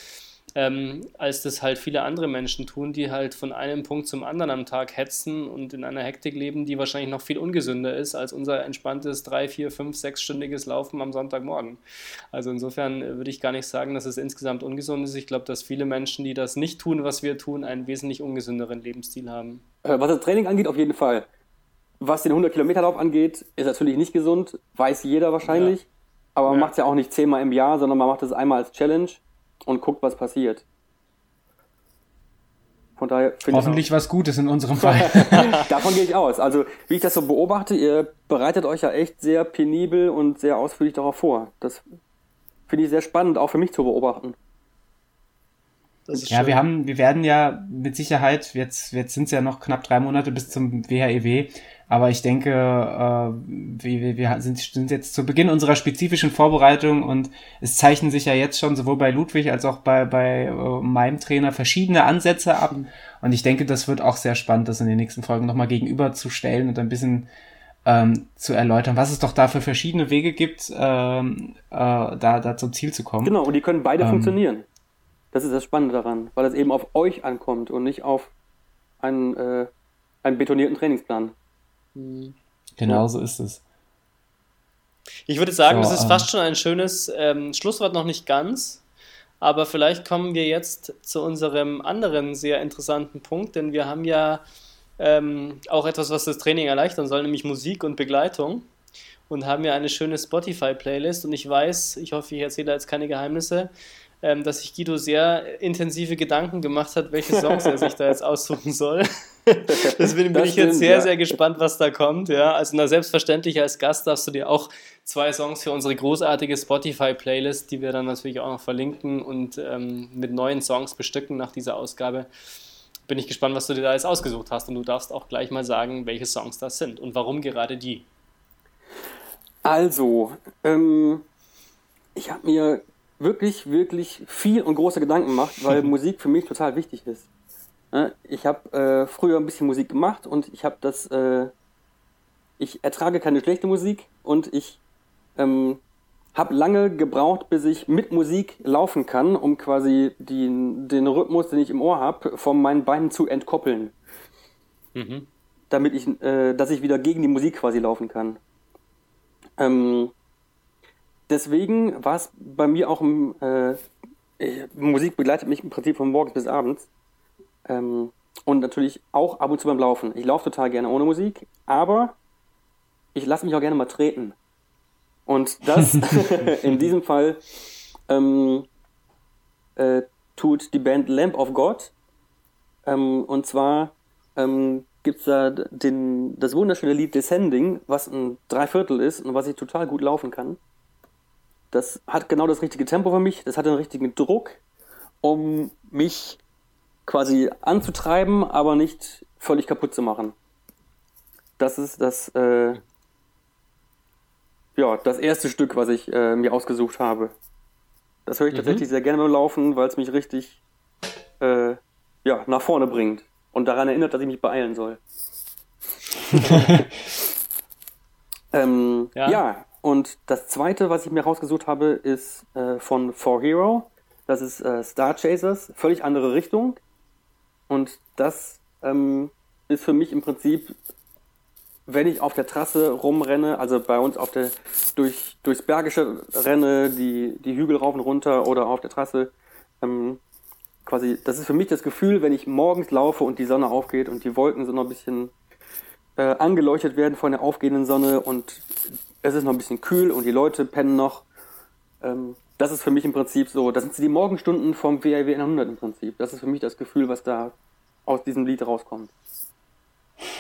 ähm, als das halt viele andere Menschen tun, die halt von einem Punkt zum anderen am Tag hetzen und in einer Hektik leben, die wahrscheinlich noch viel ungesünder ist als unser entspanntes drei, vier, fünf, sechsstündiges Laufen am Sonntagmorgen. Also insofern äh, würde ich gar nicht sagen, dass es insgesamt ungesund ist. Ich glaube, dass viele Menschen, die das nicht tun, was wir tun, einen wesentlich ungesünderen Lebensstil haben. Äh, was das Training angeht, auf jeden Fall. Was den 100-Kilometer-Lauf angeht, ist natürlich nicht gesund, weiß jeder wahrscheinlich. Ja. Aber man ja. macht es ja auch nicht zehnmal im Jahr, sondern man macht es einmal als Challenge und guckt, was passiert. Von daher Hoffentlich was Gutes in unserem Fall. Davon gehe ich aus. Also, wie ich das so beobachte, ihr bereitet euch ja echt sehr penibel und sehr ausführlich darauf vor. Das finde ich sehr spannend, auch für mich zu beobachten. ja, schön. wir haben, wir werden ja mit Sicherheit, jetzt, jetzt sind es ja noch knapp drei Monate bis zum WHEW, aber ich denke, äh, wir, wir sind, sind jetzt zu Beginn unserer spezifischen Vorbereitung und es zeichnen sich ja jetzt schon sowohl bei Ludwig als auch bei, bei äh, meinem Trainer verschiedene Ansätze ab. Und ich denke, das wird auch sehr spannend, das in den nächsten Folgen nochmal gegenüberzustellen und ein bisschen ähm, zu erläutern, was es doch da für verschiedene Wege gibt, ähm, äh, da, da zum Ziel zu kommen. Genau, und die können beide ähm, funktionieren. Das ist das Spannende daran, weil es eben auf euch ankommt und nicht auf einen, äh, einen betonierten Trainingsplan. Genau so ist es. Ich würde sagen, so, das ist ähm, fast schon ein schönes ähm, Schlusswort, noch nicht ganz. Aber vielleicht kommen wir jetzt zu unserem anderen sehr interessanten Punkt, denn wir haben ja ähm, auch etwas, was das Training erleichtern soll, nämlich Musik und Begleitung. Und haben ja eine schöne Spotify-Playlist. Und ich weiß, ich hoffe, ich erzähle jetzt keine Geheimnisse, ähm, dass sich Guido sehr intensive Gedanken gemacht hat, welche Songs er sich da jetzt aussuchen soll. Deswegen bin das ich stimmt, jetzt sehr, ja. sehr gespannt, was da kommt. Ja, also na, selbstverständlich als Gast darfst du dir auch zwei Songs für unsere großartige Spotify-Playlist, die wir dann natürlich auch noch verlinken und ähm, mit neuen Songs bestücken nach dieser Ausgabe. Bin ich gespannt, was du dir da jetzt ausgesucht hast und du darfst auch gleich mal sagen, welche Songs das sind und warum gerade die. Also, ähm, ich habe mir wirklich, wirklich viel und große Gedanken gemacht, weil Musik für mich total wichtig ist. Ich habe äh, früher ein bisschen Musik gemacht und ich habe das, äh, ich ertrage keine schlechte Musik und ich ähm, habe lange gebraucht, bis ich mit Musik laufen kann, um quasi die, den Rhythmus, den ich im Ohr habe, von meinen Beinen zu entkoppeln. Mhm. Damit ich, äh, dass ich wieder gegen die Musik quasi laufen kann. Ähm, deswegen war es bei mir auch äh, Musik begleitet mich im Prinzip von morgens bis abends. Ähm, und natürlich auch ab und zu beim Laufen. Ich laufe total gerne ohne Musik, aber ich lasse mich auch gerne mal treten. Und das in diesem Fall ähm, äh, tut die Band Lamp of God. Ähm, und zwar ähm, gibt es da den, das wunderschöne Lied Descending, was ein Dreiviertel ist und was ich total gut laufen kann. Das hat genau das richtige Tempo für mich, das hat den richtigen Druck, um mich quasi anzutreiben, aber nicht völlig kaputt zu machen. Das ist das, äh, ja, das erste Stück, was ich äh, mir ausgesucht habe. Das höre ich mhm. tatsächlich sehr gerne beim Laufen, weil es mich richtig äh, ja, nach vorne bringt und daran erinnert, dass ich mich beeilen soll. ähm, ja. ja. und das zweite, was ich mir rausgesucht habe, ist äh, von For Hero. Das ist äh, Star Chasers, völlig andere Richtung. Und das ähm, ist für mich im Prinzip, wenn ich auf der Trasse rumrenne, also bei uns auf der durch, durchs Bergische renne, die, die Hügel rauf und runter oder auf der Trasse, ähm, quasi, das ist für mich das Gefühl, wenn ich morgens laufe und die Sonne aufgeht und die Wolken so noch ein bisschen äh, angeleuchtet werden von der aufgehenden Sonne und es ist noch ein bisschen kühl und die Leute pennen noch. Ähm, das ist für mich im Prinzip so, das sind die Morgenstunden vom WIW 100 im Prinzip. Das ist für mich das Gefühl, was da aus diesem Lied rauskommt.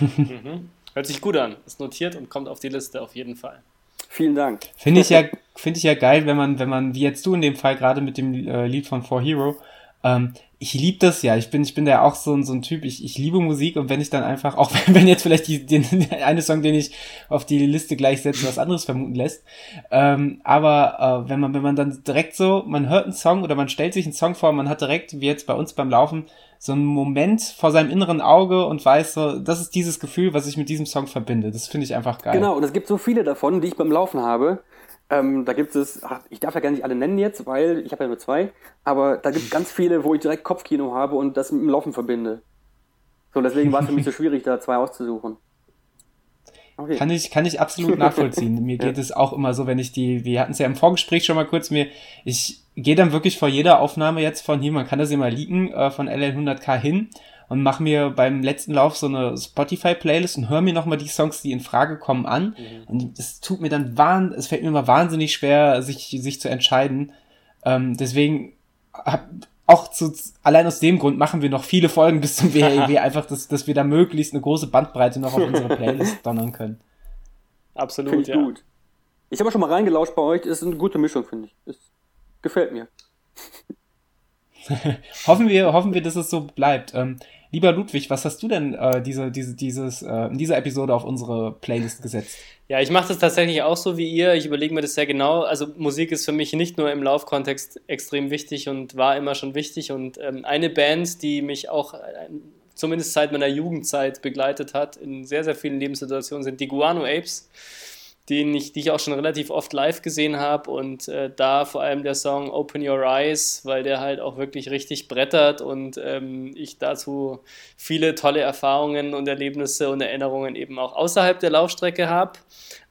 Mhm. Hört sich gut an, ist notiert und kommt auf die Liste auf jeden Fall. Vielen Dank. Finde ich ja, finde ich ja geil, wenn man, wenn man, wie jetzt du in dem Fall gerade mit dem äh, Lied von For Hero, ähm, ich liebe das ja. Ich bin, ich bin da auch so, so ein Typ. Ich, ich liebe Musik und wenn ich dann einfach, auch wenn jetzt vielleicht die, den, eine Song, den ich auf die Liste gleich setze, was anderes vermuten lässt. Ähm, aber äh, wenn man, wenn man dann direkt so, man hört einen Song oder man stellt sich einen Song vor, man hat direkt, wie jetzt bei uns beim Laufen, so einen Moment vor seinem inneren Auge und weiß so, das ist dieses Gefühl, was ich mit diesem Song verbinde. Das finde ich einfach geil. Genau, und es gibt so viele davon, die ich beim Laufen habe. Ähm, da gibt es, ach, ich darf ja gar nicht alle nennen jetzt, weil ich habe ja nur zwei, aber da gibt es ganz viele, wo ich direkt Kopfkino habe und das mit dem Laufen verbinde. So, deswegen war es für mich so schwierig, da zwei auszusuchen. Okay. Kann ich, kann ich absolut nachvollziehen. mir geht ja. es auch immer so, wenn ich die, wir hatten es ja im Vorgespräch schon mal kurz, mir, ich gehe dann wirklich vor jeder Aufnahme jetzt von hier, man kann das immer liegen, äh, von LL100K hin und mache mir beim letzten Lauf so eine Spotify-Playlist und höre mir nochmal die Songs, die in Frage kommen, an. Mhm. Und es tut mir dann wahn, es fällt mir immer wahnsinnig schwer, sich, sich zu entscheiden. Ähm, deswegen hab, auch zu, allein aus dem Grund machen wir noch viele Folgen bis zum WHEW, einfach, dass, dass wir da möglichst eine große Bandbreite noch auf unsere Playlist donnern können. Absolut, find ich ja. gut. Ich habe schon mal reingelauscht bei euch, ist eine gute Mischung, finde ich. Es gefällt mir. hoffen wir, hoffen wir, dass es so bleibt. Ähm, Lieber Ludwig, was hast du denn äh, diese, diese, dieses, äh, in dieser Episode auf unsere Playlist gesetzt? Ja, ich mache das tatsächlich auch so wie ihr. Ich überlege mir das sehr genau. Also Musik ist für mich nicht nur im Laufkontext extrem wichtig und war immer schon wichtig. Und ähm, eine Band, die mich auch äh, zumindest seit meiner Jugendzeit begleitet hat, in sehr, sehr vielen Lebenssituationen, sind die Guano Apes den ich, die ich auch schon relativ oft live gesehen habe und äh, da vor allem der Song Open Your Eyes, weil der halt auch wirklich richtig brettert und ähm, ich dazu viele tolle Erfahrungen und Erlebnisse und Erinnerungen eben auch außerhalb der Laufstrecke habe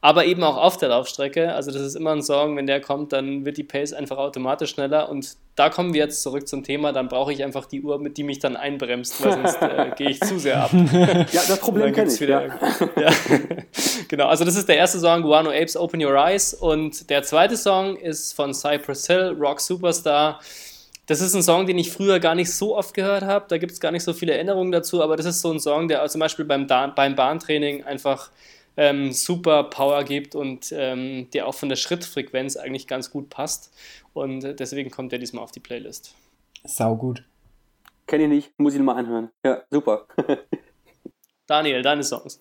aber eben auch auf der Laufstrecke. Also das ist immer ein Song, wenn der kommt, dann wird die Pace einfach automatisch schneller und da kommen wir jetzt zurück zum Thema, dann brauche ich einfach die Uhr, mit die mich dann einbremst, weil sonst äh, gehe ich zu sehr ab. ja, das Problem kenne ich. Wieder, ja. ja. genau, also das ist der erste Song, Guano Apes, Open Your Eyes und der zweite Song ist von Cypress Hill, Rock Superstar. das ist ein Song, den ich früher gar nicht so oft gehört habe. Da gibt es gar nicht so viele Erinnerungen dazu, aber das ist so ein Song, der zum Beispiel beim, beim Bahntraining einfach ähm, super Power gibt und ähm, der auch von der Schrittfrequenz eigentlich ganz gut passt. Und deswegen kommt der diesmal auf die Playlist. Sau gut. Kenne ich nicht, muss ich mal anhören. Ja, super. Daniel, deine Songs.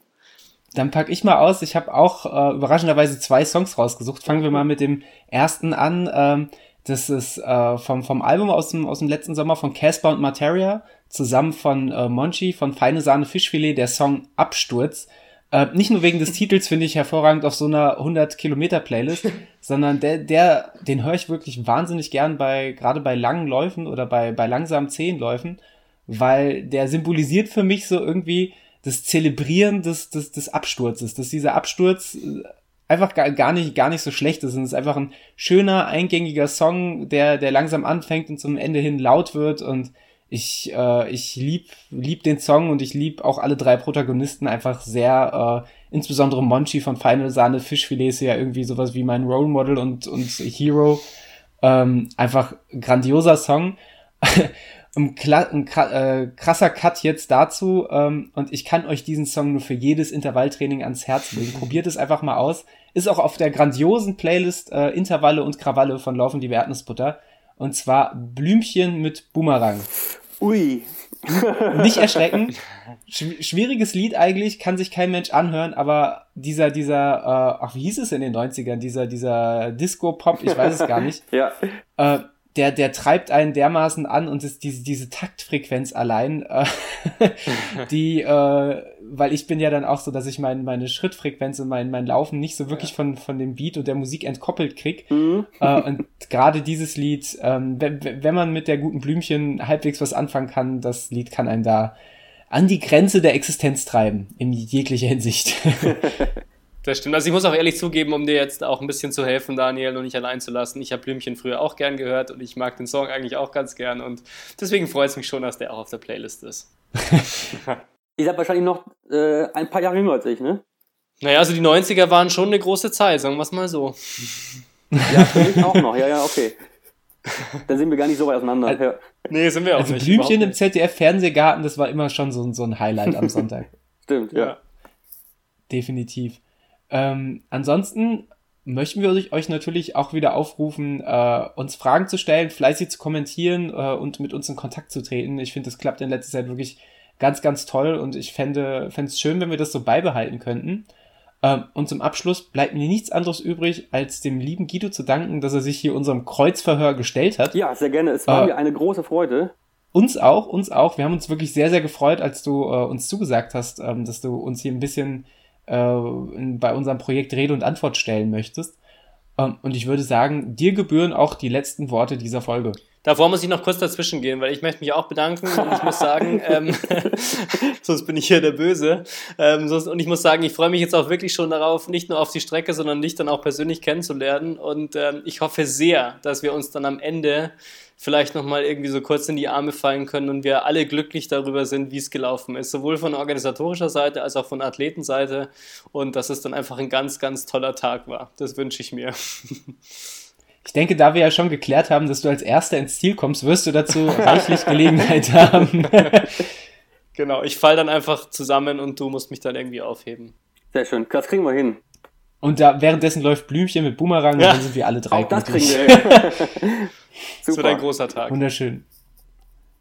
Dann packe ich mal aus. Ich habe auch äh, überraschenderweise zwei Songs rausgesucht. Fangen wir mal mit dem ersten an. Ähm, das ist äh, vom, vom Album aus dem, aus dem letzten Sommer von Casper und Materia, zusammen von äh, Monchi, von Feine Sahne Fischfilet, der Song Absturz. Äh, nicht nur wegen des Titels finde ich hervorragend auf so einer 100 Kilometer Playlist, sondern der, der, den höre ich wirklich wahnsinnig gern bei, gerade bei langen Läufen oder bei, bei langsamen Zehnläufen, weil der symbolisiert für mich so irgendwie das Zelebrieren des, des, des Absturzes, dass dieser Absturz äh, einfach gar, gar nicht, gar nicht so schlecht ist. Und es ist einfach ein schöner, eingängiger Song, der, der langsam anfängt und zum Ende hin laut wird und ich, äh, ich lieb, lieb den Song und ich lieb auch alle drei Protagonisten einfach sehr, äh, insbesondere Monchi von Final Sahne Fischfilet ist ja irgendwie sowas wie mein Role Model und, und Hero. Ähm, einfach grandioser Song. ein, äh, krasser Cut jetzt dazu ähm, und ich kann euch diesen Song nur für jedes Intervalltraining ans Herz legen. Probiert es einfach mal aus. Ist auch auf der grandiosen Playlist äh, Intervalle und Krawalle von Laufen die Erdnussbutter. Und zwar Blümchen mit Boomerang. Ui. Nicht erschrecken. Sch schwieriges Lied eigentlich, kann sich kein Mensch anhören, aber dieser, dieser, äh, ach, wie hieß es in den 90ern? Dieser, dieser Disco-Pop, ich weiß es gar nicht. ja. Äh, der, der treibt einen dermaßen an und ist diese, diese Taktfrequenz allein, äh, die, äh, weil ich bin ja dann auch so, dass ich mein, meine Schrittfrequenz und mein, mein Laufen nicht so wirklich ja. von, von dem Beat und der Musik entkoppelt krieg. Mhm. Äh, und gerade dieses Lied, ähm, wenn, wenn man mit der guten Blümchen halbwegs was anfangen kann, das Lied kann einen da an die Grenze der Existenz treiben, in jeglicher Hinsicht. Das stimmt. Also ich muss auch ehrlich zugeben, um dir jetzt auch ein bisschen zu helfen, Daniel, und nicht allein zu lassen. Ich habe Blümchen früher auch gern gehört und ich mag den Song eigentlich auch ganz gern und deswegen freut es mich schon, dass der auch auf der Playlist ist. Ihr seid wahrscheinlich noch äh, ein paar Jahre jünger als ich, ne? Naja, also die 90er waren schon eine große Zeit, sagen wir es mal so. Ja, für mich auch noch. Ja, ja, okay. Dann sind wir gar nicht so weit auseinander. Also, ja. Nee, sind wir auch also nicht. Blümchen im ZDF-Fernsehgarten, das war immer schon so, so ein Highlight am Sonntag. Stimmt, ja. ja. Definitiv. Ähm, ansonsten möchten wir euch natürlich auch wieder aufrufen, äh, uns Fragen zu stellen, fleißig zu kommentieren äh, und mit uns in Kontakt zu treten. Ich finde, das klappt in letzter Zeit wirklich ganz, ganz toll und ich fände es schön, wenn wir das so beibehalten könnten. Ähm, und zum Abschluss bleibt mir nichts anderes übrig, als dem lieben Guido zu danken, dass er sich hier unserem Kreuzverhör gestellt hat. Ja, sehr gerne. Es war äh, mir eine große Freude. Uns auch, uns auch. Wir haben uns wirklich sehr, sehr gefreut, als du äh, uns zugesagt hast, ähm, dass du uns hier ein bisschen äh, in, bei unserem Projekt Rede und Antwort stellen möchtest. Ähm, und ich würde sagen, dir gebühren auch die letzten Worte dieser Folge. Davor muss ich noch kurz dazwischen gehen, weil ich möchte mich auch bedanken und ich muss sagen, ähm, sonst bin ich hier der Böse. Ähm, sonst, und ich muss sagen, ich freue mich jetzt auch wirklich schon darauf, nicht nur auf die Strecke, sondern dich dann auch persönlich kennenzulernen. Und ähm, ich hoffe sehr, dass wir uns dann am Ende vielleicht nochmal irgendwie so kurz in die Arme fallen können und wir alle glücklich darüber sind, wie es gelaufen ist. Sowohl von organisatorischer Seite als auch von Athletenseite. Und dass es dann einfach ein ganz, ganz toller Tag war. Das wünsche ich mir. Ich denke, da wir ja schon geklärt haben, dass du als Erster ins Ziel kommst, wirst du dazu reichlich Gelegenheit haben. genau, ich fall dann einfach zusammen und du musst mich dann irgendwie aufheben. Sehr schön, das kriegen wir hin. Und da währenddessen läuft Blümchen mit Boomerang ja. und dann sind wir alle drei Auch das kriegen wir hin. das wird ein großer Tag. Wunderschön.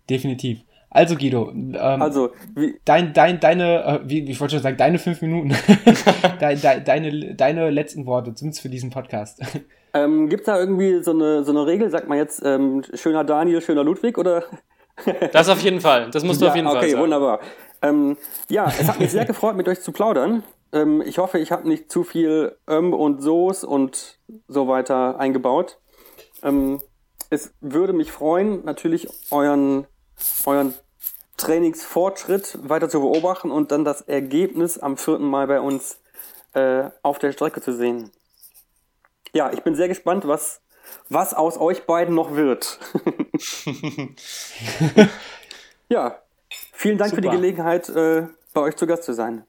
Definitiv. Also Guido, ähm, also wie, dein, dein, deine, äh, wie, ich wollte schon sagen, deine fünf Minuten, dein, de, deine, deine letzten Worte, zumindest für diesen Podcast. Ähm, Gibt es da irgendwie so eine, so eine Regel, sagt man jetzt, ähm, schöner Daniel, schöner Ludwig oder? das auf jeden Fall, das musst du ja, auf jeden okay, Fall sagen. Okay, wunderbar. Ähm, ja, es hat mich sehr gefreut, mit euch zu plaudern. Ähm, ich hoffe, ich habe nicht zu viel Öm und Soß und so weiter eingebaut. Ähm, es würde mich freuen, natürlich euren, euren Trainingsfortschritt weiter zu beobachten und dann das Ergebnis am 4. Mai bei uns äh, auf der Strecke zu sehen ja, ich bin sehr gespannt, was, was aus euch beiden noch wird. ja, vielen Dank Super. für die Gelegenheit, äh, bei euch zu Gast zu sein.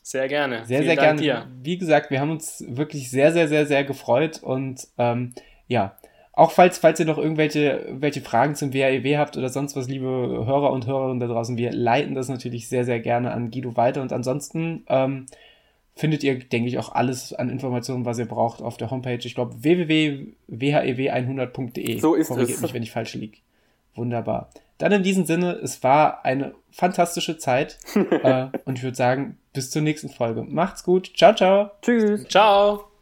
Sehr gerne. Sehr, Vielen sehr Dank gerne. Dir. Wie gesagt, wir haben uns wirklich sehr, sehr, sehr, sehr gefreut und ähm, ja, auch falls, falls ihr noch irgendwelche welche Fragen zum WAEW habt oder sonst was, liebe Hörer und Hörerinnen da draußen, wir leiten das natürlich sehr, sehr gerne an Guido weiter. Und ansonsten ähm, findet ihr, denke ich, auch alles an Informationen, was ihr braucht auf der Homepage. Ich glaube, www.whew100.de. So ist Korrigiert es. mich, wenn ich falsch liege. Wunderbar. Dann in diesem Sinne, es war eine fantastische Zeit. äh, und ich würde sagen, bis zur nächsten Folge. Macht's gut. Ciao, ciao. Tschüss. Ciao.